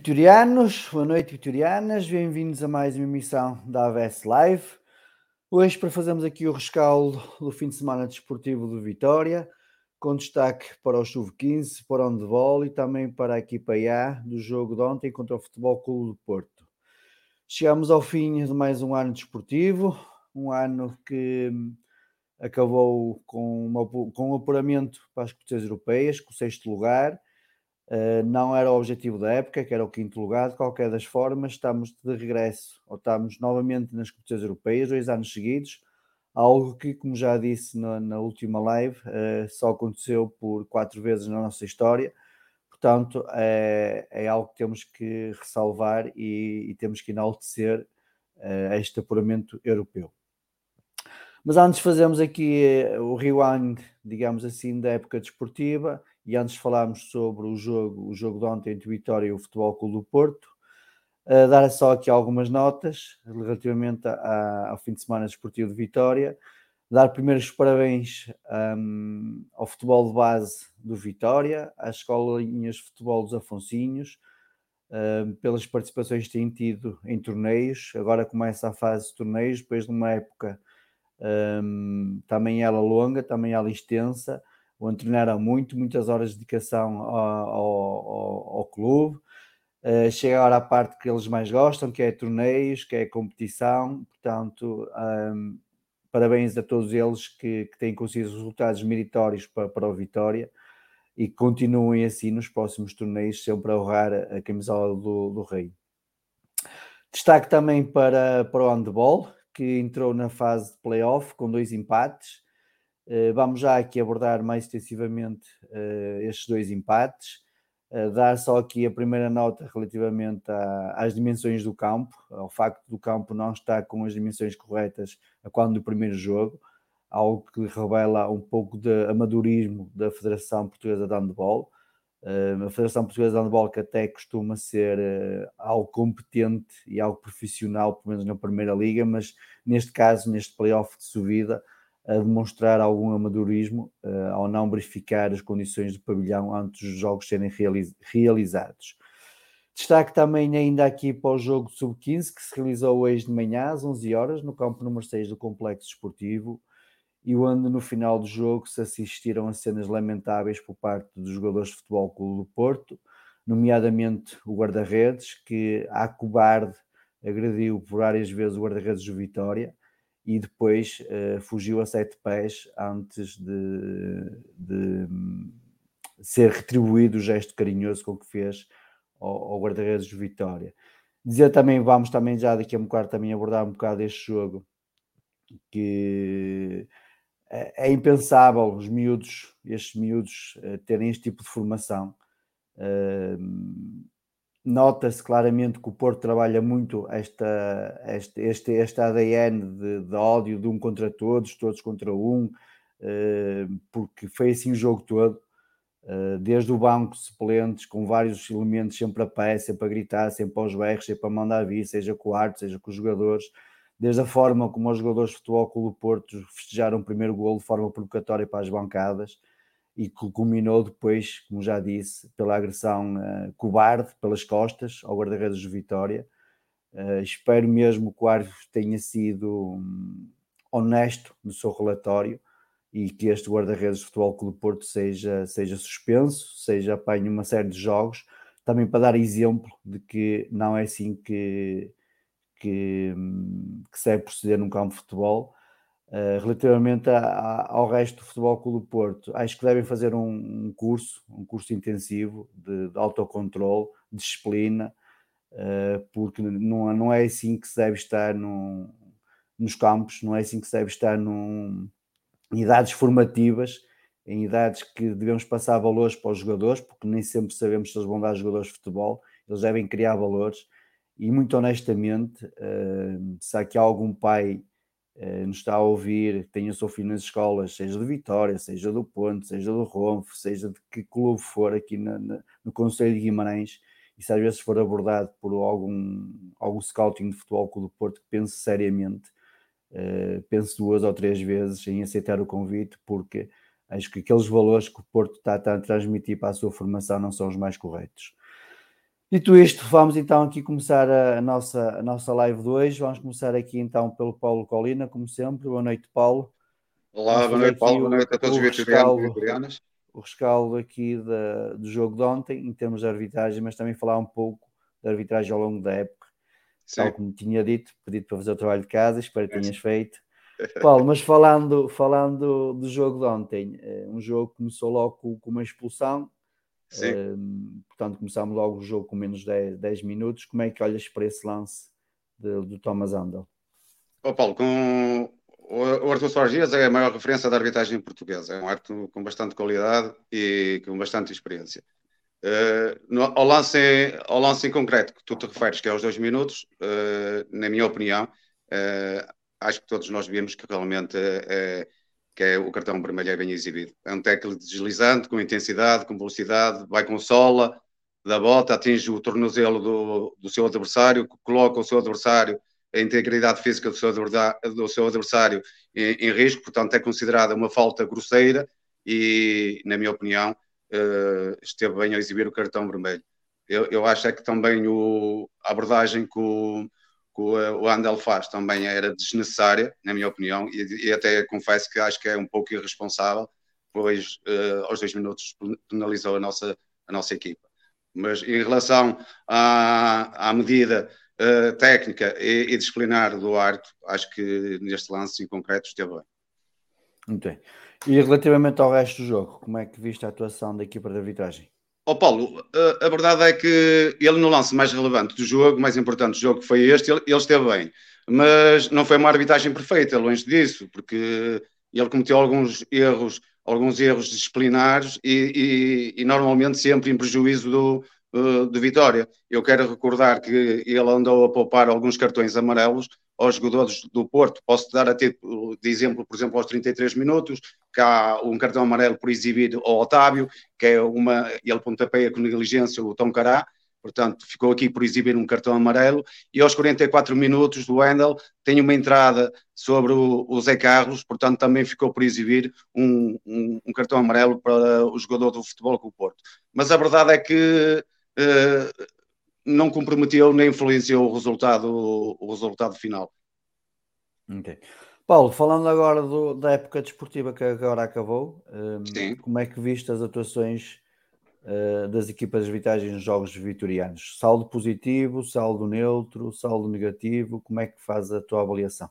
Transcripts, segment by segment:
vitorianos. Boa noite, vitorianas. Bem-vindos a mais uma emissão da AVS Live. Hoje, para fazermos aqui o rescaldo do fim de semana desportivo do Vitória, com destaque para o Sub-15, para o handball e também para a equipa A do jogo de ontem contra o Futebol Clube do Porto. Chegamos ao fim de mais um ano desportivo, um ano que acabou com, uma, com um apuramento para as competições europeias, com o sexto lugar, Uh, não era o objetivo da época, que era o quinto lugar. De qualquer das formas, estamos de regresso, ou estamos novamente nas competições europeias, dois anos seguidos. Algo que, como já disse na, na última live, uh, só aconteceu por quatro vezes na nossa história. Portanto, é, é algo que temos que ressalvar e, e temos que enaltecer uh, este apuramento europeu. Mas antes de fazermos aqui o rewind, digamos assim, da época desportiva, e antes falámos sobre o jogo, o jogo de ontem entre o Vitória e o Futebol Clube do Porto, dar só aqui algumas notas relativamente a, ao fim de semana desportivo de Vitória, dar primeiro os parabéns um, ao futebol de base do Vitória, às escolinhas de futebol dos Afonsinhos, um, pelas participações que têm tido em torneios, agora começa a fase de torneios, depois de uma época um, também ela longa, também ela extensa, onde treinaram muito, muitas horas de dedicação ao, ao, ao clube. Uh, chega agora à parte que eles mais gostam, que é torneios, que é competição. Portanto, um, parabéns a todos eles que, que têm conseguido resultados meritórios para, para o Vitória e continuem assim nos próximos torneios, sempre a honrar a camisola do, do Rei. Destaque também para, para o handball, que entrou na fase de playoff com dois empates vamos já aqui abordar mais extensivamente uh, estes dois empates, uh, dar só aqui a primeira nota relativamente às dimensões do campo, ao facto do campo não estar com as dimensões corretas a quando do primeiro jogo, algo que revela um pouco de amadorismo da Federação Portuguesa de Handball. a Federação Portuguesa de Handball que até costuma ser algo competente e algo profissional, pelo menos na Primeira Liga, mas neste caso, neste playoff de subida, a demonstrar algum amadorismo uh, ao não verificar as condições do pavilhão antes dos jogos serem realiz realizados. Destaque também ainda aqui para o jogo sub-15 que se realizou hoje de manhã às 11 horas no campo número 6 do Complexo Esportivo e onde no final do jogo se assistiram a cenas lamentáveis por parte dos jogadores de futebol Clube do Porto, nomeadamente o guarda-redes que a cobarde agrediu por várias vezes o guarda-redes do Vitória e depois uh, fugiu a sete pés antes de, de, ser retribuído o gesto carinhoso com que fez ao, ao guarda-redes do Vitória. Dizer também, vamos também já daqui a um bocado também abordar um bocado este jogo, que é, é impensável os miúdos, estes miúdos, uh, terem este tipo de formação. Uh, Nota-se claramente que o Porto trabalha muito esta, este, este, este ADN de, de, ódio de um contra todos, todos contra um, uh, porque foi assim o jogo todo. Uh, desde o banco suplentes, com vários elementos sempre a pé, sempre a gritar, sempre aos berros, sempre a mandar vir, seja com o arte, seja com os jogadores, desde a forma como os jogadores de futebol Clube Porto festejaram o primeiro gol de forma provocatória para as bancadas, e que culminou depois, como já disse, pela agressão uh, cobarde pelas costas ao guarda-redes de Vitória. Uh, espero mesmo que o árbitro tenha sido um, honesto no seu relatório e que este guarda-redes de Futebol Clube Porto seja, seja suspenso, seja apanhe uma série de jogos, também para dar exemplo de que não é assim que, que, hum, que se deve proceder num campo de futebol Uh, relativamente a, a, ao resto do Futebol Clube do Porto, acho que devem fazer um, um curso, um curso intensivo de, de autocontrole, disciplina, uh, porque não, não é assim que se deve estar no, nos campos, não é assim que se deve estar num, em idades formativas, em idades que devemos passar valores para os jogadores, porque nem sempre sabemos se eles vão dar jogadores de futebol, eles devem criar valores, e muito honestamente, uh, se há aqui algum pai eh, nos está a ouvir, tenha o seu filho nas escolas, seja do Vitória, seja do Ponte, seja do Ronfo, seja de que clube for aqui no Conselho de Guimarães, e se às vezes for abordado por algum, algum scouting de futebol com o Porto, que pense seriamente, uh, pense duas ou três vezes em aceitar o convite, porque acho que aqueles valores que o Porto está a transmitir para a sua formação não são os mais corretos. Dito isto, vamos então aqui começar a, nossa, a nossa live de hoje. Vamos começar aqui então pelo Paulo Colina, como sempre. Boa noite, Paulo. Olá, boa noite, Paulo. Boa noite a todos os O rescaldo aqui da, do jogo de ontem, em termos de arbitragem, mas também falar um pouco da arbitragem ao longo da época. Sim. Tal como tinha dito, pedido para fazer o trabalho de casa, espero que tenhas feito. Paulo, mas falando, falando do jogo de ontem, eh, um jogo que começou logo com uma expulsão, Uh, portanto, começámos logo o jogo com menos 10, 10 minutos. Como é que olhas para esse lance de, do Thomas Andel? Oh, Paulo, com o Arthur Soares Dias é a maior referência da arbitragem portuguesa. É um árbitro com bastante qualidade e com bastante experiência. Uh, no, ao, lance, ao lance em concreto que tu te referes, que é aos dois minutos, uh, na minha opinião, uh, acho que todos nós vimos que realmente é que é o cartão vermelho é bem exibido. É um tackle deslizante, com intensidade, com velocidade, vai com sola da bota, atinge o tornozelo do, do seu adversário, coloca o seu adversário, a integridade física do seu, do seu adversário em, em, risco, portanto é considerada uma falta grosseira e, na minha opinião, uh, esteve bem a exibir o cartão vermelho. Eu, eu acho é que também o, a abordagem que o, que o Andel faz também era desnecessária, na minha opinião, e, e, até confesso que acho que é um pouco irresponsável, pois uh, aos dois minutos penalizou a nossa, a nossa equipa. Mas em relação à, à medida uh, técnica e, e, disciplinar do árbitro, acho que neste lance em concreto esteve bem. Muito bem. E relativamente ao resto do jogo, como é que viste a atuação da equipa de arbitragem? Oh Paulo, a, a, verdade é que ele no lance mais relevante do jogo, mais importante do jogo que foi este, ele, ele esteve bem. Mas não foi uma arbitragem perfeita, longe disso, porque ele cometeu alguns erros, alguns erros disciplinares e, e, e normalmente sempre em prejuízo do, uh, do Vitória. Eu quero recordar que ele andou a poupar alguns cartões amarelos aos jogadores do Porto. Posso dar a título de exemplo, por exemplo, aos 33 minutos, que há um cartão amarelo por exibir ao Otávio, que é uma, ele pontapeia com negligência o Tom Cará, portanto ficou aqui por exibir um cartão amarelo, e aos 44 minutos do Wendel tem uma entrada sobre o, o Zé Carlos, portanto também ficou por exibir um, um, um, cartão amarelo para o jogador do futebol com o Porto. Mas a verdade é que não comprometeu nem influenciou o resultado, o resultado final. Ok. Paulo, falando agora do, da época desportiva que agora acabou, um, como é que viste as atuações uh, das equipas arbitragem nos jogos vitorianos? Saldo positivo, saldo neutro, saldo negativo, como é que faz a tua avaliação?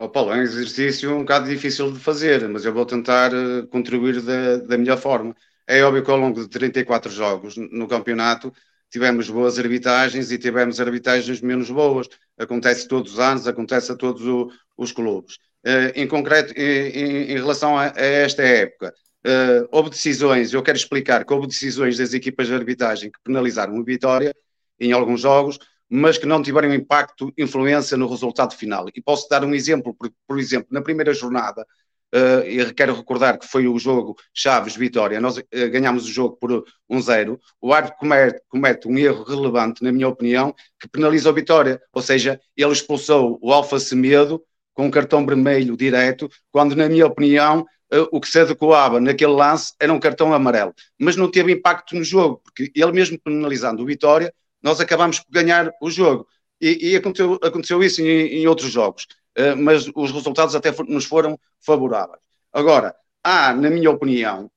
Oh, Paulo, é um exercício um bocado difícil de fazer, mas eu vou tentar uh, contribuir da, da melhor forma. É óbvio que ao longo de 34 jogos no campeonato tivemos boas arbitragens e tivemos arbitragens menos boas. Acontece todos os anos, acontece a todos o, os clubes. Uh, em concreto, em, em relação a, a, esta época, uh, houve decisões, eu quero explicar que houve decisões das equipas de arbitragem que penalizaram o Vitória em alguns jogos, mas que não tiveram impacto, influência no resultado final. E posso dar um exemplo, por exemplo, na primeira jornada, Uh, e quero recordar que foi o jogo Chaves-Vitória, nós uh, ganhámos o jogo por 1-0. Um o árbitro comete, comete, um erro relevante, na minha opinião, que penaliza o Vitória, ou seja, ele expulsou o Alfa Semedo com um cartão vermelho direto, quando, na minha opinião, uh, o que se adequava naquele lance era um cartão amarelo. Mas não teve impacto no jogo, porque ele mesmo penalizando o Vitória, nós acabamos por ganhar o jogo. E, e aconteceu, aconteceu, isso em, em outros jogos. Eh, mas os resultados até nos foram favoráveis. Agora, há, na minha opinião,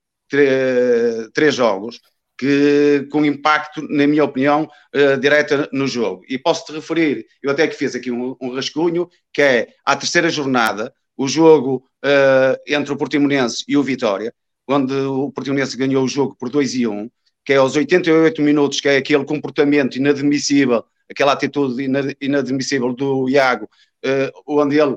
três jogos que com impacto, na minha opinião, uh, direta no jogo. E posso-te referir, eu até que fiz aqui um, um, rascunho, que é a terceira jornada, o jogo uh, entre o Portimonense e o Vitória, onde o Portimonense ganhou o jogo por 2 e 1, um, que é aos 88 minutos, que é aquele comportamento inadmissível, aquela atitude inadmissível do Iago, onde ele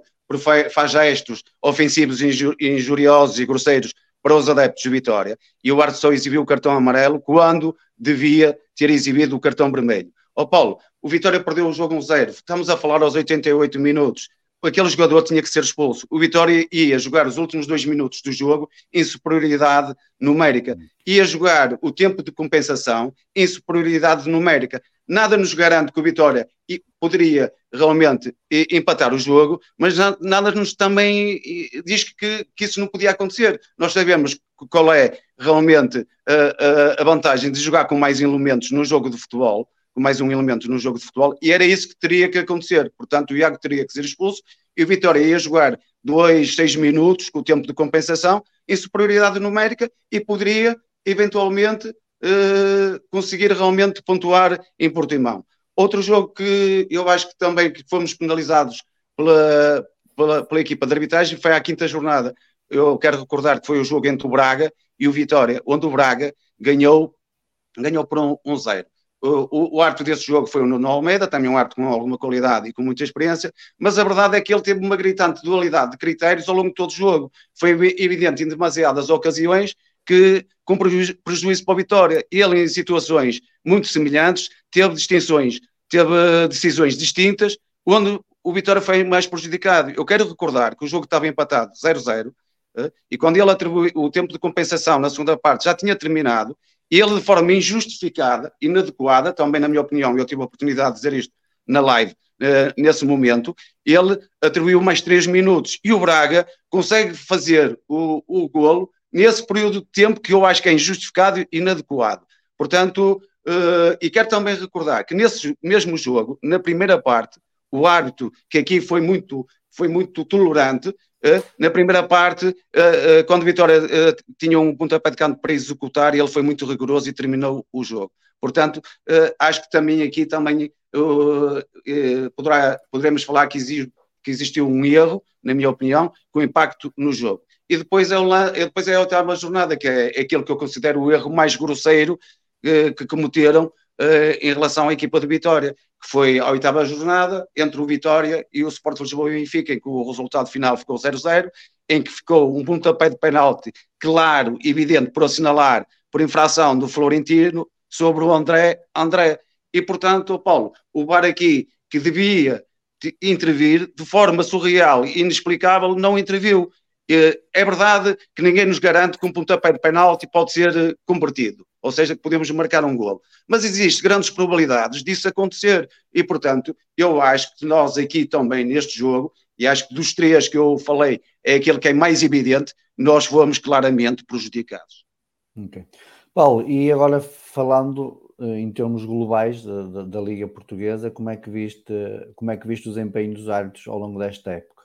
faz gestos ofensivos, injuriosos e grosseiros para os adeptos de Vitória, e o Arte só exibiu o cartão amarelo quando devia ter exibido o cartão vermelho. Ó oh, Paulo, o Vitória perdeu o jogo 1-0, estamos a falar aos 88 minutos, aquele jogador tinha que ser expulso. O Vitória ia jogar os últimos dois minutos do jogo em superioridade numérica. Ia jogar o tempo de compensação em superioridade numérica. Nada nos garante que o Vitória poderia realmente empatar o jogo, mas nada nos também diz que, que isso não podia acontecer. Nós sabemos qual é realmente a, a, a vantagem de jogar com mais elementos no jogo de futebol, mais um elemento no jogo de futebol, e era isso que teria que acontecer. Portanto, o Iago teria que ser expulso e o Vitória ia jogar dois, seis minutos com o tempo de compensação em superioridade numérica e poderia, eventualmente, uh, conseguir realmente pontuar em Portimão. Outro jogo que eu acho que também que fomos penalizados pela, pela, pela, equipa de arbitragem foi a quinta jornada. Eu quero recordar que foi o jogo entre o Braga e o Vitória, onde o Braga ganhou, ganhou por um, um zero. O, o árbitro desse jogo foi o Nuno Almeida, também um árbitro com alguma qualidade e com muita experiência, mas a verdade é que ele teve uma gritante dualidade de critérios ao longo de todo o jogo. Foi evidente em demasiadas ocasiões que com prejuízo, para a vitória. Ele, em situações muito semelhantes, teve distinções, teve eh, decisões distintas, onde o Vitória foi mais prejudicado. Eu quero recordar que o jogo estava empatado 0-0, eh, e quando ele atribuiu o tempo de compensação na segunda parte já tinha terminado, ele de forma injustificada, inadequada, também na minha opinião, eu tive a oportunidade de dizer isto na live, uh, nesse momento, ele atribuiu mais três minutos e o Braga consegue fazer o, o golo nesse período de tempo que eu acho que é injustificado e inadequado. Portanto, uh, e quero também recordar que nesse mesmo jogo, na primeira parte, o árbitro, que aqui foi muito, foi muito tolerante, uh, na primeira parte, uh, quando o Vitória tinha um pontapé de canto para executar, ele foi muito rigoroso e terminou o jogo. Portanto, acho que também aqui também poderá, poderemos falar que, existe, que existiu um erro, na minha opinião, com impacto no jogo e depois é, o, depois é a oitava jornada, que é, aquele que eu considero o erro mais grosseiro eh, que cometeram eh, em relação à equipa de Vitória, que foi a oitava jornada entre o Vitória e o Sport Lisboa e Benfica, em que o resultado final ficou 0-0, em que ficou um pontapé de penalti claro, evidente, por assinalar, por infração do Florentino, sobre o André André. E, portanto, Paulo, o VAR aqui, que devia intervir de forma surreal e inexplicável, não interviu. É verdade que ninguém nos garante que um pontapé de penalti pode ser eh, convertido. Ou seja, que podemos marcar um golo. Mas existem grandes probabilidades disso acontecer e, portanto, eu acho que nós aqui também neste jogo, e acho que dos três que eu falei, é aquele que é mais evidente, nós fomos claramente prejudicados. Ok. Paulo, e agora falando eh, em termos globais da, da, da, Liga Portuguesa, como é que viste, como é que viste o desempenho dos árbitros ao longo desta época?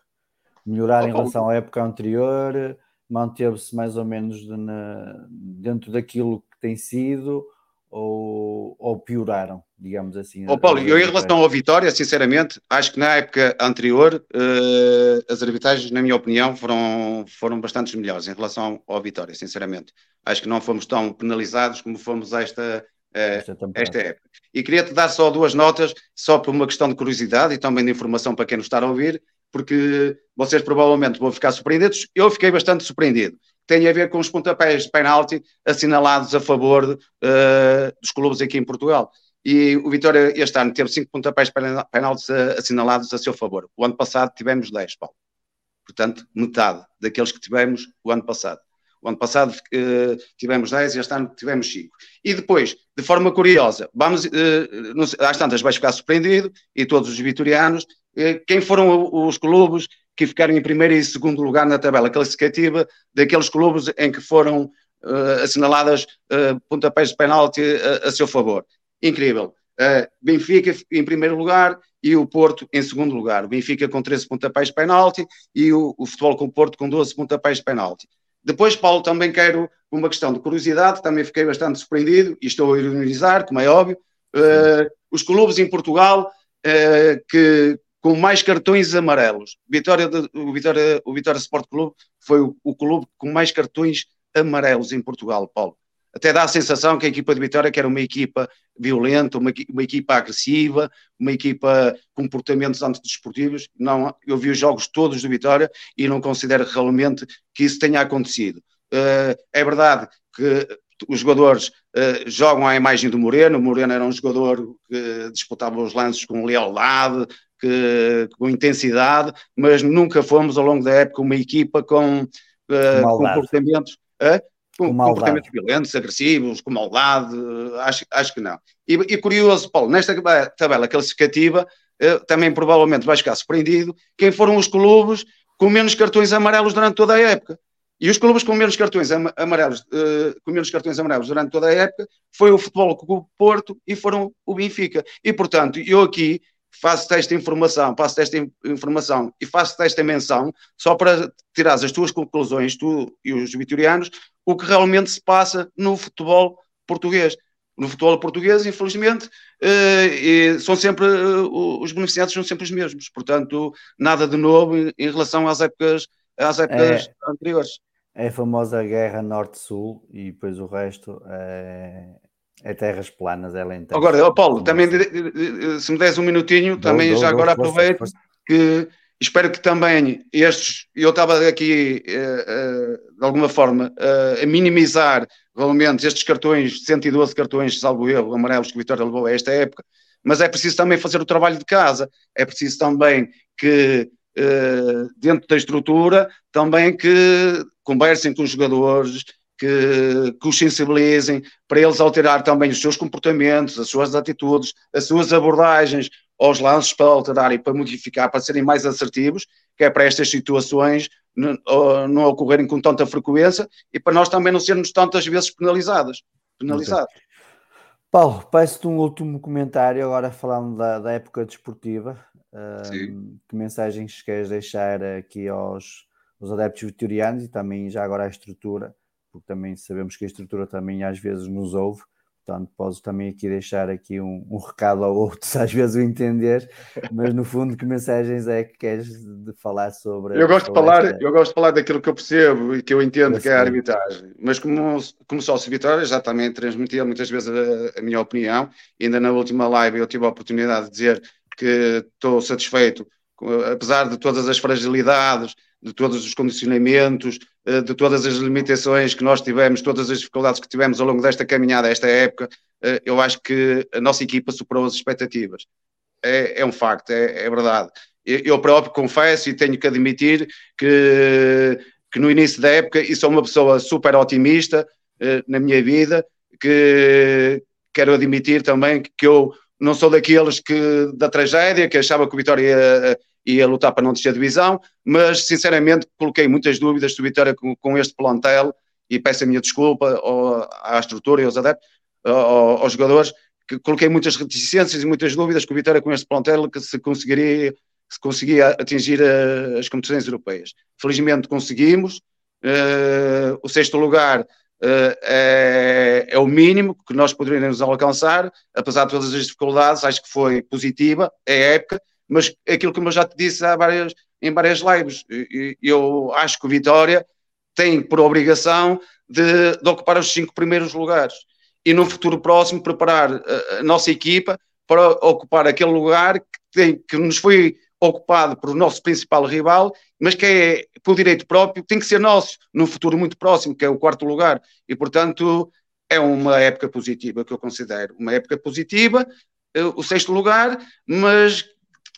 Melhorar oh, em relação à época anterior? Manteve-se mais ou menos de, na, dentro daquilo que tem sido ou, ou pioraram, digamos assim? Oh, Paulo, eu em relação ao Vitória, sinceramente, acho que na época anterior uh, as arbitragens, na minha opinião, foram, foram bastante melhores em relação ao Vitória, sinceramente. Acho que não fomos tão penalizados como fomos esta, uh, esta, esta época. E queria-te dar só duas notas, só por uma questão de curiosidade e também de informação para quem nos está a ouvir, porque vocês provavelmente vão ficar surpreendidos. Eu fiquei bastante surpreendido tem a ver com os pontapés de penalti assinalados a favor uh, dos clubes aqui em Portugal. E o Vitória este ano teve cinco pontapés de penaltis assinalados a seu favor. O ano passado tivemos 10, Paulo. Portanto, metade daqueles que tivemos o ano passado. O ano passado uh, tivemos 10 e este ano tivemos 5. E depois, de forma curiosa, vamos, uh, às tantas vais ficar surpreendido, e todos os vitorianos, uh, quem foram os clubes que ficaram em primeiro e segundo lugar na tabela classificativa daqueles clubes em que foram uh, assinaladas uh, pontapés de penalti a, a, seu favor. Incrível. Uh, Benfica em primeiro lugar e o Porto em segundo lugar. O Benfica com 13 pontapés de penalti e o, o Futebol com o Porto com 12 pontapés de penalti. Depois, Paulo, também quero uma questão de curiosidade, também fiquei bastante surpreendido, e estou a ironizar, como é óbvio, uh, os clubes em Portugal uh, que, com mais cartões amarelos. Vitória de, o, Vitória, o Vitória Sport Clube foi o, o, clube com mais cartões amarelos em Portugal, Paulo. Até dá a sensação que a equipa de Vitória que era uma equipa violenta, uma, uma equipa agressiva, uma equipa com comportamentos antidesportivos. Não, eu vi os jogos todos do Vitória e não considero realmente que isso tenha acontecido. Uh, é verdade que os jogadores uh, jogam à imagem do Moreno. O Moreno era um jogador que disputava os lances com lealdade, que, com intensidade, mas nunca fomos ao longo da época uma equipa com, uh, comportamentos. Uh, com, com comportamentos violentos, agressivos, com maldade, acho, acho que não. E, e curioso, Paulo, nesta tabela classificativa, uh, também provavelmente vais ficar surpreendido, quem foram os clubes com menos cartões amarelos durante toda a época. E os clubes com menos cartões amarelos, uh, com menos cartões amarelos durante toda a época foi o Futebol Clube Porto e foram o Benfica. E portanto, eu aqui faço esta informação, passo esta informação e faço esta menção só para tirar as tuas conclusões, tu e os vitorianos, o que realmente se passa no futebol português. No futebol português, infelizmente, eh, são sempre eh, os beneficiados são sempre os mesmos. Portanto, nada de novo em relação às épocas, às épocas é, anteriores. É a famosa guerra norte-sul e depois o resto é, é terras planas, é lenta. Agora, Paulo, também se me des um minutinho, dou, também dou, já dou, agora aproveito força, força. que espero que também estes, eu estava aqui uh, uh, de alguma forma uh, a minimizar realmente estes cartões, 112 cartões, salvo erro, amarelos que o Vitória levou a esta época, mas é preciso também fazer o trabalho de casa, é preciso também que dentro da estrutura, também que conversem com os jogadores, que, que os sensibilizem, para eles alterar também os seus comportamentos, as suas atitudes, as suas abordagens aos lances para alterar e para modificar, para serem mais assertivos, que é para estas situações não, ocorrerem com tanta frequência e para nós também não sermos tantas vezes penalizados. penalizados. Paulo, peço-te um último comentário, agora falando da, da época desportiva. Uh, que mensagens queres deixar aqui aos, aos adeptos vitorianos e também já agora à estrutura porque também sabemos que a estrutura também às vezes nos ouve, portanto posso também aqui deixar aqui um, um recado ao outro, se às vezes o entender, mas no fundo que mensagens é que queres de falar sobre... Eu gosto, de falar, esta... eu gosto de falar daquilo que eu percebo e que eu entendo que é a arbitragem, mas como, como sócio Vitória já também transmitia muitas vezes a, a minha opinião, ainda na última live eu tive a oportunidade de dizer que estou satisfeito, apesar de todas as fragilidades, de todos os condicionamentos, eh, de todas as limitações que nós tivemos, todas as dificuldades que tivemos ao longo desta caminhada, esta época, eh, eu acho que a nossa equipa superou as expectativas. É, é um facto, é, é, verdade. Eu próprio confesso e tenho que admitir que, que no início da época, e sou uma pessoa super otimista eh, na minha vida, que quero admitir também que eu não sou daqueles que da tragédia, que achava que o Vitória ia, ia lutar para não descer a divisão, mas sinceramente coloquei muitas dúvidas do Vitória com, com este plantel e peço a minha desculpa ao, à estrutura e aos adeptos, ao, aos jogadores, que coloquei muitas reticências e muitas dúvidas que o Vitória com este plantel que se conseguiria se conseguia atingir a, as competições europeias. Felizmente conseguimos. Uh, o sexto lugar é, é, o mínimo que nós poderíamos alcançar, apesar de todas as dificuldades, acho que foi positiva, é a época, mas aquilo que eu já te disse há várias, em várias lives, eu acho que o Vitória tem por obrigação de, de ocupar os cinco primeiros lugares e no futuro próximo preparar a, a nossa equipa para ocupar aquele lugar que, tem, que nos foi ocupado por o nosso principal rival, mas que é por direito próprio, tem que ser nosso no futuro muito próximo, que é o quarto lugar. E, portanto, é uma época positiva que eu considero. Uma época positiva, eh, o sexto lugar, mas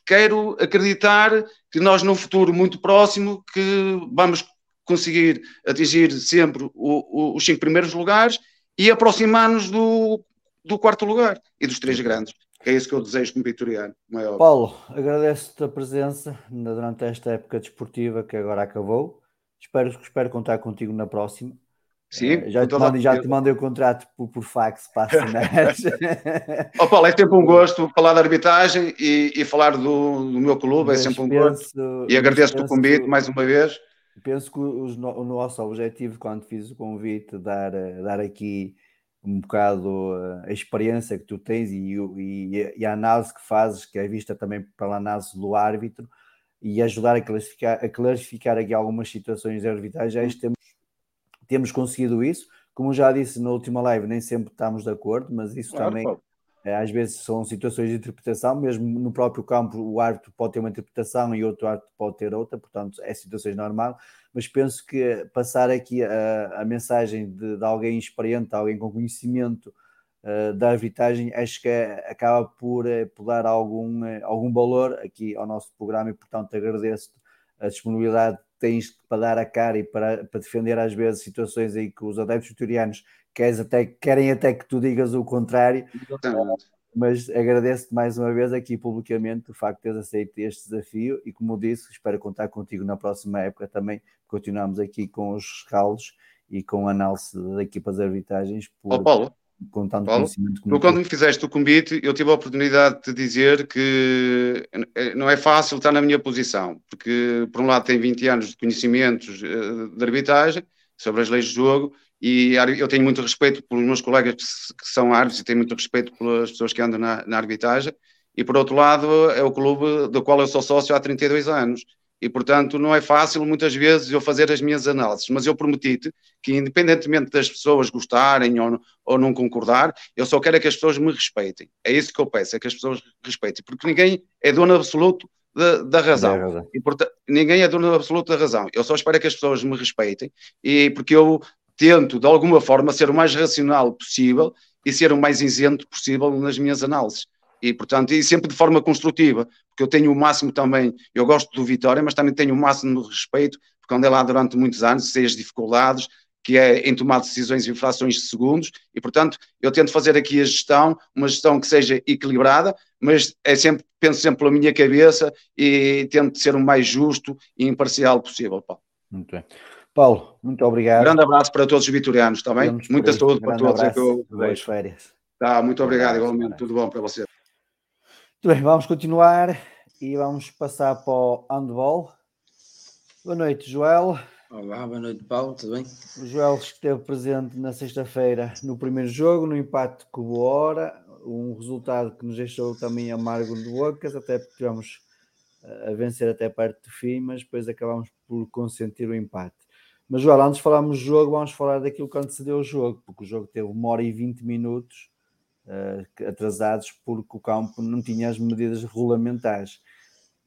quero acreditar que nós, num futuro muito próximo, que vamos conseguir atingir sempre o, o, os cinco primeiros lugares e aproximar-nos do, do quarto lugar e dos três grandes. É isso que eu desejo como vitoriano. Maior. Paulo, agradeço-te a presença durante esta época desportiva que agora acabou. Espero, espero contar contigo na próxima. Sim, uh, já, te mandei, já te mandei o contrato por, por fax para assinar. oh, Paulo, é sempre um gosto falar da arbitragem e, e falar do, do, meu clube, é mas é sempre um penso, gosto. E agradeço-te o convite que, mais uma vez. Penso que os, o nosso objetivo, quando fiz o convite, dar, dar aqui um bocado a experiência que tu tens e, e, e, a análise que fazes, que é vista também pela análise do árbitro, e ajudar a clarificar, a clarificar aqui algumas situações arbitragem, temos, temos conseguido isso. Como já disse na última live, nem sempre estamos de acordo, mas isso claro, também às vezes são situações de interpretação, mesmo no próprio campo o árbitro pode ter uma interpretação e outro árbitro pode ter outra, portanto é situações normais, mas penso que passar aqui a, a mensagem de, de, alguém experiente, alguém com conhecimento uh, da arbitragem, acho que é, acaba por, eh, por dar algum, eh, algum valor aqui ao nosso programa e portanto agradeço-te a disponibilidade que tens para dar a cara e para, para defender às vezes situações aí que os adeptos vitorianos queres até, querem até que tu digas o contrário, mas agradeço-te mais uma vez aqui publicamente o facto de teres aceito este desafio e como disse, espero contar contigo na próxima época também, continuamos aqui com os rescaldos e com a análise da equipa de arbitragens por, oh, Paulo, com tanto Paulo, conhecimento como quando me fizeste o convite, eu tive a oportunidade de te dizer que não é fácil estar na minha posição, porque por um lado tem 20 anos de conhecimentos eh, de arbitragem sobre as leis de jogo e eu tenho muito respeito pelos meus colegas que são árbitros e tenho muito respeito pelas pessoas que andam na, na arbitragem. E por outro lado, é o clube do qual eu sou sócio há 32 anos. E portanto, não é fácil muitas vezes eu fazer as minhas análises, mas eu prometi-te que, independentemente das pessoas gostarem ou, ou não concordar, eu só quero é que as pessoas me respeitem. É isso que eu peço, é que as pessoas respeitem, porque ninguém é dono absoluto da, da razão. É. E, portanto, ninguém é dono absoluto da razão. Eu só espero é que as pessoas me respeitem, e porque eu tento, de alguma forma, ser o mais racional possível e ser o mais isento possível nas minhas análises. E, portanto, e sempre de forma construtiva, porque eu tenho o máximo também, eu gosto do Vitória, mas também tenho o máximo de respeito, porque andei lá durante muitos anos, sei as dificuldades, que é em tomar decisões em frações de segundos, e portanto eu tento fazer aqui a gestão, uma gestão que seja equilibrada, mas é sempre, penso sempre pela minha cabeça e tento ser o mais justo e imparcial possível, Paulo. Muito bem. Paulo, muito obrigado. Um grande abraço para todos os vitorianos, está bem? Muita saúde para todos. É eu... Boas férias. Tá, muito obrigado, igualmente. Tudo bom para você. Muito bem, vamos continuar e vamos passar para o handball. Boa noite, Joel. Olá, boa noite, Paulo, tudo bem? O Joel esteve presente na sexta-feira no primeiro jogo, no empate com o Boa um resultado que nos deixou também amargo de bocas, até porque tivemos eh, a vencer até perto do fim, mas depois acabamos por consentir o empate. Mas, Joel, antes de falarmos do jogo, vamos falar daquilo que antecedeu o jogo, porque o jogo teve uma hora e vinte minutos uh, atrasados porque o campo não tinha as medidas regulamentares.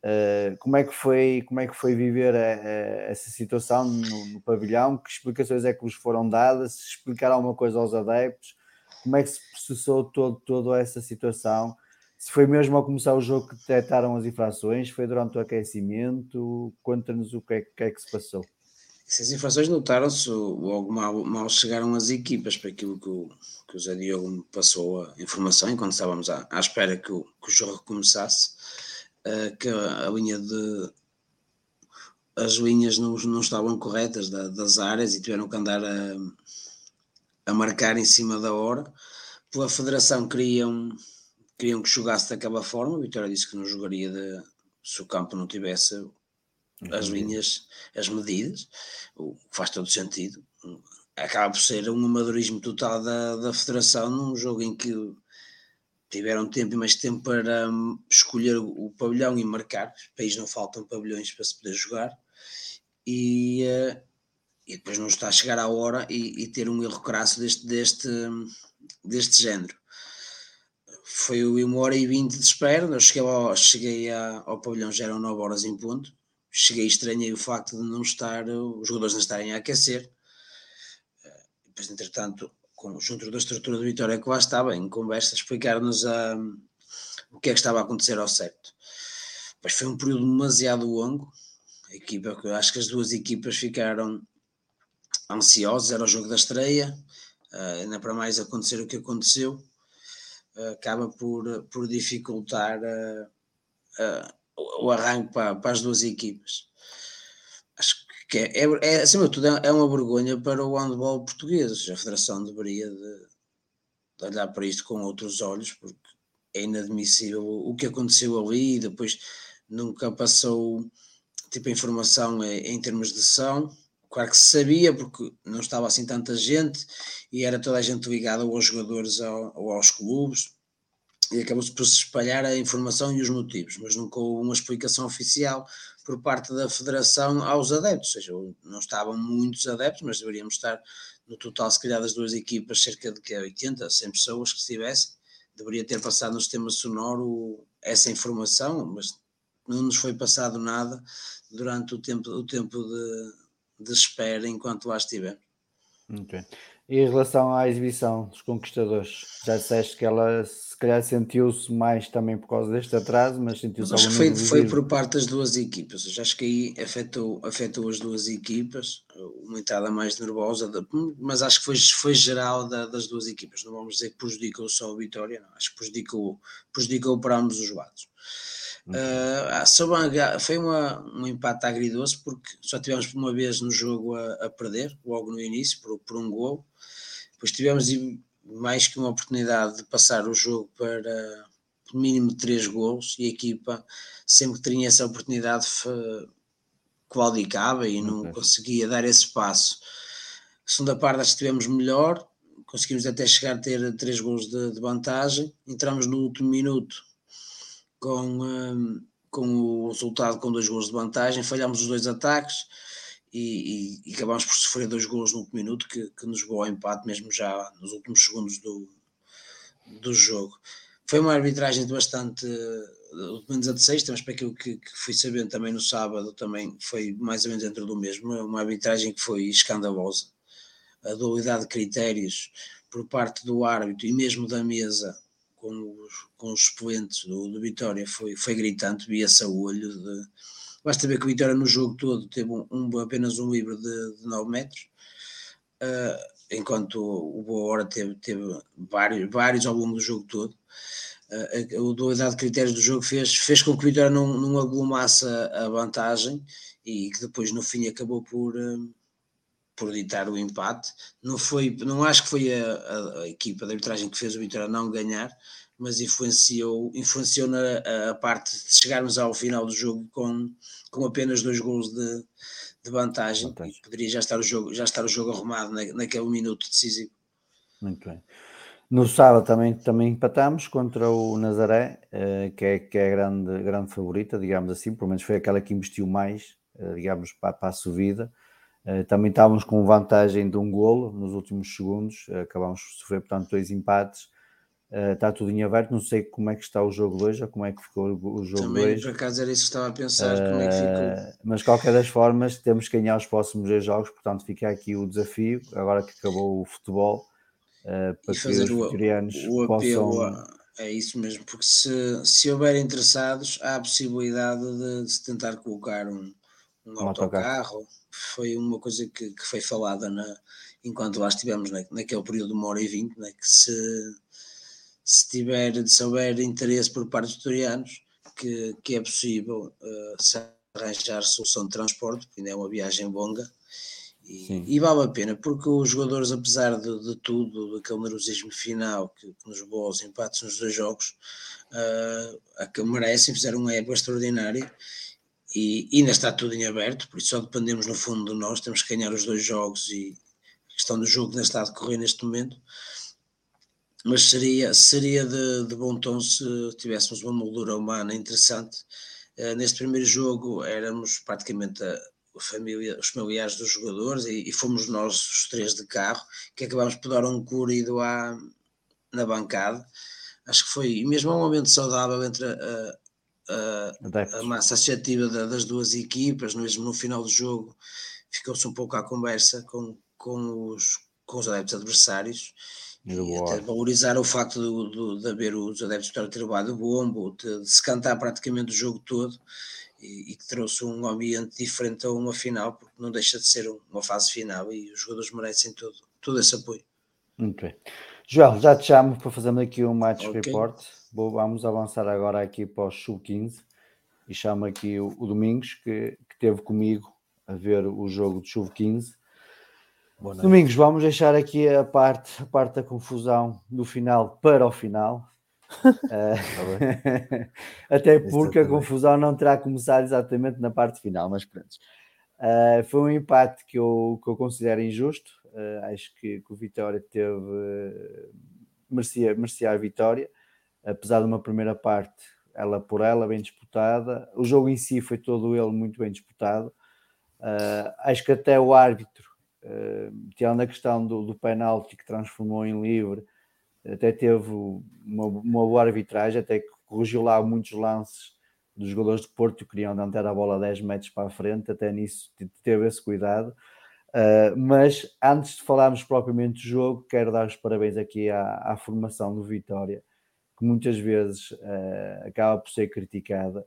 Uh, como, é que foi, como é que foi viver a, a, essa situação no, no, pavilhão? Que explicações é que vos foram dadas? Se explicar alguma coisa aos adeptos? Como é que se processou todo, toda essa situação? Se foi mesmo ao começar o jogo que detectaram as infrações? Foi durante o aquecimento? Conta-nos o que é, que é que se passou. Essas infrações notaram-se logo mal, mal chegaram as equipas para aquilo que o, que o Zé Diogo me passou a informação enquanto estávamos à, à espera que o, que o jogo começasse, uh, que a, a, linha de as linhas não, não estavam corretas da, das áreas e tiveram que andar a, a marcar em cima da hora. Pela federação queriam, queriam que jogasse daquela forma, a Vitória disse que não jogaria de, se o campo não tivesse as linhas, as medidas, o que faz todo sentido. Acaba por ser um amadorismo total da, da federação num jogo em que tiveram tempo e mais tempo para hum, escolher o, o pavilhão e marcar. Os países não faltam pavilhões para se poder jogar. E, uh, e depois não está a chegar à hora e, e ter um erro crasso deste, deste, hum, deste género. Foi uma hora e vinte de espera. Eu cheguei, ao, cheguei a, ao pavilhão, já eram nove horas em ponto cheguei estranhei o facto de não estar, os jogadores não estarem a aquecer. Eh, depois, entretanto, com, junto da estrutura do Vitória que lá estava, em conversa, explicar-nos a, o que é que estava a acontecer ao certo. Pois foi um período demasiado longo. A equipa, acho que as duas equipas ficaram ansiosas, era o jogo da estreia, uh, ainda para mais acontecer o que aconteceu, uh, acaba por, por dificultar uh, o arranque para, para as duas equipas. Acho que é, é, é acima de tudo, é, é uma vergonha para o handball português. A Federação deveria de, de olhar para isto com outros olhos, porque é inadmissível o que aconteceu ali e depois nunca passou tipo informação em, termos de são. Claro que se sabia, porque não estava assim tanta gente e era toda a gente ligada aos jogadores ou aos clubes e acabou-se por se espalhar a informação e os motivos, mas nunca houve uma explicação oficial por parte da Federação aos adeptos, ou seja, não estavam muitos adeptos, mas deveríamos estar no total, se calhar, das duas equipas, cerca de que 80, 100 pessoas que estivessem, deveria ter passado no sistema sonoro essa informação, mas não nos foi passado nada durante o tempo, o tempo de, de espera enquanto lá estivemos. Okay. E em relação à exibição dos conquistadores, já disseste que ela se calhar sentiu-se mais também por causa deste atraso, mas sentiu-se Acho que foi, foi por parte das duas equipas. Eu acho que aí afetou, afetou as duas equipas, uma entrada mais nervosa, mas acho que foi, foi geral da, das duas equipas. Não vamos dizer que prejudicou só a vitória, não. Acho que prejudicou, prejudicou para ambos os lados. Uh, foi uma, um empate agridoce porque só tivemos uma vez no jogo a, a perder, logo no início, por, por um gol. Depois tivemos mais que uma oportunidade de passar o jogo para mínimo três gols e a equipa sempre que tinha essa oportunidade claudicava e não okay. conseguia dar esse passo. A segunda parte acho que tivemos melhor, conseguimos até chegar a ter três gols de, de vantagem, entramos no último minuto com, um, com o resultado com dois gols de vantagem, falhámos os dois ataques, e, e, e, acabámos por sofrer dois gols no último minuto que, que nos levou ao empate mesmo já nos últimos segundos do, do jogo. Foi uma arbitragem bastante, de menos a de sexta, mas para aquilo que, que fui sabendo também no sábado, também foi mais ou menos dentro do mesmo, uma arbitragem que foi escandalosa. A dualidade de critérios por parte do árbitro e mesmo da mesa com os, com os expoentes do, do Vitória foi, foi gritante, via-se a olho de, Basta ver que o Vitória no jogo todo teve um, um apenas um livre de, de 9 metros, uh, enquanto o Boa Hora teve, teve vários, vários ao longo do jogo todo. Uh, a, dualidade de critérios do jogo fez, fez com que o Vitória não, não aglumasse a, a vantagem e que depois no fim acabou por, uh, por ditar o empate. Não, foi, não acho que foi a, a, a equipa de arbitragem que fez o Vitória não ganhar, mas influenciou, influenciou na a parte de chegarmos ao final do jogo com, com apenas dois gols de, de vantagem. vantagem. poderia já estar o jogo, já estar o jogo arrumado na, naquele minuto decisivo. Muito bem. No sábado também, também empatámos contra o Nazaré, eh, que é, que é a grande, grande favorita, digamos assim, pelo menos foi aquela que investiu mais, eh, digamos, para, para a subida. Eh, também estávamos com vantagem de um golo nos últimos segundos, acabámos por sofrer, portanto, dois empates Uh, está tudo em aberto, não sei como é que está o jogo hoje ou como é que ficou o jogo Também, hoje. por acaso era isso que estava a pensar, uh, como é que ficou. Eh, mas, qualquer das formas, temos que ganhar os próximos dois jogos, portanto, fica aqui o desafio, agora que acabou o futebol, uh, para que os o, o possam... É isso mesmo, porque se, se houver interessados, há a possibilidade de, de se tentar colocar um, um, um autocarro, autocarro foi uma coisa que, que foi falada na, enquanto lá estivemos na, naquele período de uma hora e vinte, né, que se, se tiver, se houver interesse por parte dos vitorianos, que, que é possível uh, se arranjar solução de transporte, porque ainda é uma viagem longa, e, e, vale a pena, porque os jogadores, apesar de, de tudo, daquele nervosismo final que, que nos aos empates nos dois jogos, uh, merecem, fizeram uma época extraordinária e ainda está tudo em aberto, por isso só dependemos no fundo de nós, temos que ganhar os dois jogos e a questão do jogo ainda está a decorrer neste momento. Mas seria, seria de, de bom tom se tivéssemos uma moldura humana interessante. Uh, neste primeiro jogo éramos praticamente a, família, os familiares dos jogadores e, e, fomos nós os três de carro que acabámos por dar um corrido à, na bancada. Acho que foi mesmo um momento saudável entre a, a, a massa associativa da, das duas equipas, mesmo no final do jogo ficou-se um pouco à conversa com, com, os, com os adeptos adversários até valorizar o facto de, de, de haver os adeptos ter trabalho bombo, de, de se cantar praticamente o jogo todo e, e, que trouxe um ambiente diferente a uma final, porque não deixa de ser uma fase final e os jogadores merecem todo, todo esse apoio. Muito bem. João, já te chamo para fazermos aqui um match okay. report. Vou, vamos avançar agora aqui para o Sub-15 e chamo aqui o, o Domingos, que, que teve comigo a ver o jogo de Sub-15. Domingos, vamos deixar aqui a parte, a parte da confusão do final para o final. Uh, até porque a confusão não terá começado exatamente na parte final, mas pronto. Uh, foi um empate que eu, que eu considero injusto. Uh, acho que, que, o Vitória teve. merecia, merecia a vitória, apesar de uma primeira parte, ela por ela, bem disputada. O jogo em si foi todo ele muito bem disputado. acho que até o árbitro, uh, tirando a questão do, do penalti que transformou em livre, até teve uma, uma boa arbitragem, até que corrigiu lá muitos lances dos jogadores de Porto que queriam dar a bola 10 metros para a frente, até nisso teve esse cuidado. Uh, mas antes de falarmos propriamente do jogo, quero dar os parabéns aqui à, à formação do Vitória, que muitas vezes uh, acaba por ser criticada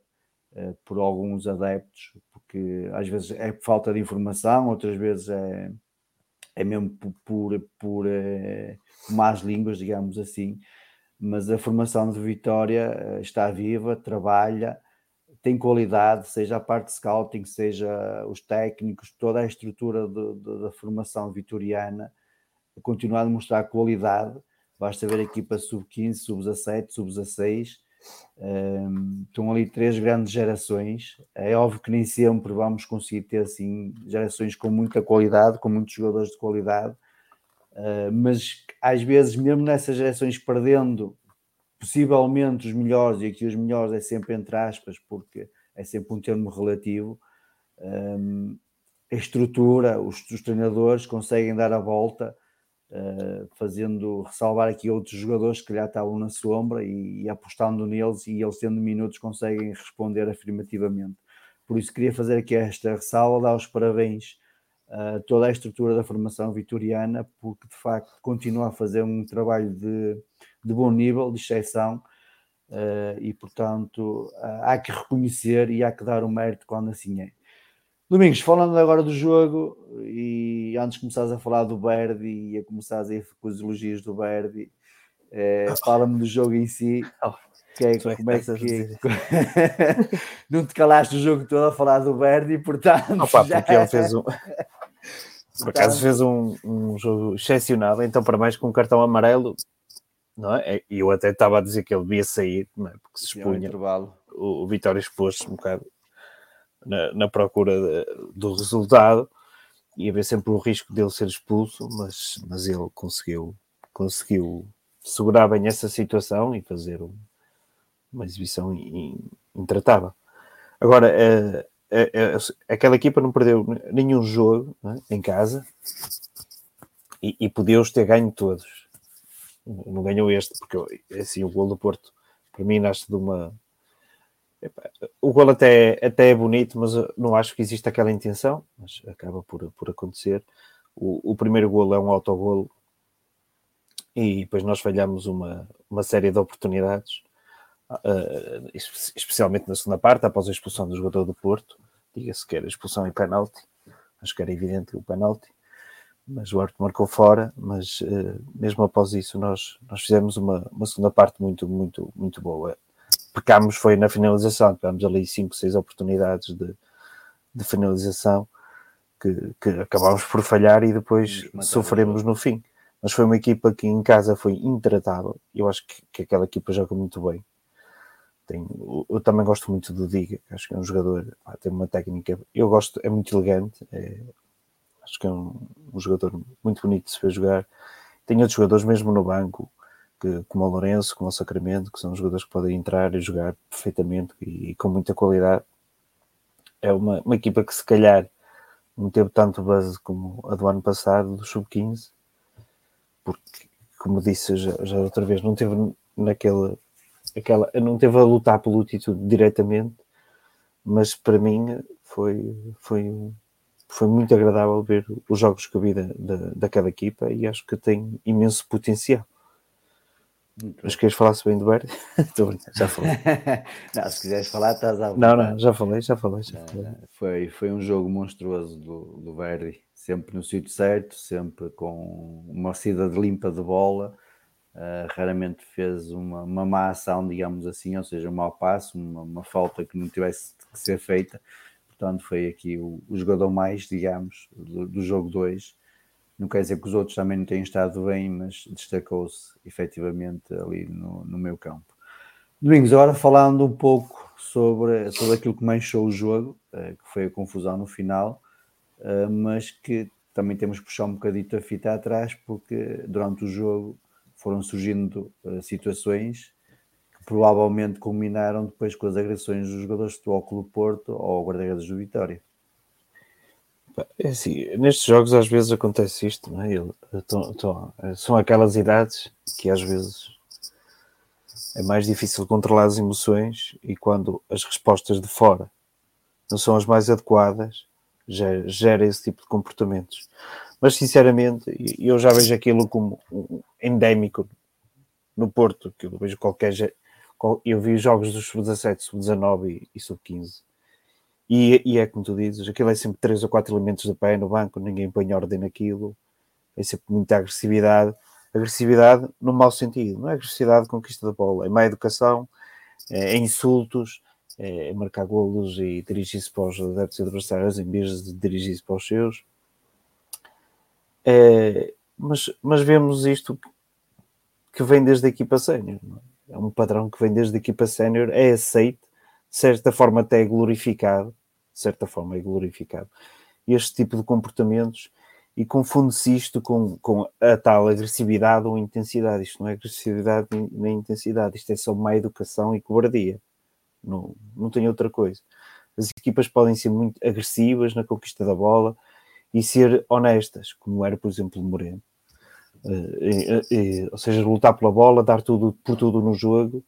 uh, por alguns adeptos, porque às vezes é por falta de informação, outras vezes é, é mesmo por, por, por más línguas, digamos assim, mas a formação de Vitória eh, está viva, trabalha, tem qualidade, seja a parte de scouting, seja os técnicos, toda a estrutura de, de, da formação vitoriana continua a demonstrar qualidade. Basta ver a equipa sub-15, sub-17, sub-16. Estão ali três grandes gerações. É óbvio que nem sempre vamos conseguir ter assim gerações com muita qualidade, com muitos jogadores de qualidade, uh, mas às vezes, mesmo nessas gerações, perdendo possivelmente os melhores, e aqui os melhores é sempre entre aspas, porque é sempre um termo relativo, a estrutura, os, os, treinadores conseguem dar a volta, uh, fazendo ressalvar aqui outros jogadores que já estavam na sombra e, e, apostando neles, e eles tendo minutos conseguem responder afirmativamente. Por isso queria fazer aqui esta ressalva, dar os parabéns uh, toda a estrutura da formação vitoriana, porque de facto continua a fazer um trabalho de, de bom nível, de exceção, uh, e portanto há que reconhecer e há que dar o mérito quando assim é. Domingos, falando agora do jogo, e antes de começares a falar do Verdi e a começares a ir com os elogios do Verdi, eh, fala-me do jogo em si. Oh, que é, como é que. não te calaste o jogo todo a falar do Verdi, portanto. Opa, já... porque ele fez um. Por acaso fez um, um jogo excepcional, então para mais com um cartão amarelo, não é? E eu até estava a dizer que ele devia sair, não é? porque se expunha. O, o Vitória expôs-se um bocado na, na procura de, do resultado e haver sempre o risco dele ser expulso, mas, mas ele conseguiu, conseguiu segurar bem essa situação e fazer um, uma exibição intratável. Agora, uh, é, é, aquela equipa não perdeu nenhum jogo é? em casa e, e podia-os ter ganho todos. Não ganhou este, porque assim, o gol do Porto para mim nasce de uma. O gol até, até é bonito, mas não acho que exista aquela intenção, mas acaba por, por acontecer. O, o primeiro gol é um autogolo e depois nós falhamos uma, uma série de oportunidades, uh, especialmente na segunda parte, após a expulsão do jogador do Porto diga-se que era expulsão e penalti, acho que era evidente o penalti, mas o árbitro marcou fora, mas uh, mesmo após isso nós, nós fizemos uma, uma segunda parte muito, muito, muito boa. Pecámos foi na finalização, tivemos ali 5, 6 oportunidades de, de finalização que, que acabámos por falhar e depois sofremos no fim. Mas foi uma equipa que em casa foi intratável. Eu acho que, que aquela equipa joga muito bem. Tem, eu também gosto muito do Diga, acho que é um jogador, tem uma técnica, eu gosto, é muito elegante, é, acho que é um, um, jogador muito bonito de se ver jogar. Tem outros jogadores mesmo no banco, que, como o Lourenço, como o Sacramento, que são jogadores que podem entrar e jogar perfeitamente e, e com muita qualidade. É uma, uma equipa que se calhar não teve tanto base como a do ano passado, do Sub-15, porque, como disse já, já outra vez, não teve naquela aquela, não teve a lutar pelo título diretamente, mas para mim foi, foi, foi muito agradável ver os jogos que eu vi da, da, daquela equipa e acho que tem imenso potencial. Mas queres falar-se bem do Verde? já falei. não, se quiseres falar, estás à Não, não, já falei, já falei. Já falei. Foi, foi um jogo monstruoso do, do Verdi, sempre no sítio certo, sempre com uma cidade limpa de bola. Uh, raramente fez uma, uma má ação, digamos assim, ou seja, um mau passo, uma, uma falta que não tivesse que ser feita. Portanto, foi aqui o, o jogador mais, digamos, do, do jogo 2 não quer dizer que os outros também não tenham estado bem, mas destacou-se efetivamente ali no, no meu campo. Domingos, agora falando um pouco sobre, sobre aquilo que manchou o jogo, eh, que foi a confusão no final, eh, mas que também temos que puxar um bocadito a fita atrás, porque durante o jogo foram surgindo eh, situações que provavelmente culminaram depois com as agressões dos jogadores do Óculo Porto ou guarda-redes do Vitória. É assim, nestes jogos às vezes acontece isto, não é? Eu, tô, tô, são aquelas idades que às vezes é mais difícil controlar as emoções e quando as respostas de fora não são as mais adequadas, gera, gera esse tipo de comportamentos. Mas sinceramente, eu já vejo aquilo como endémico no Porto, que eu vejo qualquer. Eu vi jogos dos sub-17, sub-19 e sub-15 e, e, é como tu dizes, aquilo é sempre três ou quatro elementos de pé no banco, ninguém põe ordem naquilo, é sempre muita agressividade. Agressividade no mau sentido, não é agressividade de conquista da bola, é má educação, é, é insultos, é, é, marcar golos e dirigir-se para os adeptos adversários em vez de dirigir-se para os seus. É, mas, mas vemos isto que vem desde a equipa sénior, é? é um padrão que vem desde a equipa sénior, é aceito de certa forma até é glorificado, de certa forma é glorificado, este tipo de comportamentos e confunde-se isto com, com a tal agressividade ou intensidade. Isto não é agressividade nem intensidade, isto é só má educação e cobardia. Não, não tem outra coisa. As equipas podem ser muito agressivas na conquista da bola e ser honestas, como era, por exemplo, o Moreno. Uh, ou seja, lutar pela bola, dar tudo por tudo no jogo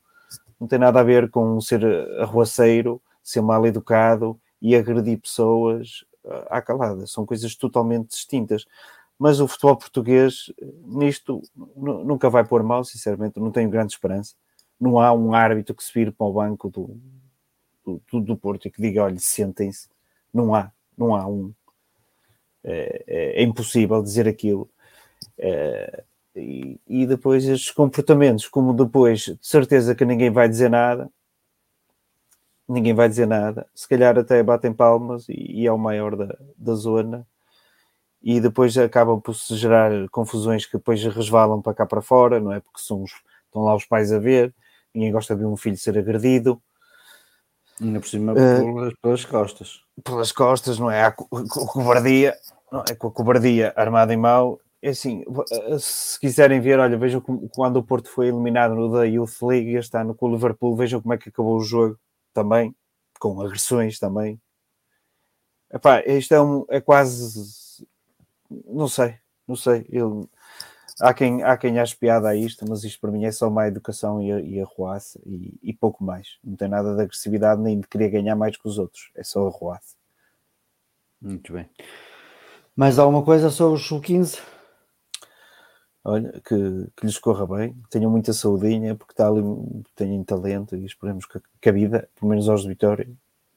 não tem nada a ver com ser arruaceiro, ser mal educado e agredir pessoas à calada. São coisas totalmente distintas. Mas o futebol português, nisto, nunca vai pôr mal, sinceramente, não tenho grande esperança. Não há um árbitro que se vire para o banco do, do, do Porto e que diga: olha, sentem-se. Não há, não há um. É, é, é impossível dizer aquilo. É, e, e depois estes comportamentos, como depois de certeza que ninguém vai dizer nada, ninguém vai dizer nada, se calhar até batem palmas e, e é o maior da, da zona, e depois acabam por se gerar confusões que depois resvalam para cá para fora, não é? Porque são os, estão lá os pais a ver, ninguém gosta de ver um filho ser agredido. Ainda por cima uh, pelas costas. Pelas costas, não é? A, cobardia, não é? Com a cobardia armada em mal é assim, eh, se quiserem ver, olha, vejam quando o Porto foi eliminado no da Youth League este ano com o Liverpool, vejam como é que acabou o jogo também, com agressões também. Epá, isto é, um, é quase, não sei, não sei, eu, há, quem, há quem ache piada a isto, mas isto para mim é só má educação e, e arruaça e, e pouco mais. Não tem nada de agressividade nem de querer ganhar mais que os outros, é só arruaça. Muito bem. Mais alguma coisa sobre o Sub-15? Olha, que, que lhes corra bem, tenham muita saudinha, porque está ali, têm talento e esperemos que, que a vida, pelo menos aos de Vitória,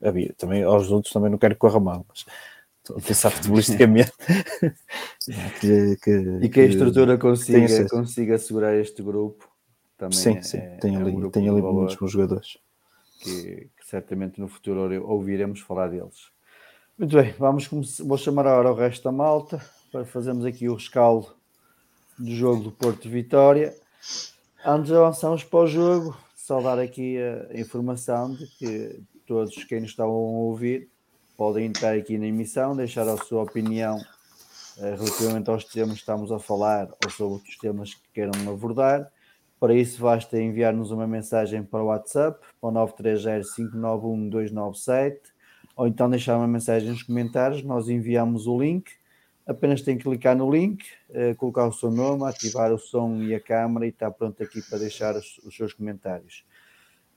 a vida, também aos outros também não quero que corra mal, mas Estou a pensar futebolisticamente. que, que, e que a estrutura consiga, consiga segurar este grupo. Também sim, é, sim. Tem ali, é um tem ali muitos bons jogadores. Que, que, certamente no futuro ouviremos falar deles. Muito bem, vamos vou chamar agora o resto da malta para fazermos aqui o rescaldo do jogo do Porto Vitória. Antes de avançarmos para o jogo, só dar aqui a informação de que todos quem nos estão a ouvir podem entrar aqui na emissão, deixar a sua opinião uh, relativamente aos temas que estamos a falar ou sobre outros temas que queiram abordar. Para isso, basta enviar-nos uma mensagem para o WhatsApp, para o 930-591-297, ou então deixar uma mensagem nos comentários. Nós enviamos o link. Apenas tem que clicar no link, uh, colocar o seu nome, ativar o som e a câmera e está pronto aqui para deixar os, os seus comentários.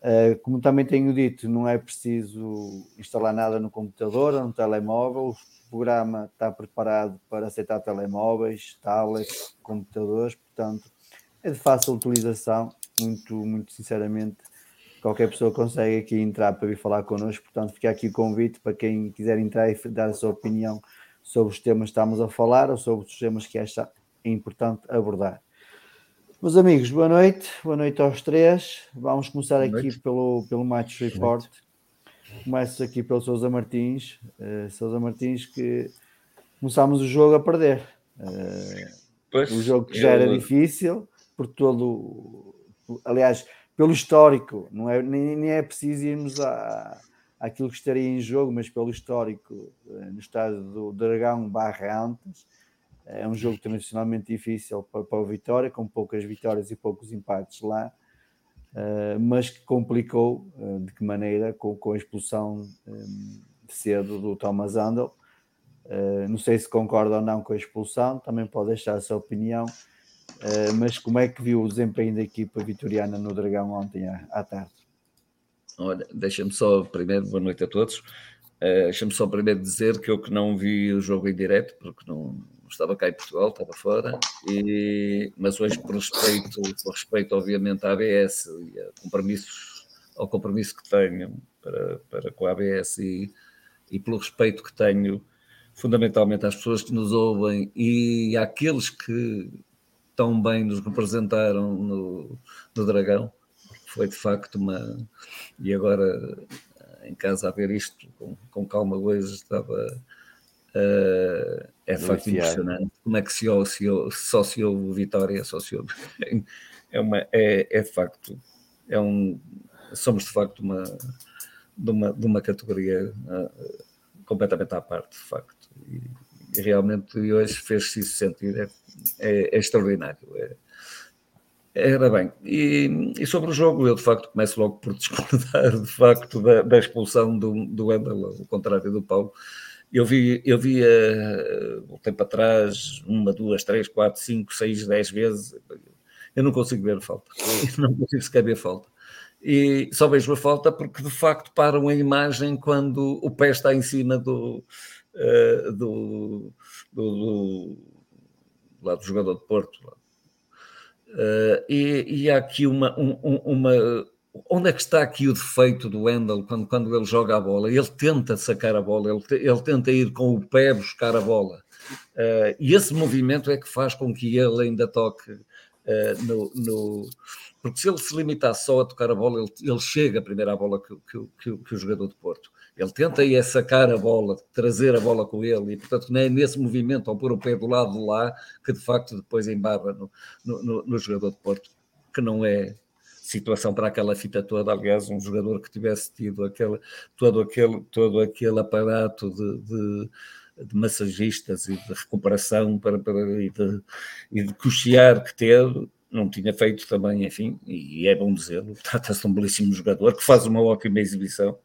Uh, como também tenho dito, não é preciso instalar nada no computador ou no telemóvel. O programa está preparado para aceitar telemóveis, tablets, computadores, portanto é de fácil utilização. Muito, muito sinceramente, qualquer pessoa consegue aqui entrar para vir falar connosco. Portanto, fica aqui o convite para quem quiser entrar e dar a sua opinião sobre os temas que estamos a falar ou sobre os temas que acha importante abordar. Meus amigos, boa noite, boa noite aos três. Vamos começar aqui pelo, pelo Match Report. Começo aqui pelo Sousa Martins. Uh, Sousa Martins, que começámos o jogo a perder. Uh, pois, o jogo que já era difícil, por todo. Aliás, pelo histórico, não é, nem, nem é preciso irmos a, àquilo que estaria em jogo, mas pelo histórico, uh, no estádio do Dragão barra antes é um jogo tradicionalmente difícil para, para o Vitória, com poucas vitórias e poucos empates lá, uh, mas que complicou uh, de que maneira com, com a expulsão cedo do Thomas Andel. Não sei se concorda ou não com a expulsão, também pode deixar a sua opinião. mas como é que viu o desempenho da equipa vitoriana no Dragão ontem à tarde? Olha, deixa-me só primeiro, boa noite a todos. Uh, Deixa-me só primeiro dizer que eu que não vi o jogo em direto, porque não, estava cá em Portugal, estava fora, e, mas hoje por respeito, por respeito obviamente à ABS e a compromissos, ao compromisso que tenho para, para com a ABS e, e pelo respeito que tenho fundamentalmente às pessoas que nos ouvem e àqueles que tão bem nos representaram no, no Dragão, foi de facto uma. E agora em casa a ver isto com, com calma hoje estava Uh, é de facto impressionante como é que se, se, só se ouve Vitória, só se ouve. É, uma, é, é de facto, é um, somos de facto uma, de, uma, de uma categoria uh, completamente à parte, de facto. E, e realmente hoje fez-se isso sentir, é, é, é extraordinário. É, era bem. E, e, sobre o jogo, eu de facto começo logo por discordar de facto da, da expulsão do, do Wendel, ao contrário do Paulo. Eu vi, eu vi uh, tempo atrás, uma, duas, três, quatro, cinco, seis, dez vezes. Eu não consigo ver falta. não consigo sequer ver falta. E só vejo a falta porque de facto param a imagem quando o pé está em cima do, uh, do, do, do, lá do jogador de Porto. Uh, e, e, há aqui uma, um, uma, onde é que está aqui o defeito do Wendel quando, quando ele joga a bola? Ele tenta sacar a bola, ele, ele tenta ir com o pé buscar a bola. Uh, e esse movimento é que faz com que ele ainda toque uh, no, no, Porque se ele se limitasse só a tocar a bola, ele, ele chega primeiro à bola que, que, que, que o jogador de Porto. Ele tenta a sacar a bola, trazer a bola com ele, e portanto não é nesse movimento, ao pôr o pé do lado de lá, que de facto depois embarra no, no, no, no jogador de Porto, que não é situação para aquela fita toda. Aliás, um jogador que tivesse tido aquele, todo, aquele, todo aquele aparato de, de de massagistas e de recuperação para, para, e, de, e de cochear que teve, não tinha feito também, enfim, e é bom dizê-lo, trata-se de um belíssimo jogador que faz uma ótima exibição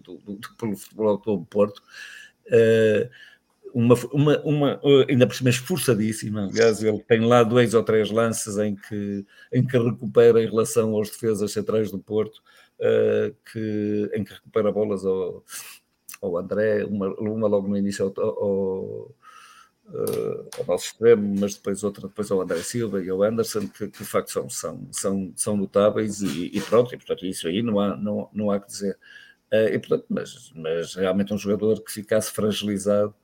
do, do, pelo futebol do Porto. Uh, uma, uma, uma, ainda por cima esforçadíssima. Aliás, ele tem lá dois ou três lances em que, em que recupera em relação aos defesas centrais do Porto, uh, que, em que recupera bolas ao, ao André, uma, uma logo no início ao, ao, uh, ao nosso extremo, mas depois outra depois ao André Silva e ao Anderson, que, que de facto são, são, são, são notáveis e, e pronto, e portanto isso aí não há, não, não há que dizer. Uh, e, portanto, mas, mas realmente um jogador que ficasse fragilizado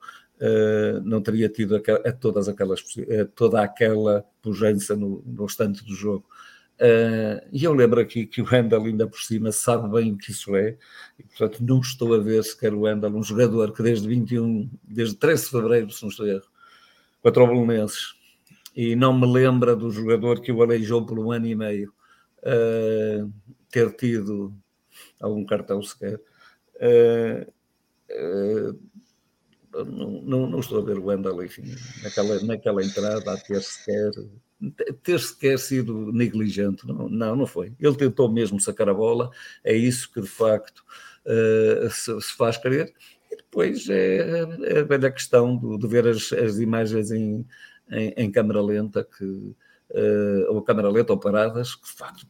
uh, não teria tido a, a todas aquelas, a toda aquela pujança no, no restante do jogo. Uh, e eu lembro aqui que o Wendel, ainda por cima, sabe bem o que isso é, e portanto não estou a ver sequer o Wendel, um jogador que desde 21, desde 13 de fevereiro, se não estou erro, contra o Belenenses, e não me lembra do jogador que o aleijou por um ano e meio uh, ter tido algum cartão sequer. Uh, não, não, não, estou a ver o Wendel, enfim, naquela, naquela entrada a ter sequer ter sequer sido negligente, não, não, não foi. Ele tentou mesmo sacar a bola, é isso que de facto uh, se, se, faz querer. E depois é, é a velha questão do, de ver as, as imagens em, em, em, câmera lenta, que, uh, ou câmera lenta ou paradas, que de facto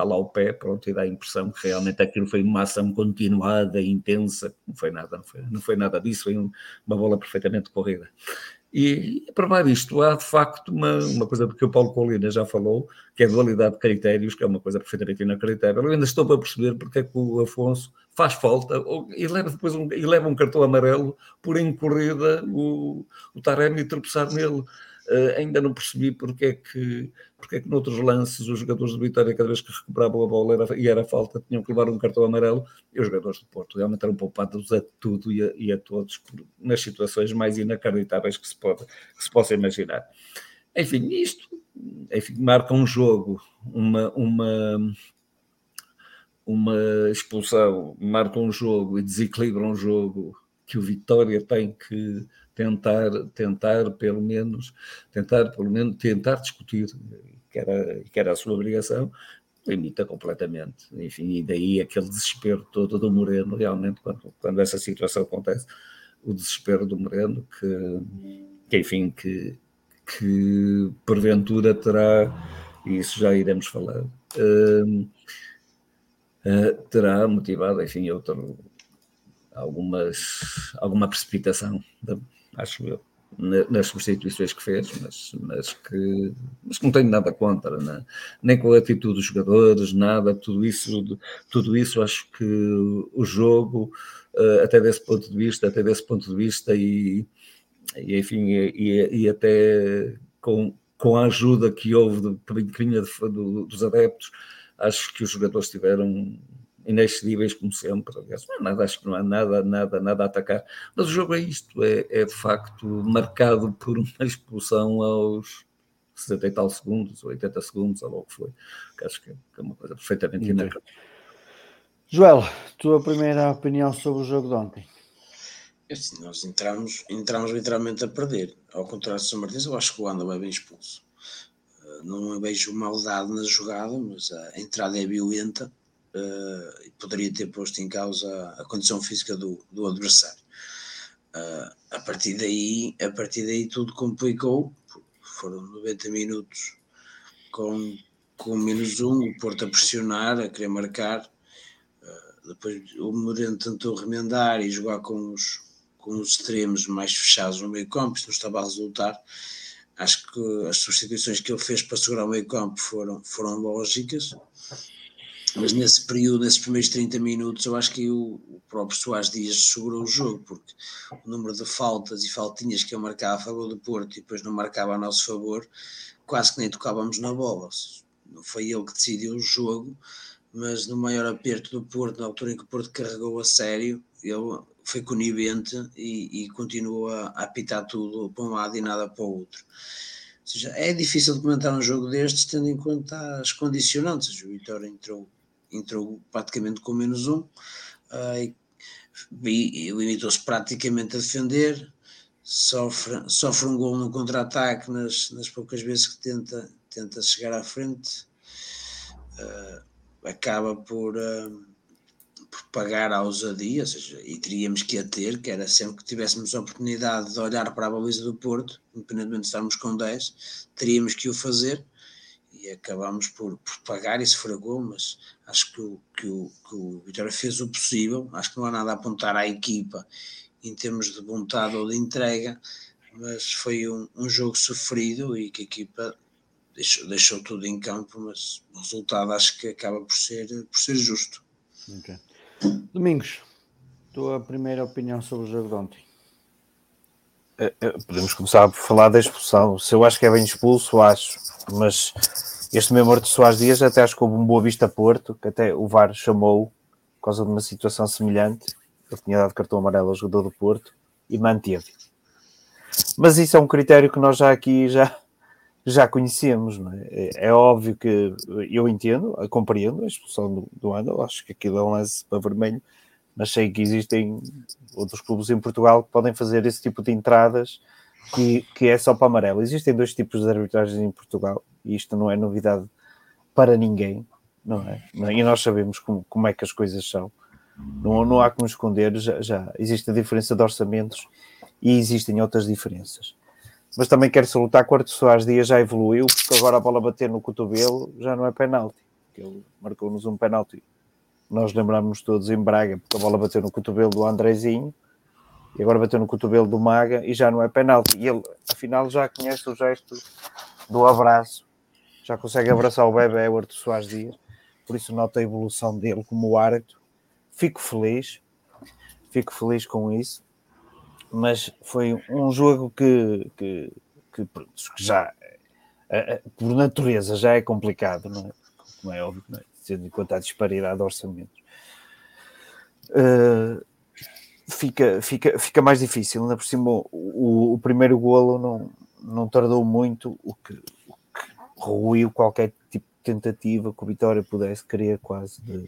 está lá o pé, pronto, e dá a impressão que realmente aquilo foi uma ação continuada, intensa, não foi nada, não foi, não foi nada disso, foi uma bola perfeitamente corrida. E, para mais disto, há de facto uma, uma coisa que o Paulo Colina já falou, que é a dualidade de critérios, que é uma coisa perfeitamente inacreditável. Eu ainda estou para perceber porque é que o Afonso faz falta ou, e leva depois um, e leva um cartão amarelo por incorrida o, o Taremi tropeçar nele. Uh, ainda não percebi porque é que porque é que noutros lances os jogadores de Vitória, cada vez que recuperavam a bola era, e era falta, tinham que levar um cartão amarelo, e os jogadores do Porto realmente eram poupados a tudo e a, e a todos, nas situações mais inacreditáveis que se, pode, que se possa imaginar. Enfim, isto enfim, marca um jogo, uma, uma, uma expulsão, marca um jogo e desequilibra um jogo que o Vitória tem que tentar, tentar pelo menos, tentar pelo menos, tentar discutir, que era, que era a sua obrigação, limita completamente. Enfim, e daí aquele desespero todo do Moreno, realmente, quando, quando essa situação acontece, o desespero do Moreno, que, que enfim, que, que porventura terá, isso já iremos falar, uh, uh, terá motivado, enfim, outro, algumas, alguma precipitação acho eu, nas substituições que fez, mas, mas, que, mas que não tenho nada contra, né? nem com a atitude dos jogadores, nada, tudo isso, tudo isso acho que o jogo, eh, até desse ponto de vista, até desse ponto de vista e, e enfim, e, e até com, com a ajuda que houve do, do, dos adeptos, acho que os jogadores tiveram inexcedíveis como sempre. Aliás, não nada, acho que não há nada, nada, nada a atacar. Mas o jogo é isto, é, é de facto marcado por uma expulsão aos 70 e tal segundos, 80 segundos, ou logo que foi. Que acho que é uma coisa perfeitamente inacreditável. Joel, tua primeira opinião sobre o jogo de ontem? É assim, nós entramos, entramos literalmente a perder. Ao contrário do São Martins, eu acho que o Anda vai bem expulso. Eh, não vejo maldade na jogada, mas a entrada é violenta uh, poderia ter posto em causa a condição física do, do adversário. Uh, a partir daí, a partir daí tudo complicou, foram 90 minutos com, com menos um, o Porto a pressionar, a querer marcar, uh, depois o Moreno tentou remendar e jogar com os, com os extremos mais fechados no meio campo, isto não estava a resultar, acho que as substituições que ele fez para segurar o meio campo foram, foram lógicas, mas nesse período, nesses primeiros 30 minutos, eu acho que o, próprio Soares Dias segurou o jogo, porque o número de faltas e faltinhas que eu marcava a favor do Porto e depois não marcava a nosso favor, quase que nem tocávamos na bola. Não foi ele que decidiu o jogo, mas no maior aperto do Porto, na altura em que o Porto carregou a sério, ele foi conivente e, e continuou a, a apitar tudo para um lado e nada para o outro. Ou seja, é difícil de comentar um jogo destes tendo em conta as condicionantes. O Vitória entrou entrou praticamente com menos um uh, e, limitou-se praticamente a defender, sofre, sofre um gol no contra-ataque nas, nas poucas vezes que tenta, tenta chegar à frente, uh, acaba por, uh, por pagar a ousadia, ou seja, e teríamos que a ter, que era sempre que tivéssemos a oportunidade de olhar para a baliza do Porto, independentemente de estarmos com 10, teríamos que o fazer, e acabámos por, por pagar esse fragor, mas acho que o, que, o, que o Vitória fez o possível, acho que não há nada a apontar à equipa em termos de vontade ou de entrega, mas foi um, um jogo sofrido e que a equipa deixou, deixou tudo em campo, mas o resultado acho que acaba por ser, por ser justo. Okay. Domingos, tua primeira opinião sobre o jogo de ontem? É, é, podemos começar por falar da expulsão. Se eu acho que é bem expulso, acho, mas este mesmo Horto Soares Dias até acho que houve um Boa Vista Porto, que até o VAR chamou por causa de uma situação semelhante. Ele tinha dado cartão amarelo ao jogador do Porto e manteve. Mas isso é um critério que nós já aqui já, já conhecemos, é? é? é óbvio que eu entendo, compreendo a expulsão do, do acho que aquilo é um lance para vermelho, mas sei que existem outros clubes em Portugal que podem fazer esse tipo de entradas que, que é só para amarelo. Existem dois tipos de arbitragens em Portugal e isto não é novidade para ninguém, não é? E nós sabemos como, como é que as coisas são. Não, não há como esconder, já, já existe a diferença de orçamentos e existem outras diferenças. Mas também quero salutar que o Arthur Soares Dias já evoluiu, porque agora a bola bater no cotovelo já não é penalti. Ele marcou-nos um penalti. Nós lembramos todos em Braga, porque a bola bateu no cotovelo do Andrezinho e agora bateu no cotovelo do Maga e já não é penalti. E ele, afinal, já conhece o gesto do abraço, já consegue abraçar o bebê, Arthur Soares Dias. Por isso, nota a evolução dele como árbitro. Fico feliz, fico feliz com isso mas foi um jogo que, que, que, já, por natureza, já é complicado, não é? Como é óbvio, é? tendo em conta a disparidade de orçamentos. Uh, fica, fica, fica mais difícil. Ainda por cima, o, o primeiro golo não, não tardou muito, o que ruiu qualquer tipo tentativa que o Vitória pudesse querer quase de,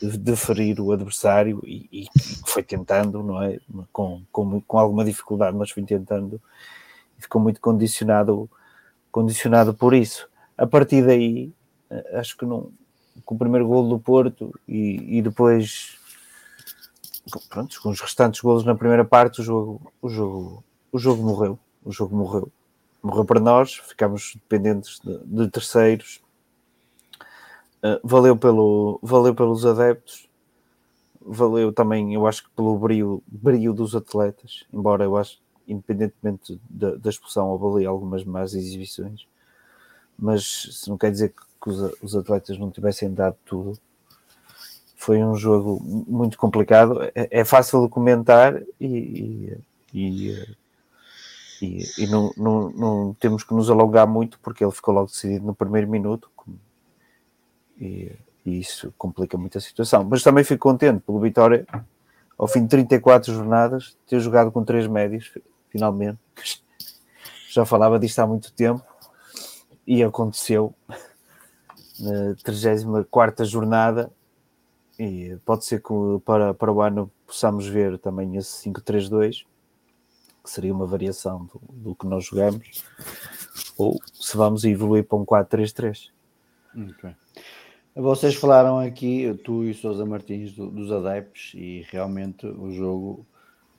de, de ferir o adversário e, e, foi tentando, não é? Com, com, com alguma dificuldade, mas foi tentando e ficou muito condicionado, condicionado por isso. A partir daí, eh, acho que não, com o primeiro gol do Porto e, e depois pronto, com os restantes golos na primeira parte, o jogo, o jogo, o jogo morreu. O jogo morreu. Morreu para nós, ficámos dependentes de, de terceiros. Uh, valeu, pelo, valeu pelos adeptos, valeu também, eu acho que pelo brilho, brilho dos atletas, embora eu acho, independentemente da, da expulsão, houve ali algumas más exibições, mas se não quer dizer que, que os, os, atletas não tivessem dado tudo. Foi um jogo muito complicado, é, é fácil de comentar e, e, e, e não, não, não, temos que nos alongar muito porque ele ficou logo decidido no primeiro minuto, e, e, isso complica muito a situação. Mas também fico contente pelo Vitória, ao fim de 34 jornadas, ter jogado com três médios, finalmente. Já falava disto há muito tempo e aconteceu na 34 jornada. E pode ser que para, para o ano possamos ver também esse 5-3-2, que seria uma variação do, do, que nós jogamos, ou se vamos evoluir para um 4-3-3. Okay. Vocês falaram aqui, tu e o Sousa Martins, do, dos adeptos, e realmente o jogo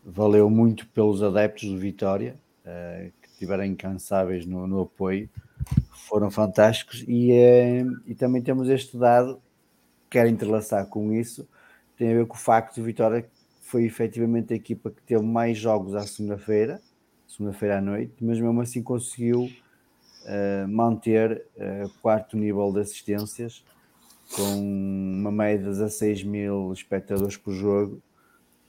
valeu muito pelos adeptos do Vitória, uh, que estiveram incansáveis no, no, apoio, foram fantásticos. E, uh, e também temos este dado, quero entrelaçar com isso, tem a ver com o facto do Vitória foi efetivamente a equipa que teve mais jogos à segunda-feira, segunda-feira à noite, mas mesmo assim conseguiu uh, manter uh, quarto nível de assistências com uma média de 16 mil espectadores por jogo.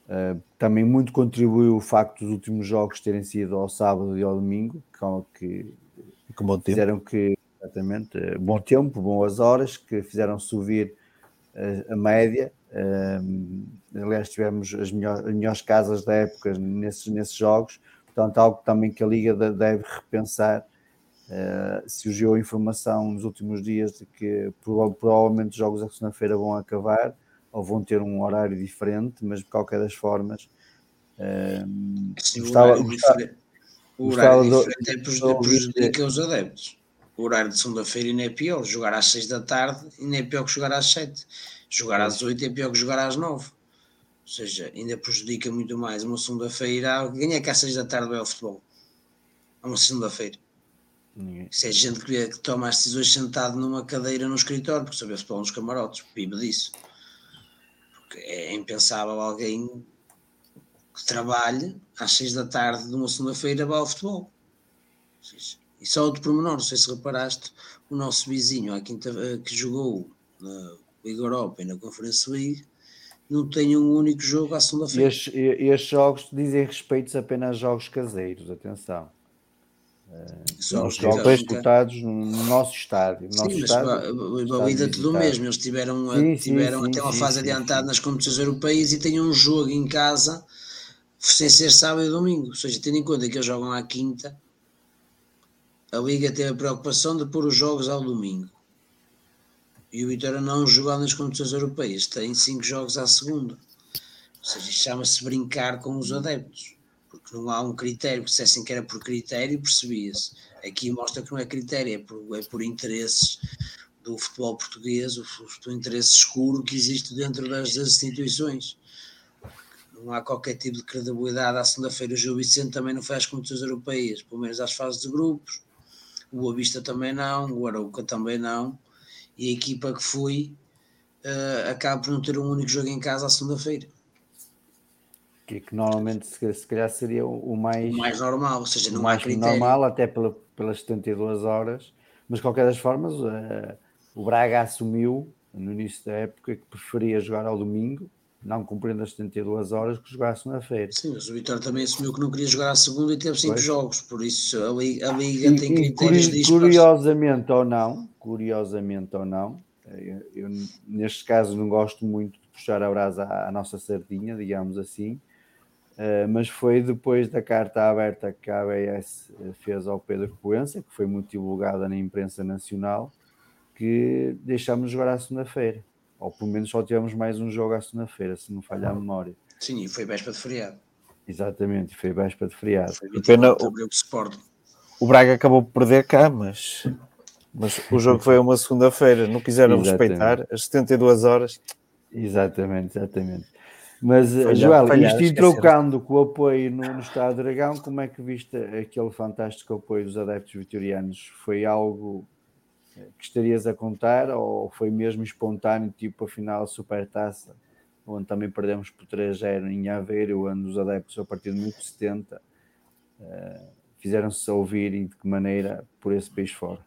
Uh, também muito contribuiu o facto dos últimos jogos terem sido ao sábado e ao domingo, que, com bom fizeram que, exatamente, bom tempo, boas horas, que fizeram subir uh, a média. Aliás, tivemos as, melhor, as melhores casas da época nesses, nesses jogos, portanto, algo também que a Liga deve repensar Uh, surgiu a informação nos últimos dias de que provavelmente os jogos da segunda-feira vão acabar ou vão ter um horário diferente, mas de qualquer das formas. Uh, Sim, gostava, o horário, o horário diferente é prejudica os adeptos. O horário de segunda-feira ainda é pior. Jogar às 6 da tarde ainda é pior que jogar às 7. Jogar às 8 é pior que jogar às 9. Ou seja, ainda prejudica muito mais uma segunda-feira. Quem é que às 6 da tarde vai ao futebol? É uma segunda-feira. Isso é gente que, que, toma as decisões sentado numa cadeira no escritório, porque saber futebol nos camarotes, vive disso. Porque é impensável alguém que trabalhe às seis da tarde de uma segunda-feira vá ao futebol. E só outro pormenor, não sei se reparaste, o nosso vizinho à quinta, eh, que jogou na Liga Europa e na Conferência League não tenho um único jogo à segunda-feira. Estes, estes jogos dizem respeito apenas a jogos caseiros, atenção. São os jogos disputados no nosso estádio. No sim, nosso mas estádio, a ida tudo mesmo. Eles tiveram, sim, tiveram sim, até uma fase adiantada nas competições europeias e têm um jogo em casa sem ser sábado e domingo. Ou seja, tendo em conta que eles jogam à quinta, a Liga teve a preocupação de pôr os jogos ao domingo. E o Vitória não jogou nas competições europeias, tem cinco jogos à segunda. Ou seja, isto chama-se brincar com os adeptos, porque não há um critério. Se dissessem que era por critério, percebia-se. Aqui mostra que não é critério, é por, é por interesses do futebol português, o, o interesse escuro que existe dentro das, das instituições não há qualquer tipo de credibilidade. À segunda-feira, o Gil Vicente também não faz competições europeias, pelo menos às fases de grupos. O Boa Vista também não, o Arauca também não e a equipa que fui uh, acaba por não ter um único jogo em casa à segunda-feira. Que, que normalmente se, se calhar seria o mais, o mais normal, ou seja, não mais há critério. normal, até pela, pelas 72 horas, mas de qualquer das formas, uh, o Braga assumiu no início da época que preferia jogar ao domingo, não cumprindo as 72 horas, que jogar segunda-feira. Sim, mas o Vitória também assumiu que não queria jogar à segunda e teve cinco pois. jogos, por isso a Liga, a Liga e, tem critérios de Curiosamente ou não, curiosamente ou não, eu, eu, neste caso não gosto muito de puxar a brasa à, à nossa sardinha, digamos assim, uh, mas foi depois da carta aberta que a ABS eh, fez ao Pedro Coença, que foi muito divulgada na imprensa nacional, que deixámos jogar à segunda-feira. Ou pelo menos só tivemos mais um jogo à segunda-feira, se não falhar a memória. Sim, e foi véspera de feriado. Exatamente, foi véspera de feriado. Foi pena, o, o Braga acabou por perder cá, mas mas o jogo foi uma segunda-feira, não quiseram exatamente. respeitar as 72 horas. Exatamente, exatamente. Mas, falhar, Joel, falhar, isto trocando com o apoio no, no Estado Dragão, como é que viste aquele fantástico apoio dos adeptos vitorianos? Foi algo que estarias a contar ou foi mesmo espontâneo, tipo a final super taça, onde também perdemos por 3-0 em Aveiro, onde os adeptos a partir de 1970 uh, fizeram-se ouvir e de que maneira por esse país fora?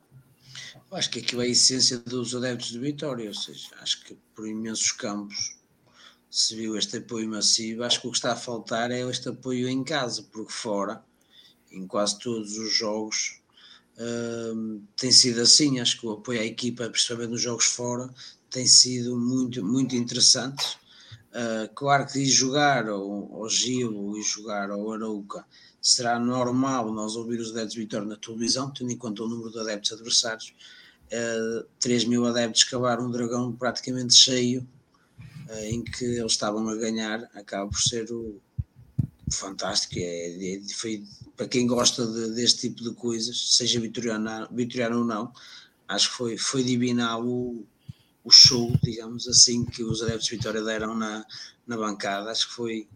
Acho que aquilo é a essência dos adeptos de Vitória, ou seja, acho que por imensos campos se viu este apoio massivo. Acho que o que está a faltar é este apoio em casa, porque fora, em quase todos os jogos, tem sido assim. Acho que o apoio à equipa, principalmente nos jogos fora, tem sido muito, muito interessante. Uh, claro que ir jogar ao, ao Gil e jogar ao Arauca será normal nós ouvir os adeptos de Vitória na televisão, tendo em conta o número de adeptos adversários. Uh, eh, 3 mil adeptos acabaram um dragão praticamente cheio, uh, em que eles estavam a ganhar, acaba por ser o, fantástico. É, é, foi, para quem gosta de, deste tipo de coisas, seja vitoriano, vitoriano ou não, acho que foi, foi divinal o, o show, digamos assim, que os adeptos de Vitória deram na, na bancada. Acho que foi.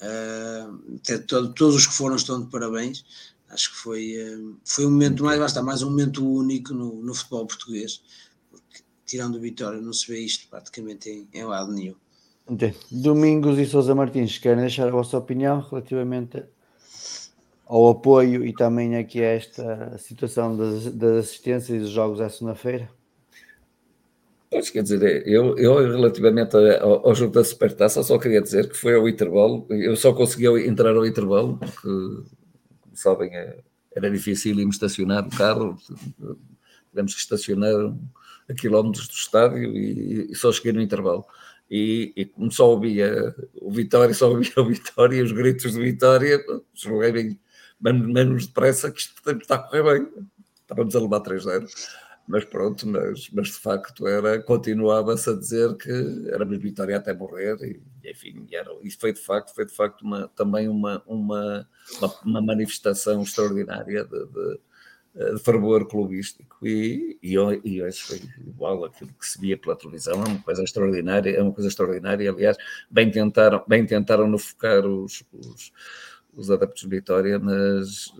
Uh, todo, todos os que foram estão de parabéns. Acho que foi, uh, foi um momento mais, basta, mais um momento único no, no futebol português, porque tirando o Vitória não se vê isto praticamente em, em lado nenhum. Domingos e Sousa Martins, querem deixar a vossa opinião relativamente ao apoio e também aqui a esta situação das, das assistências e dos jogos à segunda-feira? Pois, quer dizer, eu, eu relativamente ao, ao jogo da Supertaça só queria dizer que foi ao intervalo, eu só consegui entrar ao intervalo porque, sabem, é, era difícil irmos estacionar o carro, tivemos que estacionar a quilómetros do estádio e, e só cheguei no intervalo e, e como só ouvia o Vitória, só ouvia o Vitória, os gritos de Vitória, joguei bem, menos depressa que isto está a correr bem. Estávamos a levar 3-0. Mas pronto, mas, mas de facto era, continuava-se a dizer que éramos Vitória até morrer e, enfim, era, isso foi de facto, foi de facto uma, também uma, uma, uma, manifestação extraordinária de, de de fervor clubístico. E, e, e hoje foi igual aquilo que se via pela televisão, é uma coisa extraordinária, é uma coisa extraordinária, aliás, bem tentaram, bem tentaram no focar os, os, os adeptos de Vitória, mas,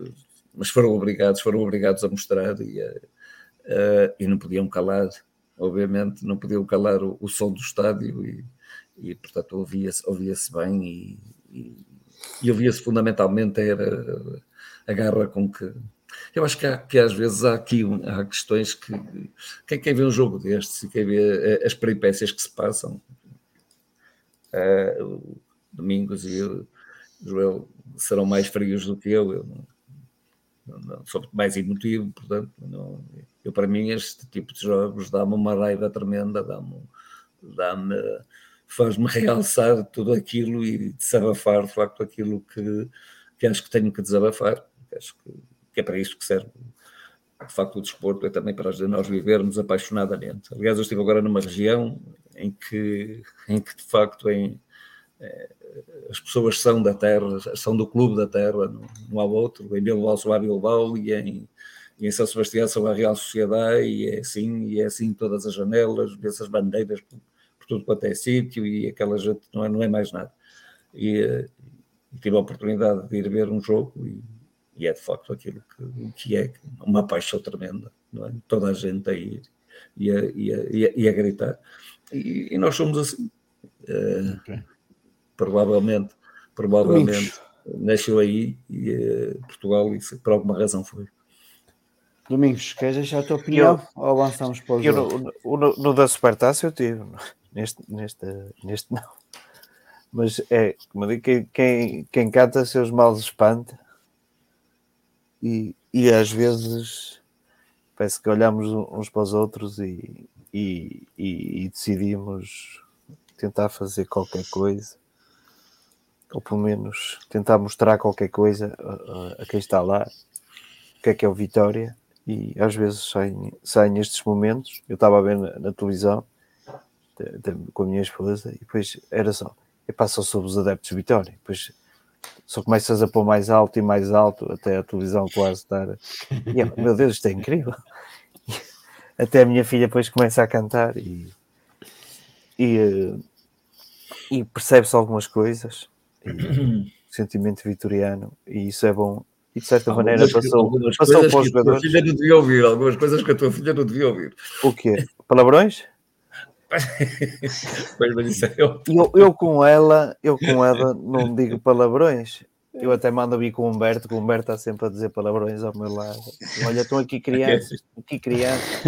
mas foram obrigados, foram obrigados a mostrar e, a, a, e não podiam calar, obviamente, não podiam calar o, o som do estádio e, e portanto ouvia-se ouvia bem e, e, e ouvia-se fundamentalmente era a garra com que eu acho que, há, que às vezes há aqui há questões que quem quer ver um jogo destes e quer ver eh, as peripécias que se passam, Uh, Domingos e o Joel serão mais frios do que eu. Eu não, não, sou mais emotivo, portanto, não, eu para mim este tipo de jogos dá-me uma raiva tremenda, dá-me dá-me faz-me realçar tudo aquilo e desabafar de facto aquilo que, que acho que tenho que desabafar. Acho que, que é para isso que serve de facto o desporto, é também para nós vivermos apaixonadamente. Aliás, eu estive agora numa região em que, em que de facto em, é, as pessoas são da terra, são do clube da terra, não, não há outro. Em Bilbao são a Bilbao e em, e em São Sebastião são a Real Sociedade e é assim, e é assim todas as janelas, essas bandeiras por, por tudo quanto é sítio e aquela gente não é, não é mais nada. E, eh, e tive a oportunidade de ir ver um jogo e e é de facto aquilo que, que é uma paixão tremenda, não é? Toda a gente a ir e a, e a, e a, e a gritar. E, e, nós somos assim. Uh, okay. Provavelmente, provavelmente nasceu aí e uh, Portugal, isso por alguma razão foi. Domingos, queres deixar a tua opinião eu, ou avançamos para o jogo? No, no, no, da Supertaça eu tive, neste, neste, neste não. Mas é, como eu digo, quem, quem, quem canta seus males espanta e, e às vezes parece que olhamos uns para os outros e, e, e, e decidimos tentar fazer qualquer coisa. Ou pelo menos tentar mostrar qualquer coisa a, a, quem está lá, o que é que é o Vitória, e às vezes saem, saem estes momentos. Eu estava a ver na, na televisão de, de, com a minha esposa e depois era só, e passa sobre os adeptos de Vitória, depois só começas a pôr mais alto e mais alto até a televisão quase estar. E eu, meu Deus, isto é incrível. Até a minha filha depois começa a cantar e, e, eh, e percebe-se algumas coisas. E, sentimento vitoriano, e isso é bom. E de certa algumas maneira passou, passou para os jogadores. A tua filha não devia ouvir, algumas coisas que a tua filha não devia ouvir. O quê? Palavrões? pois, mas isso é eu. eu. Eu com ela, eu com ela não digo palavrões. Eu até mando vir com o Humberto, que o Humberto está sempre a dizer palavrões ao meu lado. Olha, estão aqui crianças, aqui crianças.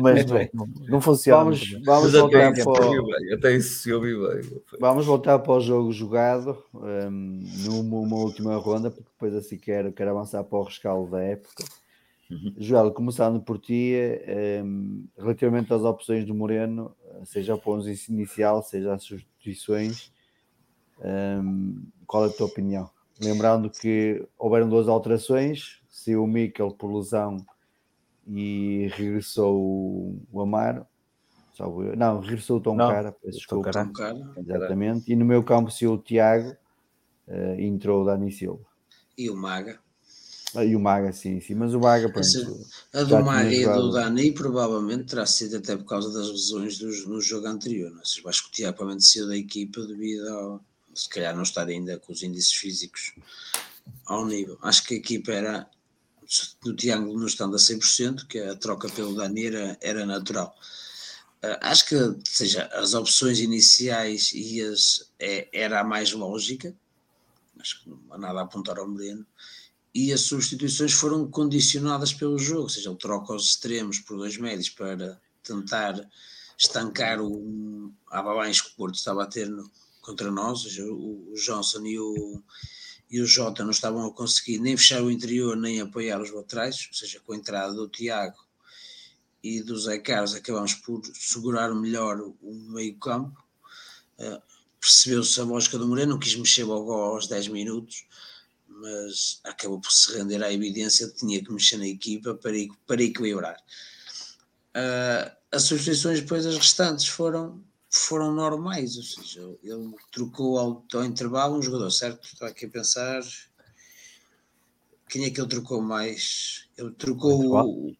Mas não, não funciona. Vamos, vamos voltar para o... até isso se ouvi bem. Vamos voltar para o jogo jogado um, numa última ronda, porque depois assim quero, quero avançar para o rescaldo da época. Uhum. Joel, começando por ti, um, ehm, relativamente às opções do Moreno, seja o 11 inicial, seja as substituições, um, ehm, qual é a tua opinião? Lembrando que houveram duas alterações, se o Mikel por lesão e regressou o Amaro, não, regressou o Tom não, Cara, desculpa, Tom Cara. exatamente, e no meu campo se o Tiago uh, entrou o Dani Silva. E o Maga. E o Maga, sim, sim, mas o Maga, pronto, A do Maga e a do Dani provavelmente terá sido até por causa das lesões do, no jogo anterior. Não? Se acho que o Tiago provavelmente saiu da equipa devido ao, se calhar não estar ainda com os índices físicos ao nível. Acho que a equipa era no triângulo não estando a 100%, que a troca pelo Dani era, era natural. Uh, acho que seja, as opções iniciais e as, é, era a mais lógica, acho que não há nada a apontar ao Moreno e as substituições foram condicionadas pelo jogo, ou seja, ele troca os extremos por dois médios para tentar estancar o abaixo que o Porto estava a ter no, contra nós, ou seja, o, o Johnson e o, e o Jota não estavam a conseguir nem fechar o interior nem apoiar os laterais, ou seja, com a entrada do Tiago e do Zé Carlos acabamos por segurar melhor o meio campo, uh, percebeu-se a lógica do Moreno, quis mexer logo aos 10 minutos, mas acabou por se render à evidência de que tinha que mexer na equipa para, para equilibrar. Uh, as substituições depois as restantes foram, foram normais, ou seja, ele trocou ao, ao intervalo um jogador, certo? Estou aqui a pensar quem é que ele trocou mais? Ele trocou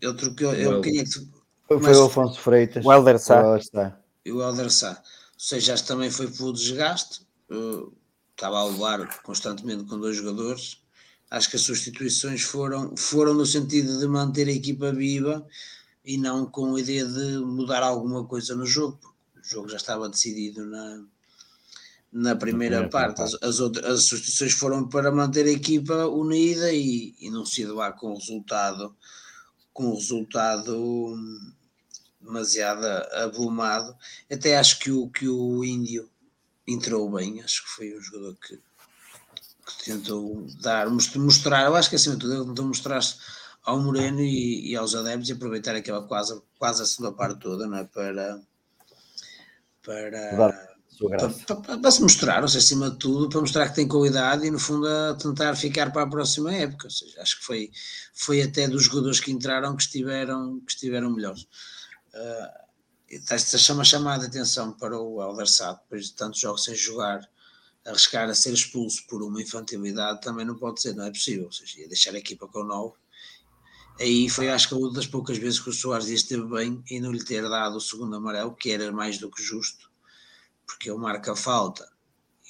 ele trocou ele, quem é que foi, foi o Afonso Freitas o Helder Sá o Helder Sá ou seja, acho que também foi pelo desgaste uh, estava a levar constantemente com dois jogadores. Acho que as substituições foram, foram no sentido de manter a equipa viva e não com a ideia de mudar alguma coisa no jogo, porque o jogo já estava decidido na, na primeira, parte. parte. As, as, outras, as substituições foram para manter a equipa unida e, e não se doar com resultado com resultado demasiado abrumado. Até acho que o, que o Índio entrou bem, acho que foi um jogador que, que tentou dar, mostrar, eu acho que acima de tudo ele tentou mostrar ao Moreno e, e, aos adeptos e aproveitar aquela quase, quase a segunda parte toda não é? para, para, para, para, para, se mostrar, ou seja, acima de tudo, para mostrar que tem qualidade e no fundo a tentar ficar para a próxima época. Ou seja, acho que foi, foi até dos jogadores que entraram que estiveram, que estiveram melhores. Uh, esta chama chamada atenção para o Elder depois de tantos jogos sem jogar, arriscar a ser expulso por uma infantilidade também não pode ser, não é possível. Ou seja, ia deixar a equipa com o 9 Aí foi, acho que, uma das poucas vezes que o Soares esteve bem e não lhe ter dado o segundo amarelo, que era mais do que justo, porque ele marca falta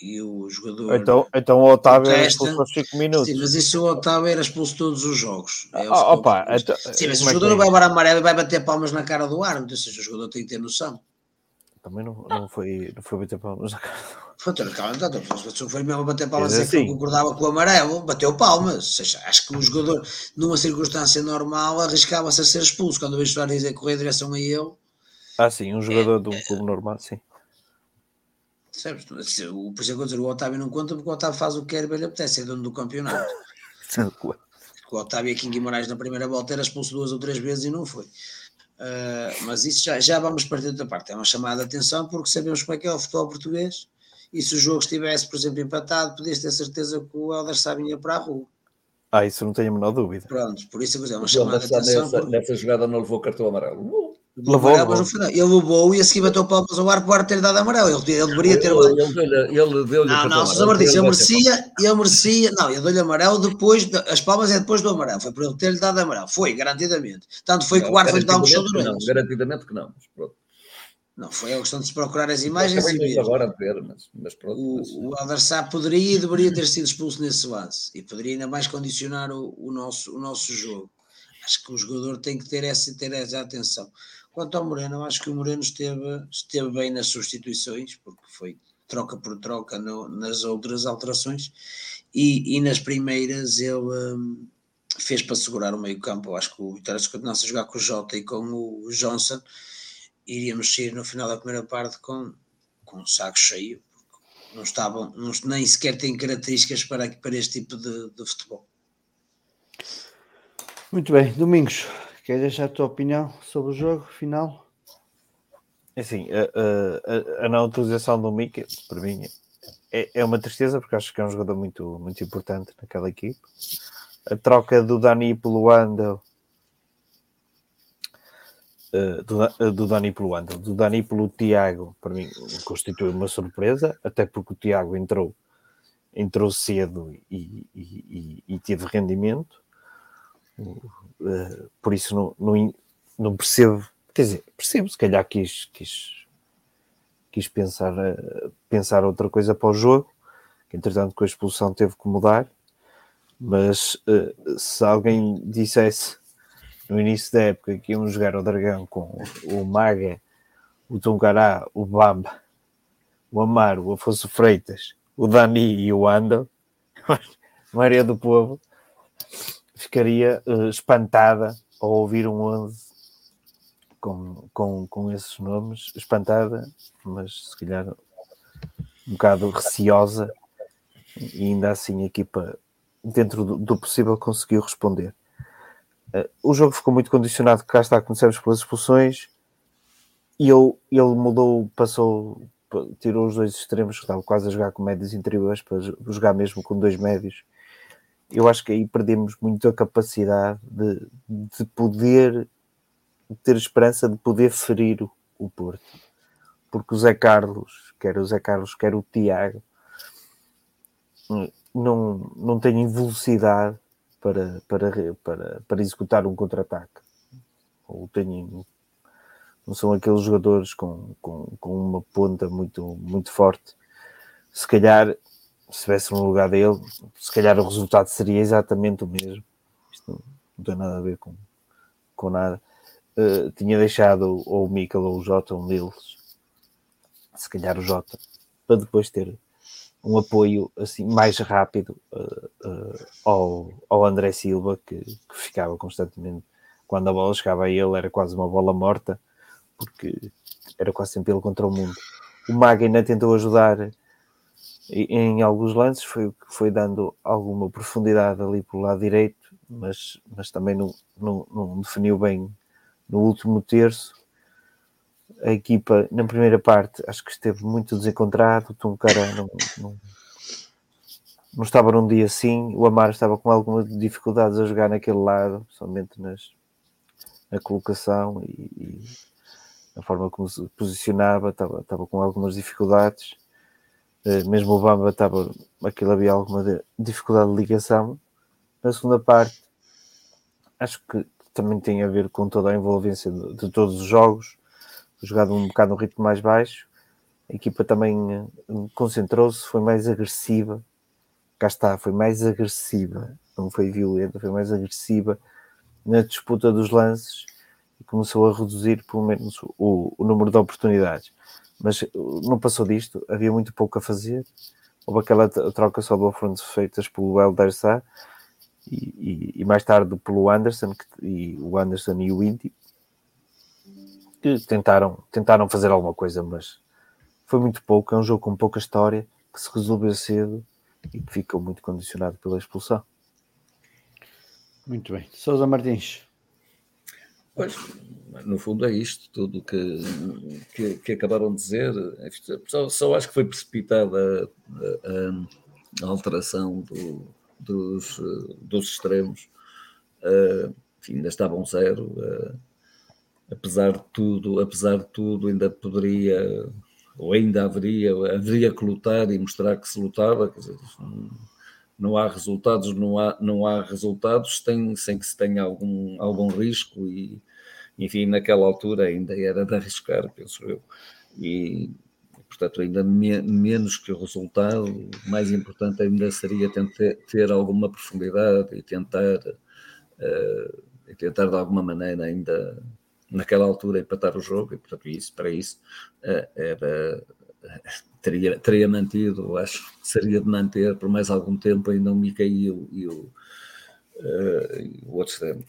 e o jogador. Então, então o Otávio era expulso aos 5 minutos. Sim, mas isso o Otávio era expulso todos os jogos. É ah, opa, então, sim, mas o é jogador não vai levar amarelo e vai bater palmas na cara do árbitro, ou seja, o jogador tem que ter noção. Também não, não, foi, não foi bater palmas na cara do Pronto, calma, então, foi mesmo a bater palmas e assim. que concordava com o amarelo, bateu palmas. Ou seja, acho que o jogador, numa circunstância normal, arriscava-se a ser expulso. Quando o vestuário dizer correr em direção a ele. Ah, sim, um jogador é, de um clube normal, sim. Sabes, por isso é que eu dizer, o Otávio não conta porque o Otávio faz o que quer e ele apetece, é dono do campeonato. o Otávio aqui em Guimarães na primeira volta era expulso duas ou três vezes e não foi. Uh, mas isso já, já vamos partir da parte. É uma chamada de atenção porque sabemos como é que é o futebol português e se o jogo estivesse, por exemplo, empatado, podias ter certeza que o Helder Sá vinha para a rua. Ah, isso não tenho a menor dúvida. Pronto, por isso é uma chamada de atenção. Nessa, porque... nessa jogada não levou cartão amarelo. Levou, levou. Mas final, ele levou e a seguir bateu palmas ao ar para ter dado amarelo. Ele, ele deveria ter. Ele, ele, ele deu-lhe. Não, não, Sousa Martins, ele merecia, ele merecia. Não, ele deu-lhe amarelo depois. As palmas é depois do amarelo. Foi por ele ter-lhe dado amarelo. Foi, garantidamente. Tanto foi não, que o ar foi-lhe dar um chão Não, garantidamente que não. Mas pronto. Não, foi a questão de se procurar as imagens e ver. agora ver, mas, mas pronto. O, mas... o Aldarsá poderia e deveria ter sido expulso nesse lance e poderia ainda mais condicionar o, o, nosso, o nosso jogo. Acho que o jogador tem que ter essa, ter essa atenção. Quanto ao Moreno, acho que o Moreno esteve, esteve bem nas substituições, porque foi troca por troca no, nas outras alterações e, e nas primeiras ele um, fez para segurar o meio campo. Eu acho que o Vitória se continuasse a jogar com o Jota e com o Johnson iríamos sair no final da primeira parte com, com um saco cheio, não estavam, não, nem sequer têm características para, para este tipo de, de futebol. Muito bem, Domingos, queres deixar a tua opinião sobre o jogo final? É assim, a, a, a não utilização do Mickey, para mim, é, é uma tristeza, porque acho que é um jogador muito, muito importante naquela equipe. A troca do Dani pelo Andel Uh, do, uh, do Dani pelo Andel, do Dani pelo Tiago, para mim constitui uma surpresa, até porque o Tiago entrou, entrou cedo e, e, e, e teve rendimento, uh, por isso não, não, não, percebo, quer dizer, percebo, se calhar quis, quis, quis pensar, pensar outra coisa para o jogo, que entretanto com a expulsão teve que mudar, mas se alguém dissesse no início da época que iam jogar o Dragão com o Maga, o Tungará, o Bamba, o Amaro, o Afonso Freitas, o Dani e o Ando, a maioria do povo ficaria uh, espantada ao ouvir um 11 com, com, com esses nomes, espantada, mas se calhar um bocado receosa, e ainda assim a equipa, dentro do, do possível, conseguiu responder. Uh, o jogo ficou muito condicionado, cá está, começamos pelas expulsões e ele, ele mudou, passou, tirou os dois extremos, que estavam quase a jogar com médios interiores, para jogar mesmo com dois médios. Eu acho que aí perdemos muito a capacidade de, de poder ter esperança de poder ferir o, o Porto. Porque o Zé Carlos, quer o Zé Carlos, quer o Tiago, não, não têm velocidade para, para, para, para executar um contra-ataque. Ou têm, não são aqueles jogadores com, com, com uma ponta muito, muito forte. Se calhar, se estivesse no lugar dele, se calhar o resultado seria exatamente o mesmo. Isto não, tem nada a ver com, com nada. Uh, tinha deixado ou o Mikel ou o Jota, um deles, se calhar o Jota, para depois ter um apoio assim mais rápido uh, uh, ao, ao André Silva, que, que, ficava constantemente, quando a bola chegava a ele, era quase uma bola morta, porque era quase sempre ele contra o mundo. O Maga ainda tentou ajudar em alguns lances, foi foi dando alguma profundidade ali pelo lado direito, mas, mas também não, não, não definiu bem no último terço. A equipa, na primeira parte, acho que esteve muito desencontrado. O Tom Cara não, não, não estava num dia assim. O Amar estava com algumas dificuldades a jogar naquele lado, somente nas, na colocação e, e a forma como se posicionava, estava, estava com algumas dificuldades. Eh, mesmo o Bamba estava, aquilo havia alguma dificuldade de ligação. Na segunda parte, acho que também tem a ver com toda a envolvência de, de todos os jogos, jogado um bocado no ritmo mais baixo. A equipa também eh, concentrou-se, foi mais agressiva. Cá está, foi mais agressiva, não foi violenta, foi mais agressiva na disputa dos lances e começou a reduzir pelo menos o, o número de oportunidades. Mas não passou disto, havia muito pouco a fazer. Houve aquela troca só do front feitas pelo Elder Sá e, e, e, mais tarde pelo Anderson que, e o Anderson e o Indy que tentaram, tentaram fazer alguma coisa, mas foi muito pouco. É um jogo com pouca história que se resolveu cedo e que ficou muito condicionado pela expulsão. Muito bem. Sousa Martins. Pois, no fundo é isto, tudo que, que, que acabaram de dizer. Só, só, acho que foi precipitada a, a, alteração do, dos, dos extremos. Uh, enfim, ainda estavam zero. Uh, apesar de tudo, apesar de tudo, ainda poderia, ou ainda haveria, haveria que lutar e mostrar que se lutava. Quer dizer, não há resultados, não há, não há resultados sem, sem que se tenha algum, algum risco e, enfim, naquela altura ainda era de arriscar, penso eu. E, portanto, ainda me, menos que o resultado, mais importante ainda seria tentar, ter alguma profundidade e tentar, uh, e tentar de alguma maneira ainda naquela altura empatar o jogo, e portanto isso, para isso uh, era, teria, teria mantido, acho que seria de manter por mais algum tempo ainda o Micael e o, uh, o outro extremo.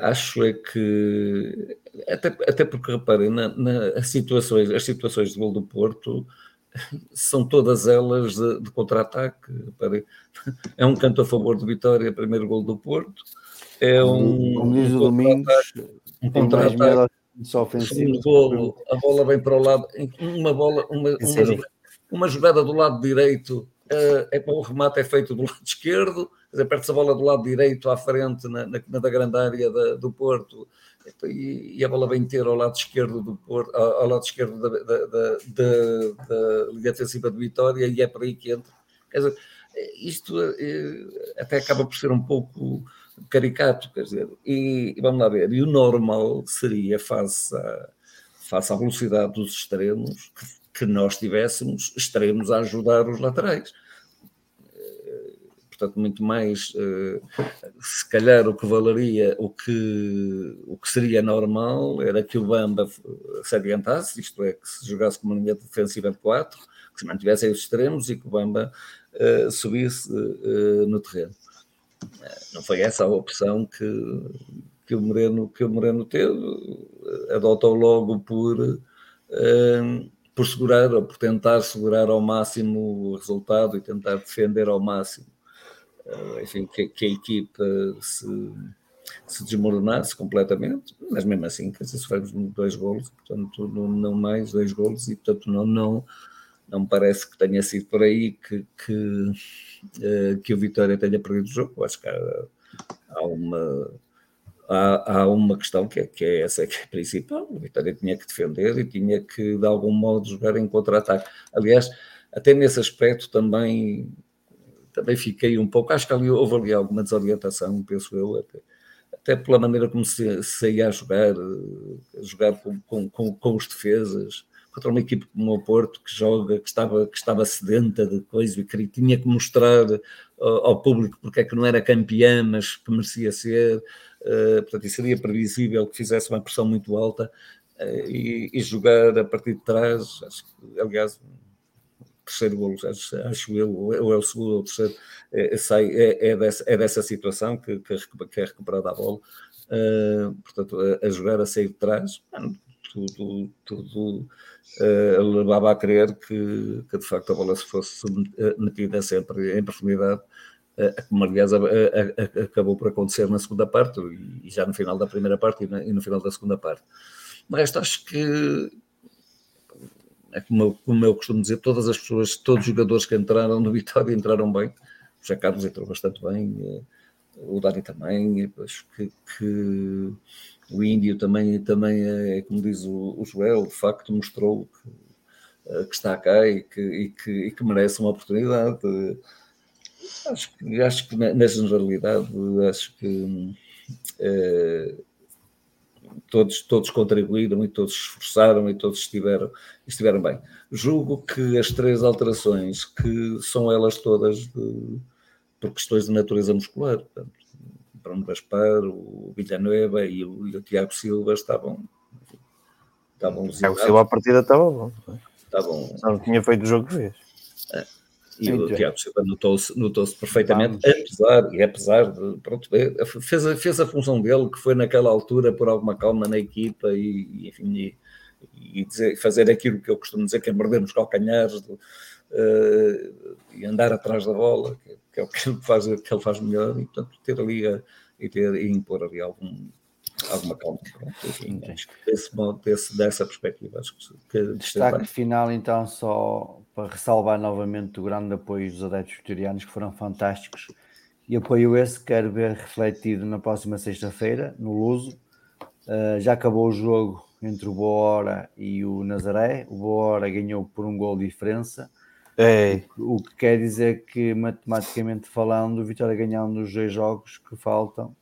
Acho é que até, até porque reparem, na, na, as, situações, as situações de gol do Porto são todas elas de, de contra-ataque. É um canto a favor de Vitória, primeiro gol do Porto. É um. Como diz o Domingos, um contra-ataque. Segundo golo, a bola vem para o lado, uma bola, uma, uma, uma jogada do lado direito, é para o remate é feito do lado esquerdo, quer perde-se a bola do lado direito à frente, na, na, na grande área da, do Porto, e, e, a bola vem ter ao lado esquerdo do Porto, ao, ao lado esquerdo da, da, da, Liga Defensiva de Vitória, e é por aí que entra. Quer dizer, isto é, até acaba por ser um pouco caricato, quer dizer, e, e, vamos lá ver, e o normal seria, face, a, face à velocidade dos extremos, que, que nós tivéssemos extremos a ajudar os laterais portanto, muito mais, uh, se calhar o que valeria, o que, o que seria normal era que o Bamba se adiantasse, isto é, que se jogasse com uma linha defensiva de 4, que se mantivesse os extremos e que o Bamba uh, subisse uh, no terreno. Não foi essa a opção que, que, o, Moreno, que o Moreno teve, adotou logo por por segurar ou por tentar segurar ao máximo o resultado e tentar defender ao máximo eh, enfim, que, que a equipa se, se desmoronasse completamente, mas mesmo assim, quer dizer, sofremos dois golos, portanto, não, não, mais dois golos, e portanto, não, não, não parece que tenha sido por aí que, que, uh, que o Vitória tenha perdido o jogo. Acho que há, há uma. Há, há, uma questão que é, que é essa que é principal. O Vitória tinha que defender e tinha que, de algum modo, jogar em contra-ataque. Aliás, até nesse aspecto também também fiquei um pouco, acho que ali houve ali alguma desorientação, penso eu, até, até pela maneira como se saía a jogar, a jogar com, com, com, com os defesas, contra uma equipe como o Porto que joga, que estava, que estava sedenta de coisa e que tinha que mostrar ao, ao público porque é que não era campeã, mas que merecia ser. Uh, portanto, seria previsível que fizesse uma pressão muito alta uh, e, e, jogar a partir de trás. Acho aliás, terceiro golo, acho, eu, ou é o segundo ou o terceiro, é, sai, é, é, dessa, é dessa situação que, que, é recuperada a bola, uh, portanto, a, a, jogar a sair de trás, tudo, tudo uh, levava a crer que, que, de facto a bola se fosse metida sempre em profundidade, como aliás acabou por acontecer na segunda parte e, já no final da primeira parte e, no final da segunda parte. De resto, acho que é como eu, como eu costumo dizer, todas as pessoas, todos os jogadores que entraram no Vitória entraram bem. O José Carlos entrou bastante bem, eh, o Dani também, acho que, que, o Índio também, também é, como diz o, o Joel, de facto mostrou que, eh, que está cá e que, e que, e que merece uma oportunidade. Acho que, acho que na generalidade, acho que é, todos, todos contribuíram e todos se esforçaram e todos estiveram, estiveram bem. Julgo que as três alterações, que são elas todas de, por questões de natureza muscular, portanto, Bruno Gaspar, o Villanueva e o, e o Tiago Silva estavam estavam Tiago Silva a partida estava bom. Estavam... Só não tinha feito o jogo que fez. É. E o Tiago Silva notou-se notou perfeitamente, Vamos. apesar, e apesar de, pronto, fez a, fez a função dele, que foi naquela altura por alguma calma na equipa e, e enfim, e, e dizer, fazer aquilo que eu costumo dizer, que é morder nos calcanhares de, uh, e andar atrás da bola, que, que, é o que ele faz, que ele faz melhor, e portanto ter ali a, e, ter, e impor ali algum, alguma calma. Enfim, acho que desse, desse, dessa perspectiva, acho que, que Destaque final, então, só para ressalvar novamente o grande apoio dos adeptos vitorianos que foram fantásticos e apoio esse que quero ver refletido na próxima sexta-feira no Luso. Uh, já acabou o jogo entre o Boa Hora e o Nazaré. O Boa Hora ganhou por um gol de diferença. É. O que quer dizer que, matematicamente falando, o Vitória ganhando os dois jogos que faltam,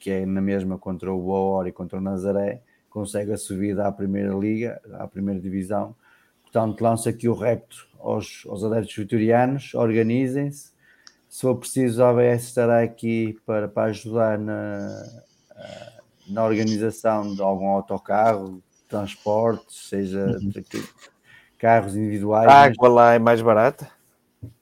que é na mesma contra o Boa e contra o Nazaré, consegue a subida à Primeira Liga, à Primeira Divisão. Portanto, lanço aqui o repto aos, aos adeptos vitorianos, organizem-se. Se for preciso, a ABS estará aqui para, para ajudar na, na organização de algum autocarro, transportes, seja uhum. carros individuais. A água lá é mais barata?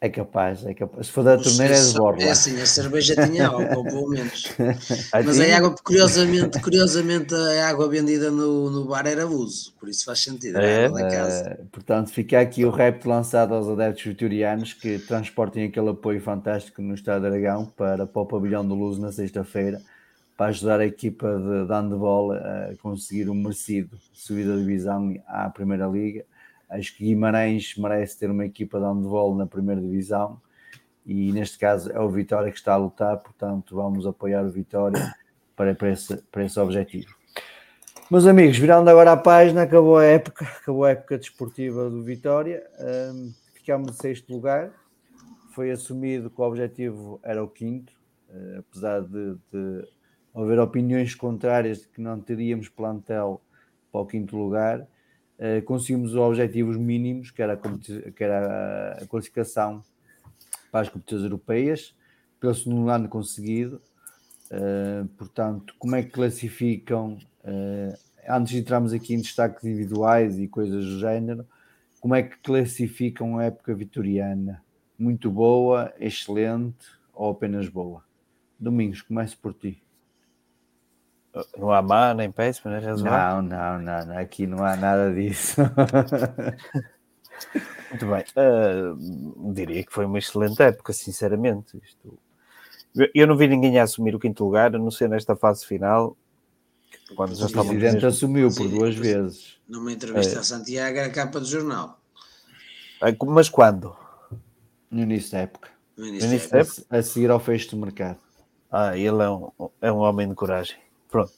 É capaz, é capaz. Se for da torneira é de borla. É assim, a cerveja tinha álcool, pelo menos. Mas a água, curiosamente, curiosamente, a água vendida no, no bar era uso, por isso faz sentido. É, uh, portanto, fica aqui o repto lançado aos adeptos vitorianos que transportem aquele apoio fantástico no Estado de Aragão para, para o pavilhão do Luz na sexta-feira, para ajudar a equipa de, de handball a conseguir um merecido subida de divisão à Primeira Liga Acho que Guimarães merece ter uma equipa de handball na primeira divisão e neste caso é o Vitória que está a lutar, portanto vamos apoiar o Vitória para, para, esse, para esse objetivo. Meus amigos, virando agora a página, acabou a época, acabou a época desportiva do Vitória, um, ficámos em sexto lugar, foi assumido que o objetivo era o quinto, uh, apesar de, de haver opiniões contrárias de que não teríamos plantel para o quinto lugar, uh, conseguimos os objetivos mínimos, que era, a, que era a qualificação para as competições europeias, pelo segundo ano conseguido. Uh, portanto, como é que classificam, uh, antes de entrarmos aqui em destaques individuais e coisas do género, como é que classificam a época vitoriana? Muito boa, excelente ou apenas boa? Domingos, comece por ti. Não há má, nem péssimo, nem razoável? Não, não, não, aqui não há nada disso. Muito bem. Uh, diria que foi uma excelente época, sinceramente. Isto... Eu, não vi ninguém a assumir o quinto lugar, a não ser nesta fase final. Quando já o presidente mesmo... assumiu por duas vezes. Numa entrevista é. a Santiago, era capa do jornal. Mas quando? No início da época. No início, no início da época? A, a seguir ao fecho do mercado. Ah, ele é um, é um homem de coragem. Pronto.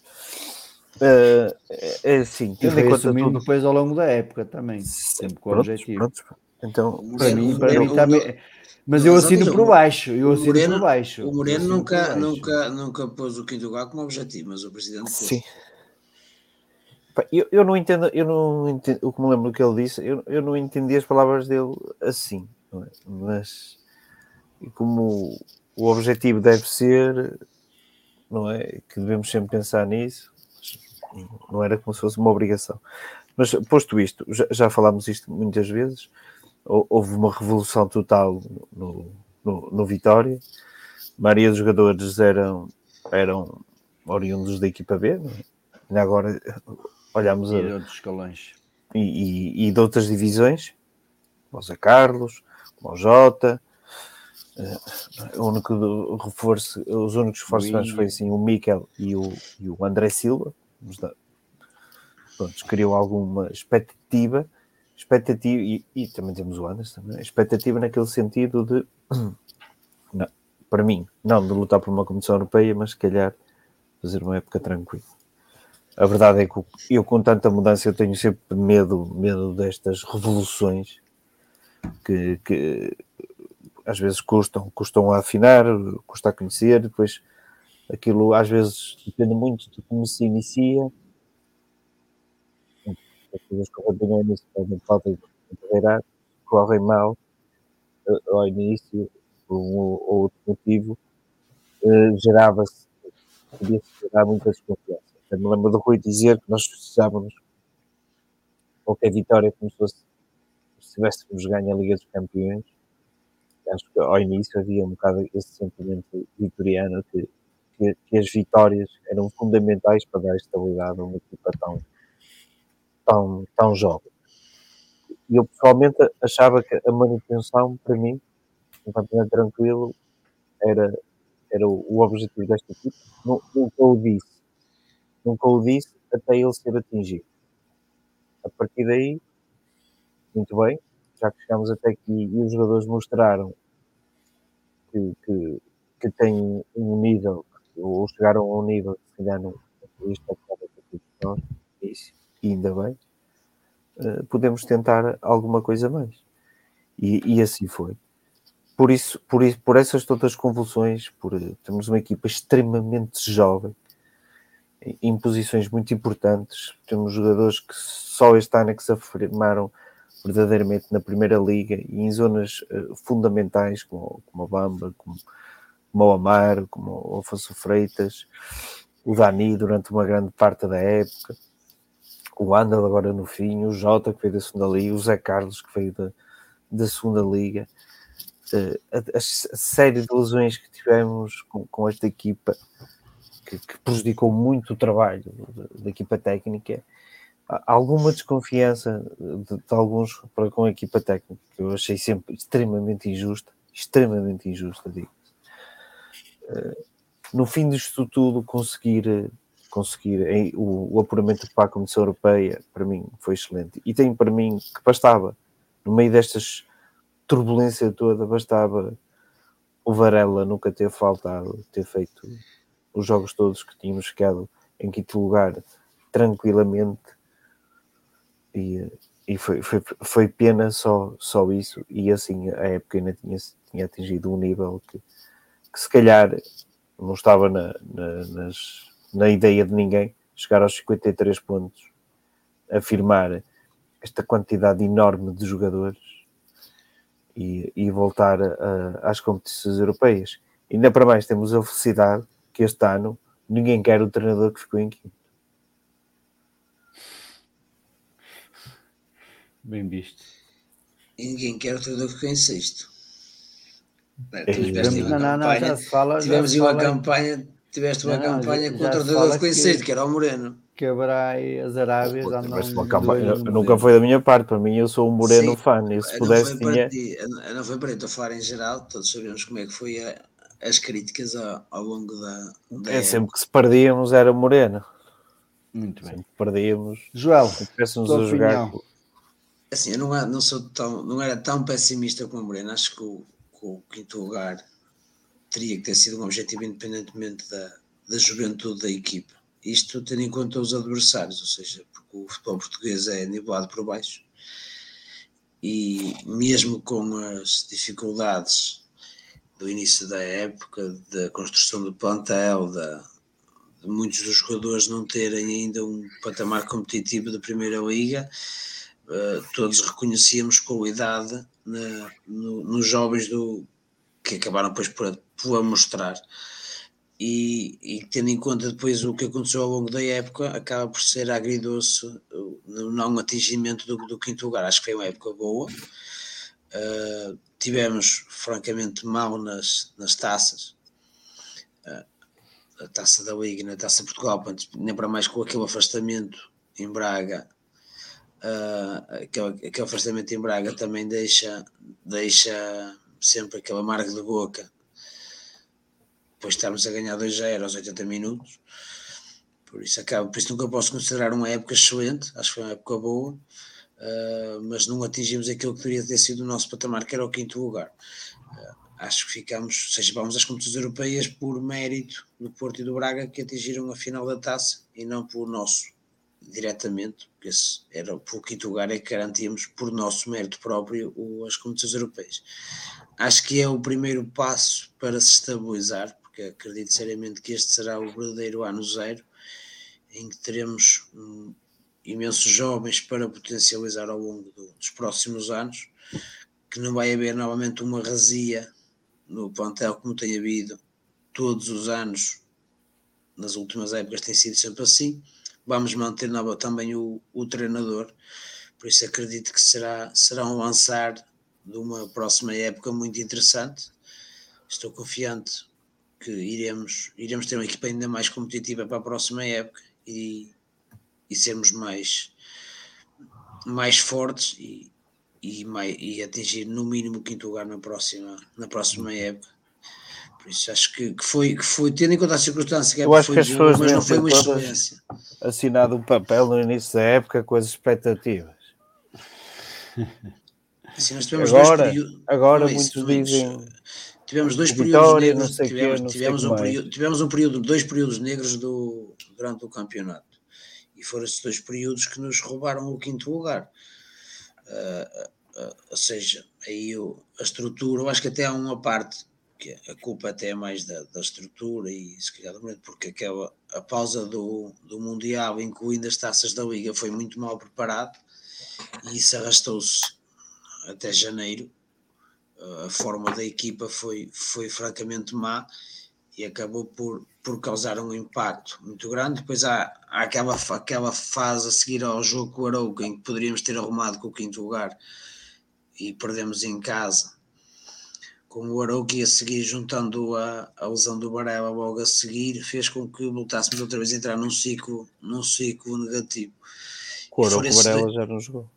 Uh, é assim, tendo em conta tudo... depois ao longo da época também, sempre com o objetivo. Pronto. Então, para mim, para mim também. Mas eu assino por baixo. Eu assino Moreno, por baixo. O Moreno nunca, nunca, nunca pôs o quinto lugar como objetivo, mas o presidente pôs. Sim. Eu, eu não entendo, eu não entendo, o que me lembro do que ele disse, eu, eu não entendi as palavras dele assim, é? mas como o objetivo deve ser não é? Que devemos sempre pensar nisso, não era como se fosse uma obrigação. Mas posto isto, já, já falámos isto muitas vezes, houve uma revolução total no, no, no Vitória, a maioria dos jogadores eram, eram oriundos da equipa B, não é? Agora olhamos e a, de outros escalões e, e, e de outras divisões, como o Zé Carlos, como o Jota, o único reforço, os únicos reforços foi assim o Miquel e o, e o André Silva, pronto, criou alguma expectativa, expectativa e, e, também temos o Anderson, né? expectativa naquele sentido de não, para mim, não de lutar por uma competição europeia, mas se calhar fazer uma época tranquila. A verdade é que eu, com tanta mudança, eu tenho sempre medo, medo destas revoluções que, que às vezes custam, custam a afinar, custa a conhecer, depois aquilo às vezes depende muito de como se inicia. As coisas correm bem ao início, podem falta de carreira, correm mal eh, ao início, por um ou outro motivo, eh, gerava-se, podia-se gerar muita desconfiança. Eu me lembro do Rui dizer que nós precisávamos qualquer vitória como se fosse se tivéssemos ganho a Liga dos Campeões. Acho que ao início havia um bocado esse sentimento vitoriano que, que, que as vitórias eram fundamentais para dar estabilidade a uma equipa tão, tão, tão jovem. E eu pessoalmente achava que a manutenção, para mim, um campeonato tranquilo, era, era o, objetivo desta equipa. Nunca o disse nunca o disse até ele ser atingido. A partir daí, muito bem, já que chegamos até aqui e os jogadores mostraram que, que, que têm um nível, ou chegaram a um nível que se calhar não nós, isso, e ainda bem, uh, podemos tentar alguma coisa mais. E, e, assim foi. Por isso, por isso, por essas todas as convulsões, por temos uma equipa extremamente jovem, em posições muito importantes. Temos jogadores que só este ano é que se afirmaram verdadeiramente na Primeira Liga e em zonas uh, fundamentais, como, como a Bamba, como, como o Amar, como o Afonso Freitas, o Dani durante uma grande parte da época, o Andal agora no fim, o Jota que veio da segunda Liga, o Zé Carlos que veio da, da segunda Liga. Uh, a, a, série de lesões que tivemos com, com esta equipa que, que prejudicou muito o trabalho da equipa técnica, alguma desconfiança de, de, alguns para com a equipa técnica, que eu achei sempre extremamente injusta, extremamente injusta, digo. Uh, no fim disto tudo, conseguir, conseguir o, o, apuramento para a Comissão Europeia, para mim, foi excelente. E tem para mim que bastava, no meio destas turbulência toda, bastava o Varela nunca ter faltado, ter feito os jogos todos que tínhamos ficado em quinto lugar tranquilamente e, e foi, foi, foi, pena só, só isso e assim a época ainda tinha, tinha atingido um nível que, que se calhar não estava na, na, nas, na ideia de ninguém chegar aos 53 pontos afirmar esta quantidade enorme de jogadores e, e voltar a, às competições europeias. Ainda para mais temos a felicidade que este ano ninguém quer o treinador que ficou em quinto. Bem visto. E ninguém quer o treinador que ficou em sexto. Tiveste não, não, não, já se fala, tivemos uma fala... campanha, tiveste uma não, campanha com o treinador que ficou em sexto, que era o Moreno. Quebrar as Arábias. Pô, uma campanha, nunca foi da minha parte, para mim eu sou um Moreno Sim, fã. E se pudesse, tinha... Ti, não foi para ti, estou a falar em geral, todos sabemos como é que foi a, as críticas ao, ao longo da, da. É sempre que se perdíamos era Moreno. Muito bem. Sempre perdíamos. Joel, tivessemos a jogar. Assim, eu não, não, sou tão, não era tão pessimista como o Moreno. Acho que o, que o quinto lugar teria que ter sido um objetivo independentemente da, da juventude da equipa. Isto tendo em conta os adversários, ou seja, porque o futebol português é nivelado por baixo e mesmo com as dificuldades do início da época, da construção do plantel, da, de muitos dos jogadores não terem ainda um patamar competitivo da Primeira Liga, uh, todos reconhecíamos qualidade na, no, nos jovens do, que acabaram depois por, por mostrar. E, e, tendo em conta depois o que aconteceu ao longo da época, acaba por ser agridoce o não atingimento do, do quinto lugar. Acho que foi uma época boa. Uh, tivemos francamente mal nas, nas taças. Uh, a taça da Liga e na taça de Portugal, nem para mais com aquele afastamento em Braga, uh, aquele, aquele afastamento em Braga também deixa, deixa sempre aquele amargo de boca. Depois estamos a ganhar 2-0 aos 80 minutos. Por isso, acaba, por isso nunca posso considerar uma época excelente, acho que foi uma época boa, uh, mas não atingimos aquilo que deveria ter sido o nosso patamar, que era o quinto lugar. Uh, acho que ficamos, seja, vamos às competições europeias por mérito do Porto e do Braga que atingiram a final da taça e não por nosso diretamente, porque esse era por quinto lugar é que garantíamos por nosso mérito próprio as competições europeias. Acho que é o primeiro passo para se estabilizar, porque acredito seriamente que este será o verdadeiro ano zero, em que teremos um, imensos jovens para potencializar ao longo do, dos próximos anos, que não vai haver novamente uma razia no plantel como tem havido todos os anos, nas últimas épocas tem sido sempre assim, vamos manter nova também o, o treinador, por isso acredito que será, será um lançar de uma próxima época muito interessante. Estou confiante que iremos, iremos ter uma equipa ainda mais competitiva para a próxima época e, e sermos mais, mais fortes e, e, mais, e atingir no mínimo o quinto lugar na próxima, na próxima época isso acho que, que, foi, que foi, tendo em conta a circunstância que, Eu acho que as pessoas mas não foi uma experiência. Assinado um papel no início da época com as expectativas. Assim, agora, agora é muitos dizem tivemos dois períodos negros, tivemos, quê, tivemos um período, tivemos um período, dois períodos negros do, durante o campeonato e foram esses dois períodos que nos roubaram o quinto lugar. Uh, uh, ou seja, aí o, a estrutura, eu acho que até há uma parte que a culpa até é mais da, da estrutura e se calhar porque aquela a pausa do, do Mundial, incluindo as taças da Liga, foi muito mal preparado e isso arrastou-se até janeiro. A forma da equipa foi, foi francamente má e acabou por, por causar um impacto muito grande. Depois há, há aquela, aquela fase a seguir ao jogo com o Arauco em que poderíamos ter arrumado com o quinto lugar e perdemos em casa com o Arauco ia seguir juntando a, a lesão do Varela logo a seguir, fez com que voltássemos outra vez a entrar num ciclo, num ciclo negativo. O Arauco Varela já não jogou.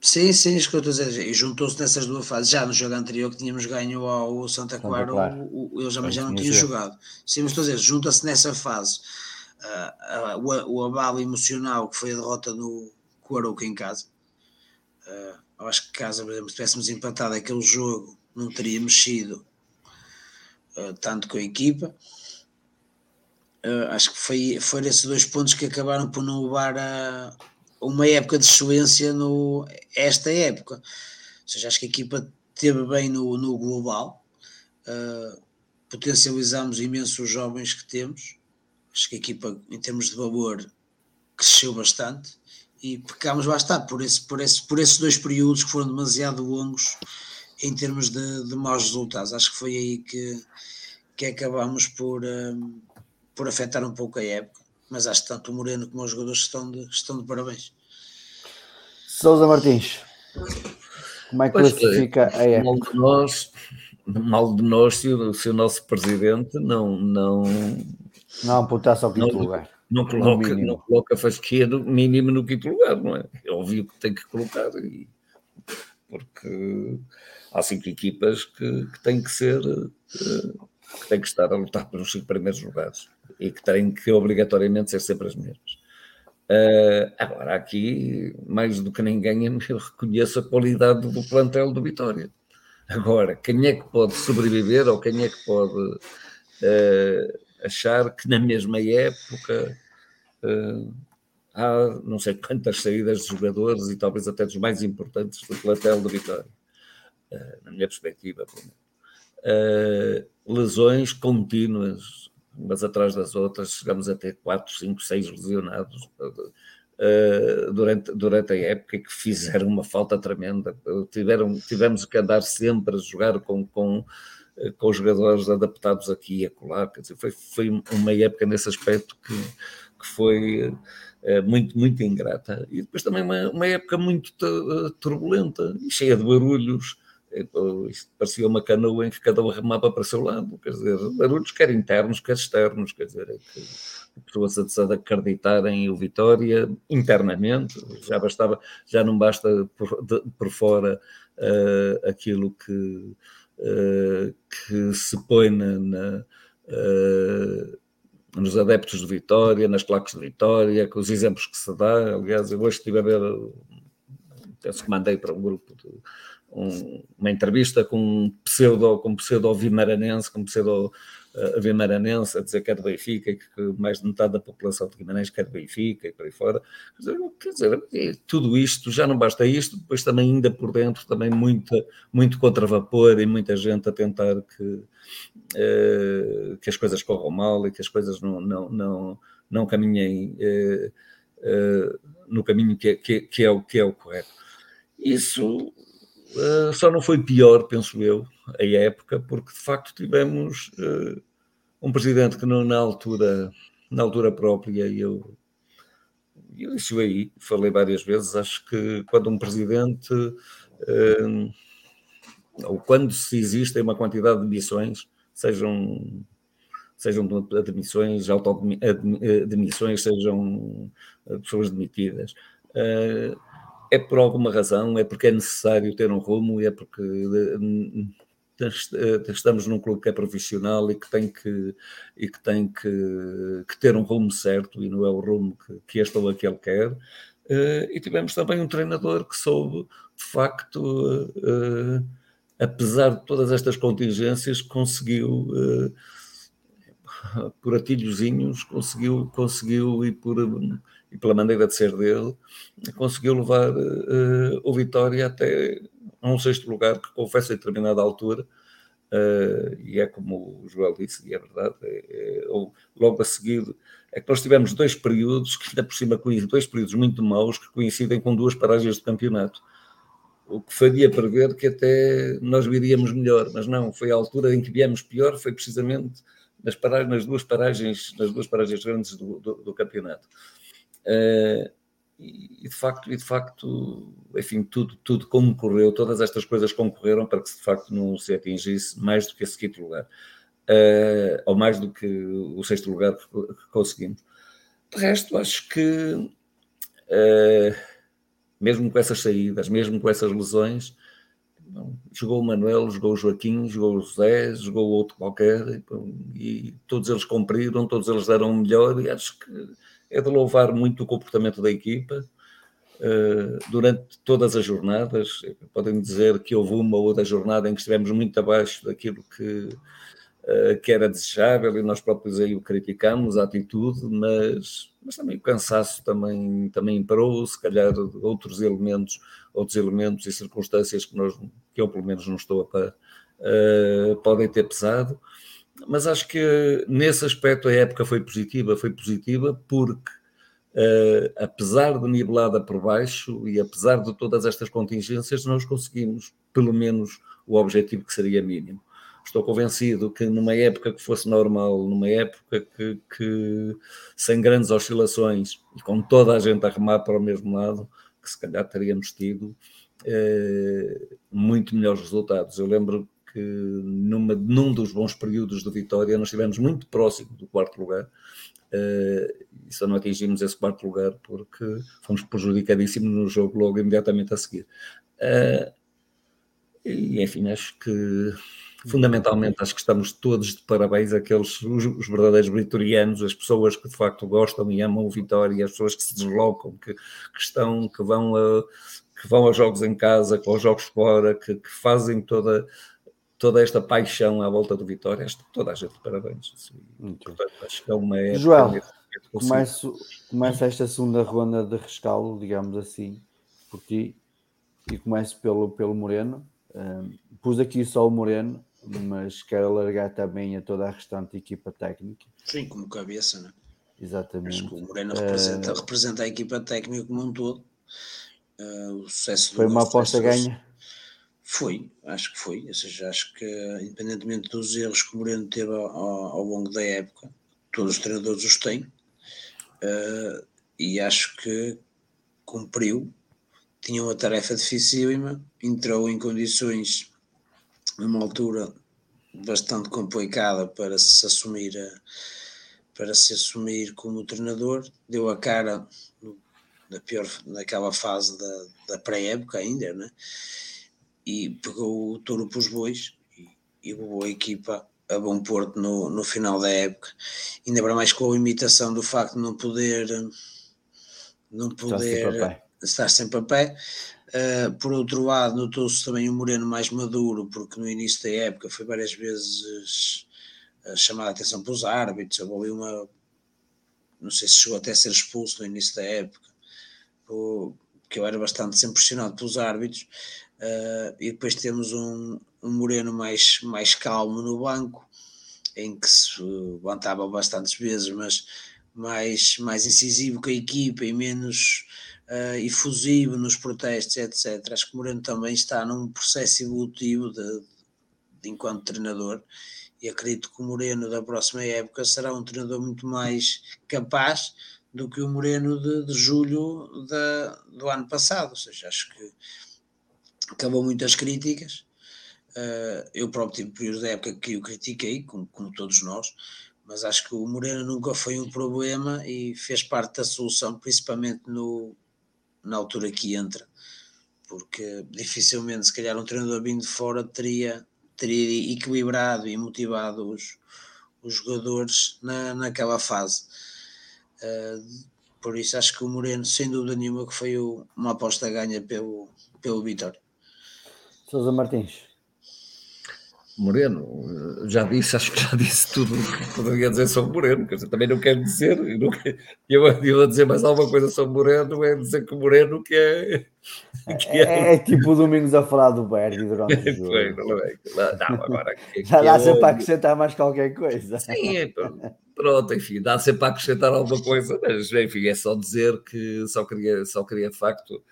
Sim, sim, isso que eu estou a dizer. E juntou-se nessas duas fases. Já no jogo anterior que tínhamos ganho ao Santa Clara. O, o, ele já, já não tinha jogado. Sim, mas estou a dizer, junta-se nessa fase uh, uh, o, o abalo emocional que foi a derrota no Arauco em casa. Uh, eu acho que caso, por exemplo, tivéssemos empatado aquele jogo, não teria mexido uh, tanto com a equipa. Uh, acho que foi, foram esses dois pontos que acabaram por não levar a uma época de excelência no, esta época. Ou seja, acho que a equipa teve bem no, no global, uh, potencializamos imenso os jovens que temos. Acho que a equipa, em termos de valor, cresceu bastante e pecámos lá por, esse, por, esse, por esses dois períodos que foram demasiado longos em termos de, de maus resultados. Acho que foi aí que, que acabamos por, um, por afetar um pouco a época, mas acho que tanto o Moreno como os jogadores estão de, estão de parabéns. Sousa Martins, como é que classifica a época? Mal de nós, mal de nós se o, se o nosso presidente não. Não, não apontasse ao quinto lugar não coloca, não coloca Fasquia no mínimo no quinto lugar, não é? É óbvio que tem que colocar, e, porque há cinco equipas que, que têm que ser, eh, que têm que estar a lutar pelos cinco primeiros lugares e que têm que obrigatoriamente ser sempre as mesmas. Uh, agora, aqui, mais do que ninguém, eu reconheço a qualidade do plantel do Vitória. Agora, quem é que pode sobreviver ou quem é que pode uh, achar que na mesma época uh, há não sei quantas saídas de jogadores e talvez até dos mais importantes do plantel de Vitória, na minha perspectiva. Uh, lesões contínuas, umas atrás das outras, chegamos a ter 4, 5, 6 lesionados uh, durante, durante a época que fizeram uma falta tremenda. Tiveram, tivemos que andar sempre a jogar com, com com jogadores adaptados aqui e acolá. Quer dizer, foi, foi uma época nesse aspecto que, que foi muito, muito ingrata. E depois também uma, uma época muito turbulenta e cheia de barulhos isto parecia uma canoa em que cada um remava para o seu lado, quer dizer, barulhos quer internos, quer externos, quer dizer, é que pessoas a acreditarem o Vitória internamente, já bastava, já não basta por, de, por fora uh, aquilo que, uh, que se põe na, na uh, nos adeptos de Vitória, nas placas de Vitória, com os exemplos que se dá. Aliás, eu hoje estive a ver, penso que mandei para um grupo de, um, uma entrevista com um pseudo, com um pseudo vimaranense, com um pseudo uh, vimaranense, a dizer que é de Benfica que mais de metade da população de Guimarães quer de Benfica e por aí fora. Quer dizer, tudo isto, já não basta isto, depois também ainda por dentro, também muita, muito contra-vapor e muita gente a tentar que, uh, que as coisas corram mal e que as coisas não, não, não, não caminhem uh, no caminho que é, que, que, é o, que é o correto. Isso Uh, só não foi pior, penso eu, a época, porque de facto tivemos uh, um presidente que não, na altura, na altura própria, eu, eu isso aí, falei várias vezes, acho que quando um presidente, uh, ou quando se existem uma quantidade de missões, sejam sejam admissões, auto-demissões, sejam pessoas demitidas, é por alguma razão, é porque é necessário ter um rumo, é porque eh, eh, estamos num clube que é profissional e que tem que, e que, tem que, que ter um rumo certo e não é o rumo que, que este ou aquele quer. E tivemos também um treinador que soube, de facto, apesar de todas estas contingências, conseguiu, por atilhozinhos, conseguiu, conseguiu e por e pela maneira de ser dele, conseguiu levar uh, o Vitória até um sexto lugar, que confesso em determinada altura, uh, e é como o Joel disse, e é verdade, é, é, logo a seguir, é que nós tivemos dois períodos, que ainda por cima dois períodos muito maus, que coincidem com duas paragens de campeonato. O que faria prever que até nós viríamos melhor, mas não, foi a altura em que viemos pior, foi precisamente nas, paragens, nas duas paragens, nas duas paragens grandes do, do, do campeonato. Uh, e de facto, e de facto, enfim, tudo, tudo concorreu, todas estas coisas concorreram para que de facto não se atingisse mais do que esse quinto lugar, uh, ou mais do que o sexto lugar que, que conseguimos. De resto, acho que uh, mesmo com essas saídas, mesmo com essas lesões, jogou o Manuel, jogou o Joaquim, jogou o José, jogou outro qualquer, e, e todos eles cumpriram, todos eles deram o melhor, e acho que é de louvar muito o comportamento da equipa uh, durante todas as jornadas. Podem dizer que houve uma ou outra jornada em que estivemos muito abaixo daquilo que, uh, que era desejável e nós próprios aí o criticamos, a atitude, mas, mas também o cansaço também, também imperou, se calhar outros elementos, outros elementos e circunstâncias que, nós, que eu pelo menos não estou a par, uh, podem ter pesado mas acho que nesse aspecto a época foi positiva, foi positiva porque uh, apesar de nivelada por baixo e apesar de todas estas contingências, nós conseguimos pelo menos o objetivo que seria mínimo. Estou convencido que numa época que fosse normal, numa época que, que sem grandes oscilações e com toda a gente a remar para o mesmo lado, que se calhar teríamos tido uh, muito melhores resultados. Eu lembro que numa, num dos bons períodos do Vitória nós estivemos muito próximo do quarto lugar uh, e só não atingimos esse quarto lugar porque fomos prejudicadíssimos no jogo logo imediatamente a seguir. Uh, e enfim, acho que fundamentalmente acho que estamos todos de parabéns aqueles os, os, verdadeiros vitorianos, as pessoas que de facto gostam e amam o Vitória, as pessoas que se deslocam, que, que estão, que vão a, que vão aos jogos em casa, aos jogos fora, que, que fazem toda toda esta paixão à volta do Vitória, toda a gente parabéns. Assim, portanto, acho que é uma época Joel, começo, começa esta segunda ronda de rescaldo, digamos assim, por ti, e começo pelo, pelo Moreno. Um, pus aqui só o Moreno, mas quero alargar também a toda a restante equipa técnica. Sim, como cabeça, né? Exatamente. Acho que o Moreno representa, uh, representa a equipa técnica como um todo. Uh, o sucesso foi uma aposta ganha. Foi, acho que foi. Ou seja, acho que, independentemente dos erros que o Moreno teve ao, ao longo da época, todos os treinadores os têm, uh, e acho que cumpriu. Tinha uma tarefa dificílima, entrou em condições numa altura bastante complicada para se assumir para se assumir como treinador, deu a cara na pior, naquela fase da, da pré-época ainda, né? E pegou o touro para os bois e, e levou a equipa a bom porto no, no final da época, ainda para mais com a limitação do facto de não poder não poder estar sempre a pé. Uh, por outro lado, notou-se também o Moreno mais maduro, porque no início da época foi várias vezes uh, chamada a atenção pelos árbitros. Houve uma, não sei se chegou até a ser expulso no início da época, porque eu era bastante sempre pressionado pelos árbitros. Uh, e depois temos um, um Moreno mais, mais calmo no banco, em que se levantava bastantes vezes, mas mais, mais incisivo com a equipa e menos uh, efusivo nos protestos, etc. Acho que Moreno também está num processo evolutivo de, de, enquanto treinador e acredito que o Moreno da próxima época será um treinador muito mais capaz do que o Moreno de, de julho do ano passado. Ou seja, acho que acabou muitas críticas. Uh, eu próprio tive períodos da época que o critiquei, como, como todos nós, mas acho que o Moreno nunca foi um problema e fez parte da solução, principalmente no, na altura que entra, porque dificilmente, se calhar, um treinador vindo de fora teria, teria equilibrado e motivado os, os jogadores na, naquela fase. Uh, por isso, acho que o Moreno, sem dúvida nenhuma, que foi uma aposta ganha pelo, pelo Vitória. Sousa Martins. Moreno, já disse, acho que já disse tudo o que poderia dizer sobre Moreno, quer dizer, também não quero dizer, não quero, eu, eu a dizer mais alguma coisa sobre Moreno, é dizer que o Moreno que é... Que é, é, é, tipo o Domingos a falar do Berg durante o jogo. não, agora... Que, já dá sempre para acrescentar mais qualquer coisa. Sim, é, pronto, enfim, dá sempre para acrescentar alguma coisa, mas enfim, é só dizer que só queria, só queria de facto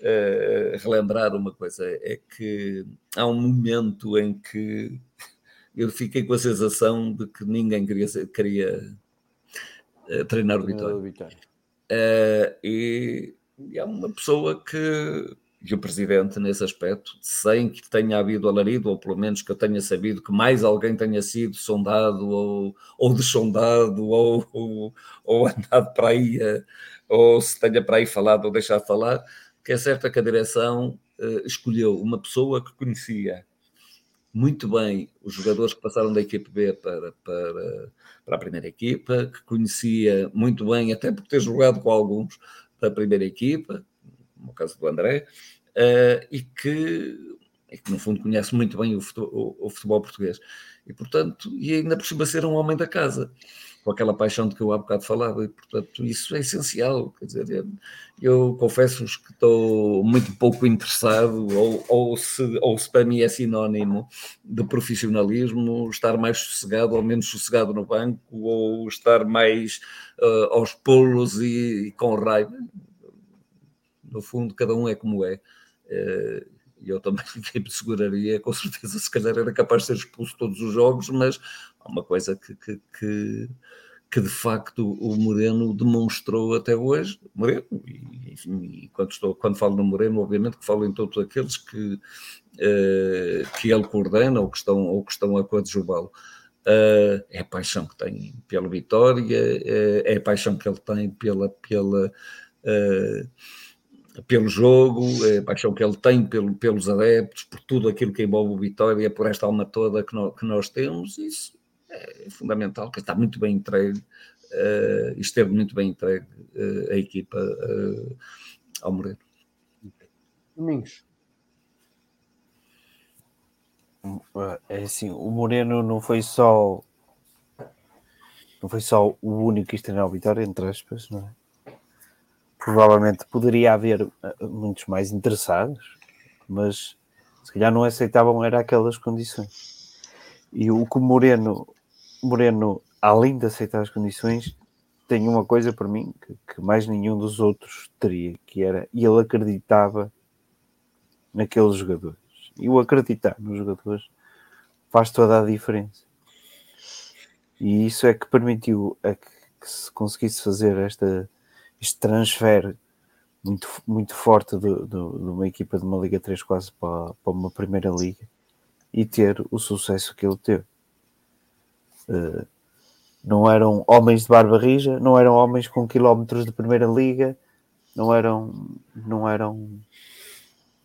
uh, relembrar uma coisa: é que há um momento em que eu fiquei com a sensação de que ninguém queria, queria uh, treinar o Vitória. Uh, e, e há uma pessoa que e o presidente nesse aspecto, sem que tenha havido alarido, ou pelo menos que eu tenha sabido que mais alguém tenha sido sondado ou, ou dessondado ou, ou, ou andado para aí, ou se tenha para aí falado ou deixado de falar, que é certo que a direção uh, escolheu uma pessoa que conhecia muito bem os jogadores que passaram da equipe B para, para, para a primeira equipa, que conhecia muito bem, até por ter jogado com alguns da primeira equipa, no caso do André, uh, e, que, e que no fundo conhece muito bem o futebol, o, o futebol português. E portanto, e ainda por cima ser um homem da casa com aquela paixão de que eu há bocado falava, e portanto isso é essencial. Quer dizer, eu, eu confesso-vos que estou muito pouco interessado, ou, ou, se, ou se para mim é sinónimo de profissionalismo, estar mais sossegado ou menos sossegado no banco, ou estar mais uh, aos pulos e, e, com raiva. No fundo, cada um é como é. Uh, e eu também me seguraria, com certeza, se calhar era capaz de ser expulso todos os jogos, mas uma coisa que, que, que, que, de facto o Moreno demonstrou até hoje, Moreno, e, enfim, e quando, estou, quando falo no Moreno, obviamente que falo em todos aqueles que, eh, que ele coordena ou que estão, ou que estão a coadjuvá-lo. Uh, é a paixão que tem pela vitória, é, é a paixão que ele tem pela, pela, uh, pelo jogo, é a paixão que ele tem pelo, pelos adeptos, por tudo aquilo que envolve o Vitória, por esta alma toda que, no, que nós temos, isso é fundamental, que está muito bem entregue, uh, esteve muito bem entregue uh, a equipa uh, ao Moreira. Domingos. É assim, o Moreno não foi só não foi só o único que estreou a vitória, entre aspas, não é? provavelmente poderia haver muitos mais interessados, mas se calhar não aceitavam era aquelas condições. E o que o Moreno, Moreno, além de aceitar as condições, tem uma coisa para mim que, que mais nenhum dos outros teria, que era ele acreditava naqueles jogadores. E o acreditar nos jogadores faz toda a diferença. E isso é que permitiu a que, que se conseguisse fazer esta este transfer muito, muito forte de, de, de, uma equipa de uma Liga 3 quase para, para uma primeira liga e ter o sucesso que ele teve. Uh, não eram homens de barba rija, não eram homens com quilómetros de primeira liga, não eram, não eram,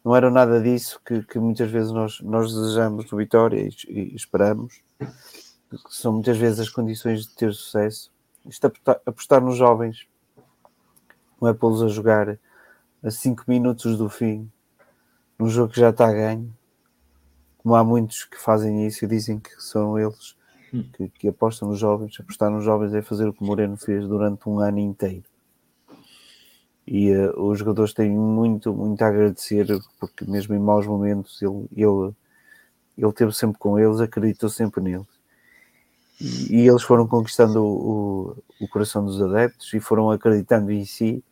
não eram nada disso que, que muitas vezes nós, nós desejamos do Vitória e, e esperamos. Que são muitas vezes as condições de ter sucesso. Isto apostar, apostar nos jovens não é pô-los a jogar a 5 minutos do fim num jogo que já está a ganho. Como há muitos que fazem isso e dizem que são eles que, que apostam nos jovens. Apostar nos jovens é fazer o que o Moreno fez durante um ano inteiro. E uh, os jogadores têm muito, muito a agradecer, porque mesmo em maus momentos ele, ele, ele esteve sempre com eles, acreditou sempre neles. E, e eles foram conquistando o, o, o, coração dos adeptos e foram acreditando em si,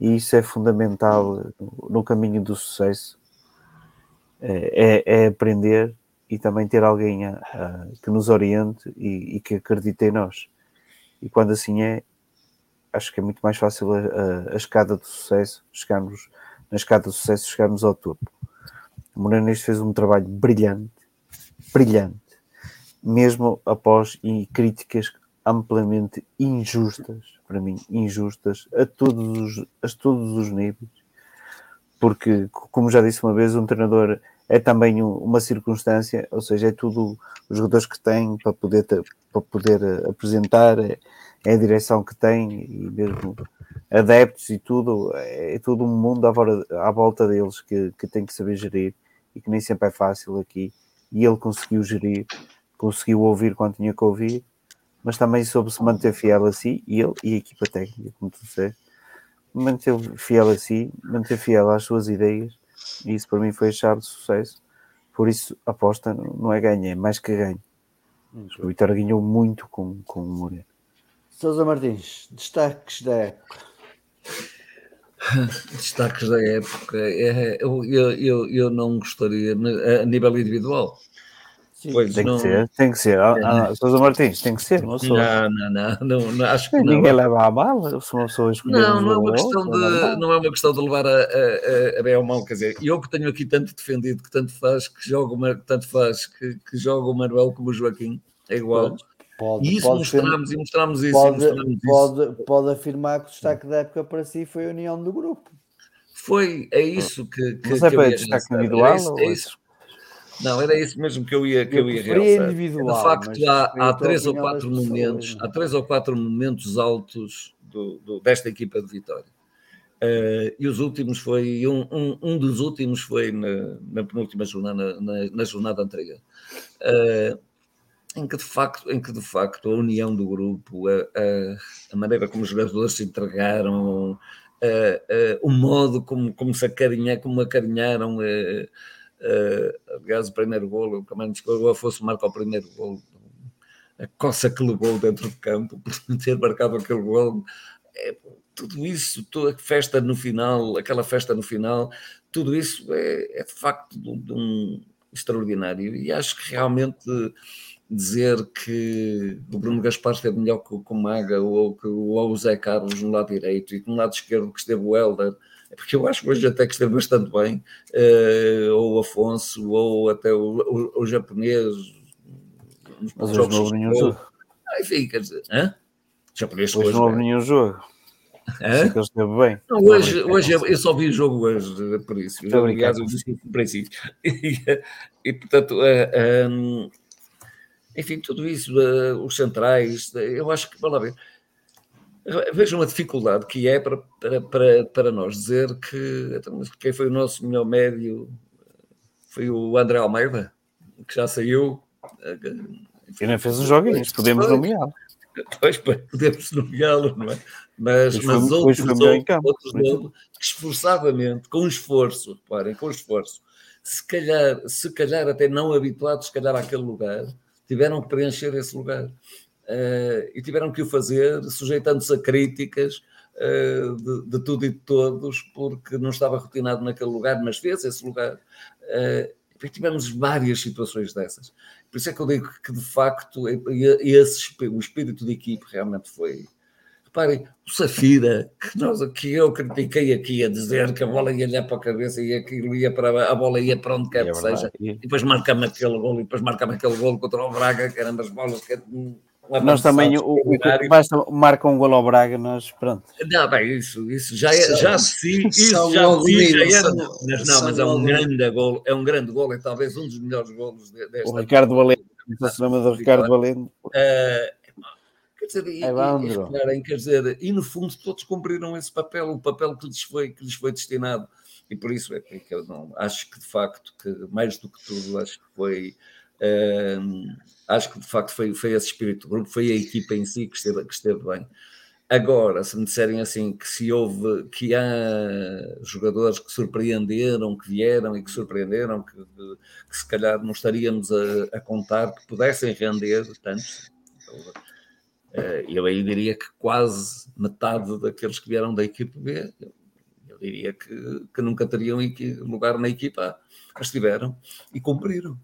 e isso é fundamental no, no caminho do sucesso. É, é, é aprender e também ter alguém a, a, que nos oriente e, e, que acredite em nós. E quando assim é, acho que é muito mais fácil a, a, escada do sucesso, chegarmos na escada do sucesso, chegarmos ao topo. O Morenas fez um trabalho brilhante, brilhante, mesmo após e críticas amplamente injustas, para mim, injustas, a todos os, a todos os níveis, porque, como já disse uma vez, um treinador é também uma circunstância, ou seja, é tudo os jogadores que têm para poder, para poder eh, apresentar, é, é, a direção que tem e mesmo adeptos e tudo, é, tudo um mundo à volta deles que, que tem que saber gerir e que nem sempre é fácil aqui. E ele conseguiu gerir, conseguiu ouvir quando tinha que ouvir, mas também soube se manter fiel a si, e ele e a equipa técnica, como tu disseste, manter fiel a si, manter fiel às suas ideias e isso para mim foi a chave de sucesso. Por isso, aposta não é ganhar, é mais que ganho. O Vitória ganhou muito com, com o Moreira. Sousa Martins, destaques da época. destaques da época. É, eu, eu, eu não gostaria, a nível individual, Pois tem não... que ser, tem que ser. Ah, é, ah, Sousa Martins, tem que ser. Não, sou... não, não, não, não, acho que Ninguém não. leva a mal, se uma pessoa Não, não é uma questão de, não é uma questão de levar a, a, a bem ou mal, quer dizer, eu que tenho aqui tanto defendido que tanto faz que joga, tanto faz que, que joga o Manuel como o Joaquim, é igual. Pode, e isso pode mostramos, e mostramos isso. Pode, mostramos pode, isso. pode afirmar que o destaque da época para si foi a união do grupo. Foi, é isso que. que sei para destaque individual? É isso, é isso. Não, era isso mesmo que eu ia, que eu, eu ia realçar. Individual, de facto, há, há três ou quatro momentos, há três ou quatro momentos altos do, do, desta equipa de Vitória. Uh, e os últimos foi, um, um, um dos últimos foi na, na penúltima jornada, na, na jornada anterior. Uh, em que de facto, em que de facto a união do grupo, a, a, a maneira como os jogadores se entregaram, uh, o modo como, como se acarinhar, como acarinharam Uh, aliás, o primeiro golo, o que o Afonso marca o primeiro golo, a coça que levou dentro do campo por ter marcado aquele golo. É, tudo isso, toda a festa no final, aquela festa no final, tudo isso é, é de facto de, de um extraordinário. E acho que realmente dizer que o Bruno Gaspar esteve melhor que o Maga ou que o Zé Carlos no lado direito e que no lado esquerdo que esteve o Helder porque eu acho que hoje até que esteve bastante bem, uh, ou o Afonso, ou até o, o, o japonês. Mas hoje não houve nenhum jogo. Ah, enfim, quer dizer, hã? japonês hoje, hoje não houve nenhum jogo. Hã? que ele esteve bem. Não, hoje, hoje eu, eu, só vi o jogo hoje, por isso. Eu, aliás, eu princípio. E, portanto, uh, eh, um, enfim, tudo isso, uh, os centrais, eu acho que, vale lá ver Vejam a dificuldade que é para, para, para, para nós dizer que então, quem foi o nosso melhor médio foi o André Almeida, que já saiu. E nem fez os joguinhos, podemos nomeá-lo. Pois, podemos nomeá-lo, não é? Mas, mas outros, outros, outros que esforçadamente, com esforço, reparem, com esforço, se calhar, se calhar até não habituados, se calhar, àquele lugar, tiveram que preencher esse lugar e tiveram que o fazer sujeitando-se a críticas uh, de, de, tudo e de todos, porque não estava rotinado naquele lugar, mas fez esse lugar. Uh, e tivemos várias situações dessas. Por isso é que eu digo que, de facto, esse, o espírito de equipe realmente foi. Reparem, o Safira, que, nós, que eu critiquei aqui a dizer que a bola ia olhar para a cabeça e aquilo ia para a bola ia para onde quer é que seja, e depois marca-me aquele gol, e depois marca-me aquele gol contra o Braga, que eram as bolas que nós também, o, o, basta marca um gol ao Braga, nós pronto. Não, bem, isso, isso já, é, já sim, isso já sim, já era, mas não, mas é um grande gol, é um grande gol, é talvez um dos melhores golos desta. O Ricardo Valente, se lembra do Ricardo Valente? Uh, quer dizer, e, e, quer dizer, e no fundo todos cumpriram esse papel, o papel que lhes foi, que lhes foi destinado, e por isso é que eu não, acho que de facto, que mais do que tudo, acho que foi acho que de facto foi, foi esse espírito do grupo, foi a equipa em si que esteve, que esteve bem. Agora, se me disserem assim que se houve, que há jogadores que surpreenderam, que vieram e que surpreenderam, que, que se calhar não estaríamos a, a, contar que pudessem render tanto, eh, eu aí diria que quase metade daqueles que vieram da equipe B, eu, eu diria que, que nunca teriam lugar na equipa A, mas tiveram e cumpriram.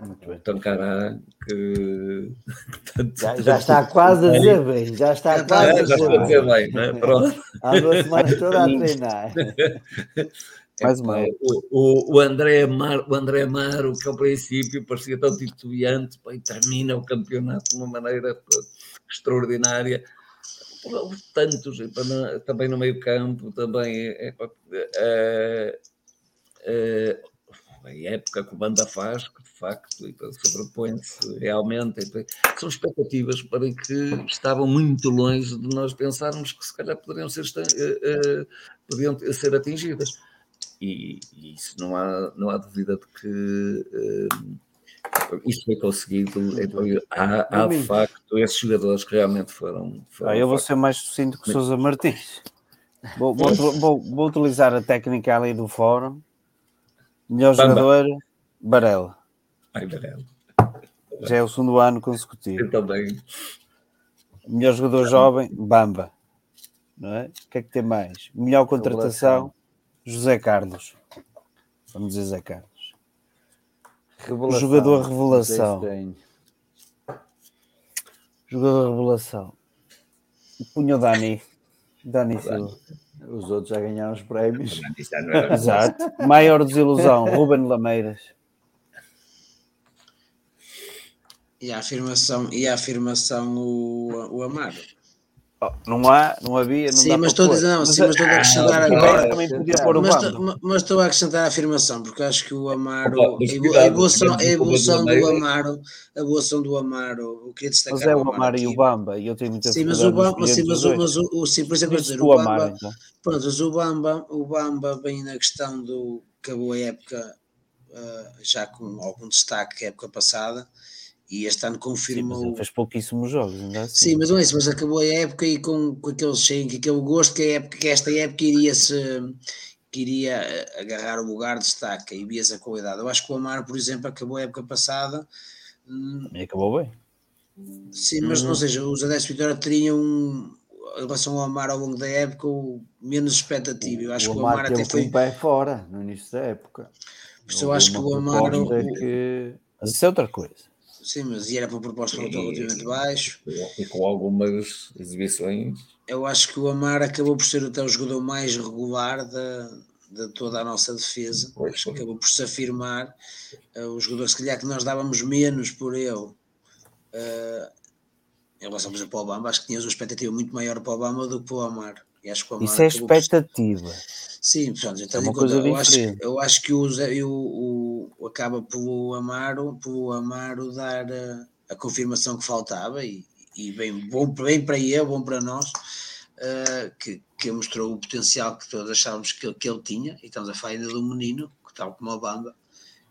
Muito bem. Tancará que. já, já, está quase a dizer bem, já está quase é, a dizer, já dizer bem. Né? Pronto. Há duas semanas toda a treinar. Mais uma. O, o, o, André Amaro, o André Amaro, que ao princípio parecia tão titubeante, e termina o campeonato de uma maneira extraordinária. Houve tantos, também no meio campo, também. É, é, é, a época que o Banda faz, que facto sobrepõe-se realmente. São expectativas para que estavam muito longe de nós pensarmos que se calhar poderiam ser, uh, uh, podiam ser atingidas. E, e, isso não há, não há dúvida de que uh, isso foi conseguido. Então, há, há de facto esses jogadores que realmente foram. foram ah, eu vou ser mais sucinto que Sousa Martins. Vou, vou, vou, vou, utilizar a técnica ali do fórum Melhor Bamba. jogador, Barella. Ai. Já é o segundo ano consecutivo. Eu também. Melhor jogador jovem, Bamba. Não é? O que é que tem mais? Melhor contratação, José Carlos. Vamos dizer José Carlos. Revelação. Jogador revelação. Jogador revelação. Punho Dani. Dani Silva. Os outros já ganharam os prémios. Exato. Maior desilusão, Ruben Lameiras. E a afirmação, e a afirmação o, o Amaro. Oh, não há, não havia, não sim, mas estou a dizer, não, sim, mas estou a acrescentar ah, agora. Também podia pôr o mas, estou, mas estou a acrescentar a afirmação, porque acho que o Amaro, a evolução, a evolução do Amaro, a evolução do Amaro, eu queria destacar. Mas é o Amaro e o Bamba, e eu tenho muita Sim, mas o Bamba, sim, mas, o, mas o, o, sim, por isso é que eu dizer, o Bamba, então. pronto, mas o Bamba, o Bamba vem na questão do acabou a época uh, já com algum destaque a época passada e este ano confirmou. Sim, fez pouquíssimos jogos, ainda assim. Sim, mas não é isso, mas acabou a época e com, com aquele cheio, com aquele gosto que, a época, que esta época iria se que iria eh, agarrar o lugar de destaque e via a qualidade. Eu acho que o Amaro, por exemplo, acabou a época passada. Hum, e acabou bem. Sim, mas uhum. não seja, os Adeptos Vitória teriam em relação ao Amaro ao longo da época menos expectativa. Eu acho o que o Amaro até foi. um pé fora no início da época. Por isso eu acho que o Amaro. Que... Mas isso é outra coisa. Sim, mas e era para proposta relativamente baixo. E com algumas exibições. Eu acho que o Amar acabou por ser até o jogador mais regular da, de toda a nossa defesa. Pois, acho que acabou por se afirmar. Uh, o jogador, se calhar, que nós dávamos menos por ele. Uh, em relação, por exemplo, ao Obama, acho que tínhamos uma expectativa muito maior para o Obama do que para o Amar. E acho que o Amar Isso é expectativa. Sim, portanto, então, é uma coisa eu, acho, eu acho que o, eu, o, acaba por o Amaro, por o Amaro dar a, a confirmação que faltava e, e bem, bom, bem para ele, bom para nós, uh, que, que mostrou o potencial que todos achávamos que, que ele tinha, e estamos a falar ainda do menino, que tal como a Bamba,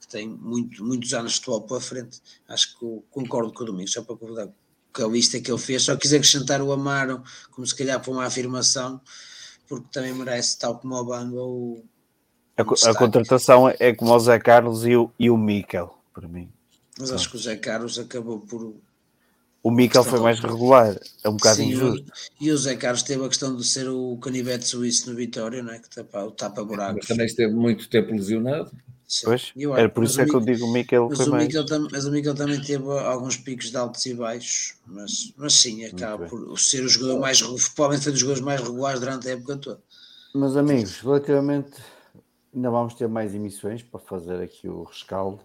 que tem muito, muitos anos de futebol pela frente. Acho que concordo com o Domingos, só para concordar com a lista que ele fez, só quis acrescentar o Amaro, como se calhar para uma afirmação, porque também merece, tal como o Bamba, o. A, a contratação é como o Zé Carlos e o, e o Mikel, para mim. Mas acho que o Zé Carlos acabou por. O Mikel foi mais regular, é um bocado Sim, injusto. E o Zé Carlos teve a questão de ser o canivete suíço no Vitória, não é? Que tapa, o tapa-buraco. Mas também esteve muito tempo lesionado. Pois, era por isso é que eu digo o Miquel mas foi o mais... Miquel mas o Miquel também teve alguns picos de altos e baixos, mas, mas sim, acaba por ser o jogador mais, provavelmente foi dos jogadores mais regulares durante a época toda. Meus amigos, relativamente, ainda vamos ter mais emissões para fazer aqui o rescaldo.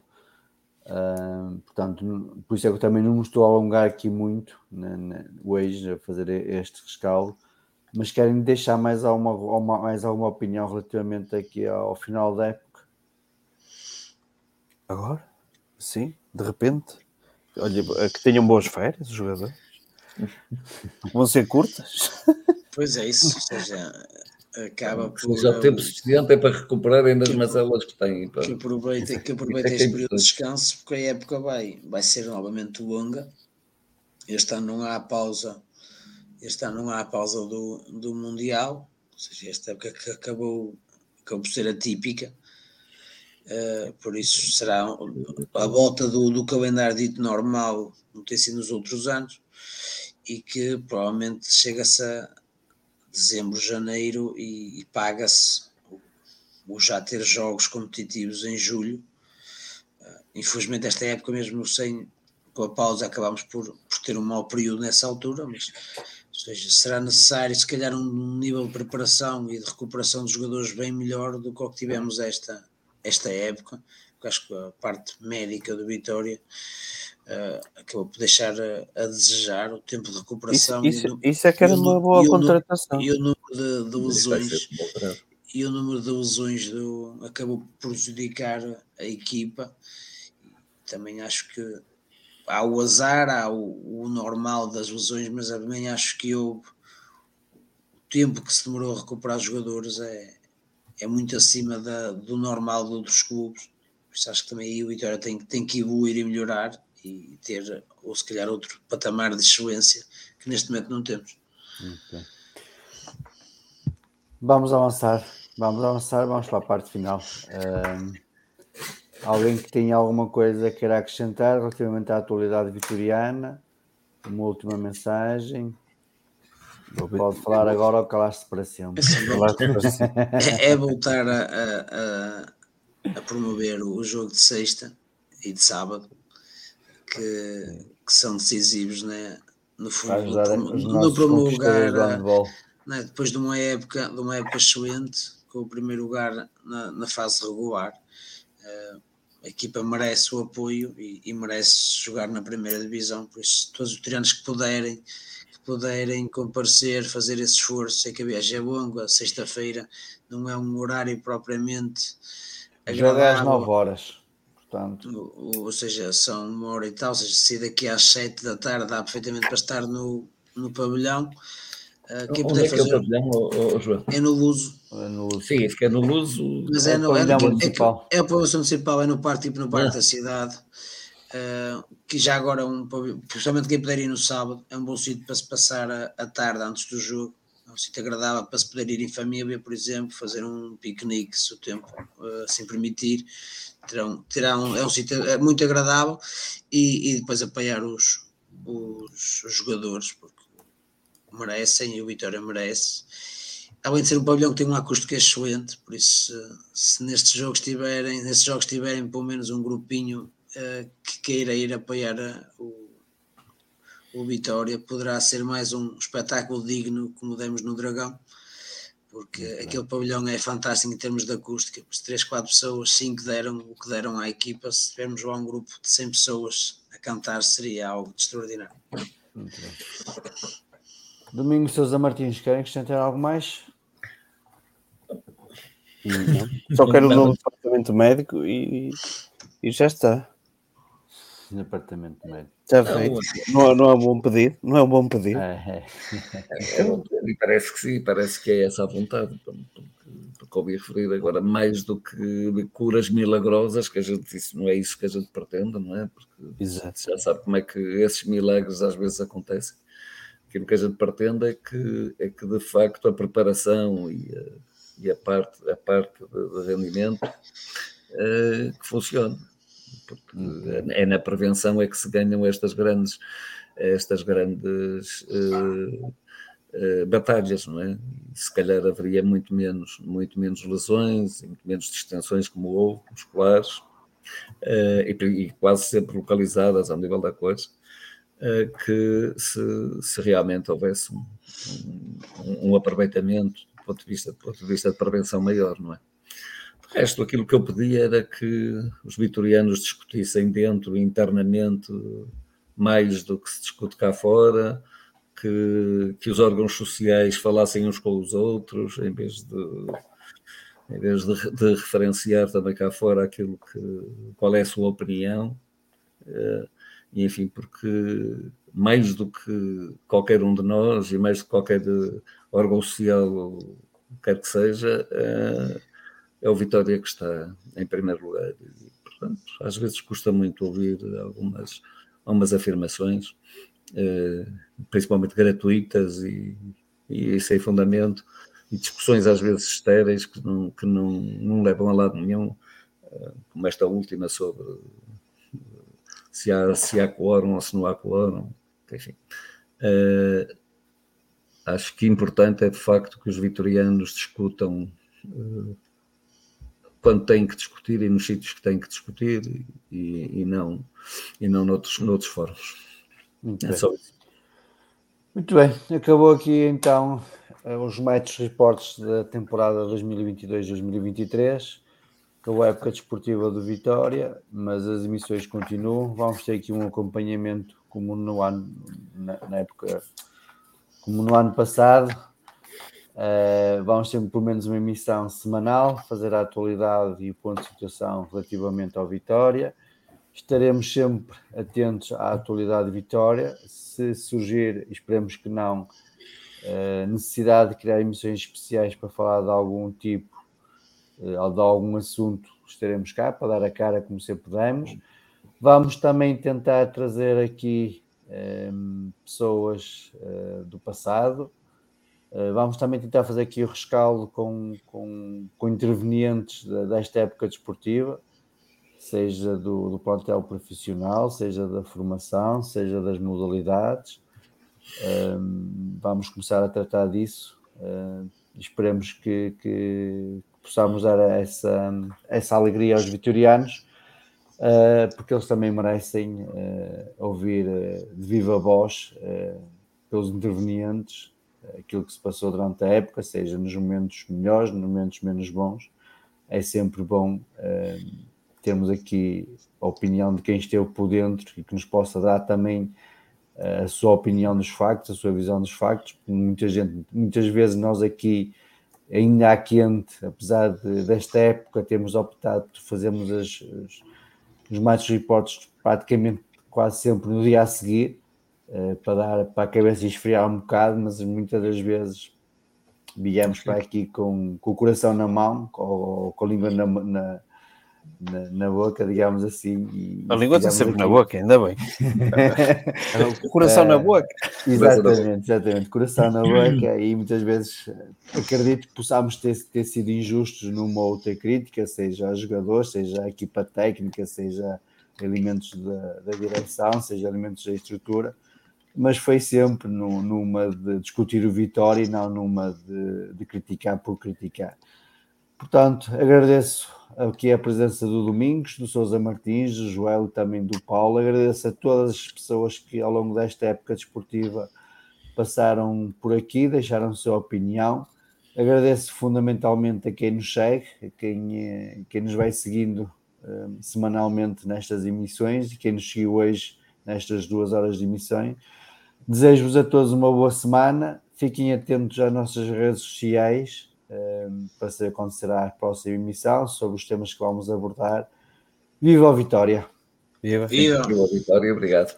Uh, portanto, por isso é que eu também não me estou a alongar aqui muito né, né, hoje a fazer este rescaldo, mas querem deixar mais alguma, mais alguma opinião relativamente aqui ao final da época Agora? Sim, de repente. Olha, que tenham boas férias os jogadores. Vão ser curtas. Pois é, isso. Ou seja, acaba por. Já tempo suficiente é para recuperarem das mazelas que têm. Para... Que aproveitem que aproveite é este período de descanso, porque a época vai, vai ser novamente longa. Este ano não há pausa. Este ano não há pausa do, do Mundial. Ou seja, esta época que acabou, acabou por ser atípica Uh, por isso será a volta do, do calendário dito normal, não tem sido nos outros anos, e que provavelmente chega-se a dezembro, janeiro e, e paga-se o, já ter jogos competitivos em julho. Uh, infelizmente, esta época, mesmo sem com a pausa, acabamos por, por ter um mau período nessa altura, mas seja, será necessário, se calhar, um nível de preparação e de recuperação dos jogadores bem melhor do que o que tivemos esta esta época, porque acho que a parte médica do Vitória uh, acabou por deixar a, a, desejar o tempo de recuperação. Isso, isso, isso é que era uma boa e contratação. E o número de, de lesões e o número de lesões do, acabou por prejudicar a equipa. Também acho que há o azar, há o, o normal das lesões, mas também acho que houve o tempo que se demorou a recuperar os jogadores é, é muito acima da, do normal de outros clubes. Isso acho que também aí o Vitória tem, tem que evoluir e melhorar e ter, ou se calhar, outro patamar de excelência que neste momento não temos. Okay. Vamos avançar, vamos avançar, vamos para a parte final. Um, alguém que tenha alguma coisa queira acrescentar relativamente à atualidade vitoriana? Uma última mensagem? Pode falar agora ou calar-se para sempre. É, é voltar a, a, a, promover o jogo de sexta e de sábado, que, que são decisivos né, no fundo, no, no primeiro lugar, né, depois de uma época, de uma época excelente, com o primeiro lugar na, na fase regular. Uh, a equipa merece o apoio e, e, merece jogar na primeira divisão, por isso todos os treinos que puderem puderem comparecer, fazer esse esforço. Sei que a viagem é longa, sexta-feira não é um horário propriamente agradável. Já é às 9 horas, portanto. Ou, ou, seja, são uma hora e tal, ou seja, se daqui às 7 da tarde dá perfeitamente para estar no, no pavilhão. Uh, quem Onde é fazer... que é o pavilhão, João? É no Luso. É no Luso. Sim, fica é no Luso. Mas é, é no, é, é, municipal. É, é, a pavilhão municipal, é no parque, tipo no parque da cidade. Uh, que já agora, um, principalmente quem puder ir no sábado, é um bom sítio para se passar a, a, tarde antes do jogo. É um sítio agradável para se poder ir em família, por exemplo, fazer um piquenique, se o tempo uh, assim permitir. Terão, terão, é um sítio é muito agradável e, e depois apoiar os, os, os, jogadores, porque merecem e o Vitória merece. Além de ser um pavilhão que tem um acústico excelente, por isso, se, se nestes jogos tiverem, nestes jogos tiverem pelo menos um grupinho uh, que queira ir apoiar eh, o, o Vitória poderá ser mais um espetáculo digno como demos no Dragão porque Muito aquele bem. pavilhão é fantástico em termos de acústica, se 3, 4 pessoas, 5 deram o que deram à equipa, se tivermos lá um grupo de 100 pessoas a cantar seria algo de extraordinário. Domingo Sousa Martins, querem acrescentar algo mais? Só quero o novo departamento médico e, e já está no apartamento médio. Já feito. Não, não é um bom pedido? Não é um bom pedido? É, é. é parece que sim, parece que é essa a vontade. Porque ouvi referir agora, mais do que curas milagrosas, que a gente disse, não é isso que a gente pretende, não é? Porque Exato. já sabe como é que esses milagres às vezes acontecem. Aquilo que a gente pretende é que, é que de facto a preparação e a, e a parte, a parte de, de rendimento uh, que funcione porque uhum. é na prevenção é que se ganham estas grandes, estas grandes uh, uh, batalhas, não é? se calhar haveria muito menos, muito menos lesões, muito menos distensões como houve, musculares, uh, e, e, quase sempre localizadas ao nível da coisa, que se, se, realmente houvesse um, um, um, aproveitamento do ponto, de vista, do ponto de vista de prevenção maior, não é? De resto, aquilo que eu pedia era que os vitorianos discutissem dentro, internamente, mais do que se discute cá fora, que, que os órgãos sociais falassem uns com os outros, em vez de, em vez de, de referenciar também cá fora aquilo que, qual é a sua opinião, uh, e enfim, porque mais do que qualquer um de nós e mais do que qualquer órgão social, quer que seja, uh, é o Vitória que está em primeiro lugar. E, portanto, às vezes custa muito ouvir algumas, algumas afirmações eh, principalmente gratuitas e, e sem fundamento, e discussões às vezes estéreis que não, que não, não levam a lado nenhum, eh, como esta última sobre se há, se há quórum ou se não há quórum, enfim. Uh, acho que importante é de facto que os vitorianos discutam uh, quando têm que discutir e nos sítios que têm que discutir e, e não, e não noutros, noutros fóruns. Muito, é bem. Muito bem, acabou aqui então eh, os match reports da temporada 2022-2023, acabou a época desportiva do Vitória, mas as emissões continuam. Vamos ter aqui um acompanhamento como no ano, na, na época, como no ano passado. Uh, vamos ter pelo menos uma emissão semanal, fazer a atualidade e o ponto de situação relativamente ao Vitória. Estaremos sempre atentos à atualidade de Vitória. Se surgir, esperemos que não, a necessidade de criar emissões especiais para falar de algum tipo eh, ou de algum assunto, estaremos cá para dar a cara como sempre podemos. Vamos também tentar trazer aqui um, pessoas uh, do passado. Uh, vamos também tentar fazer aqui o rescaldo com, com, com intervenientes desta época desportiva seja do, do plantel profissional, seja da formação, seja das modalidades. Um, vamos começar a tratar disso. Uh, esperemos que, que, possamos dar essa, essa alegria aos vitorianos, uh, porque eles também merecem uh, ouvir de viva voz pelos intervenientes aquilo que se passou durante a época, seja nos momentos melhores, nos momentos menos bons. É sempre bom termos aqui a opinião de quem esteve por dentro e que nos possa dar também eh, a sua opinião dos factos, a sua visão dos factos. Muita gente, muitas vezes nós aqui, ainda há quente, apesar de, desta época, temos optado por fazermos as, os, os match reports praticamente quase sempre no dia a seguir, uh, para dar para a cabeça esfriar um bocado, mas muitas das vezes viemos para aqui com, com o coração na mão, com, com a língua na, na na, na, boca, digamos assim. E, a língua está sempre aqui. na boca, ainda bem. coração na boca. Exatamente, exatamente. Coração na boca, e muitas vezes acredito que possamos ter, ter sido injustos numa outra crítica, seja a jogadores, seja a equipa técnica, seja elementos da, da direção, seja elementos da estrutura, mas foi sempre no, numa de discutir o Vitória e não numa de, de criticar por criticar. Portanto, agradeço aqui a presença do Domingos, do Sousa Martins, do Joel e também do Paulo. Agradeço a todas as pessoas que ao longo desta época desportiva passaram por aqui, deixaram sua opinião. Agradeço fundamentalmente a quem nos segue, a quem, eh, quem nos vai seguindo um, semanalmente nestas emissões e quem nos seguiu hoje nestas duas horas de emissões. Desejo-vos a todos uma boa semana. Fiquem atentos às nossas redes sociais para saber quando será a próxima emissão, sobre os temas que vamos abordar. Viva a Vitória! Viva! Viva, Viva a Vitória! Obrigado!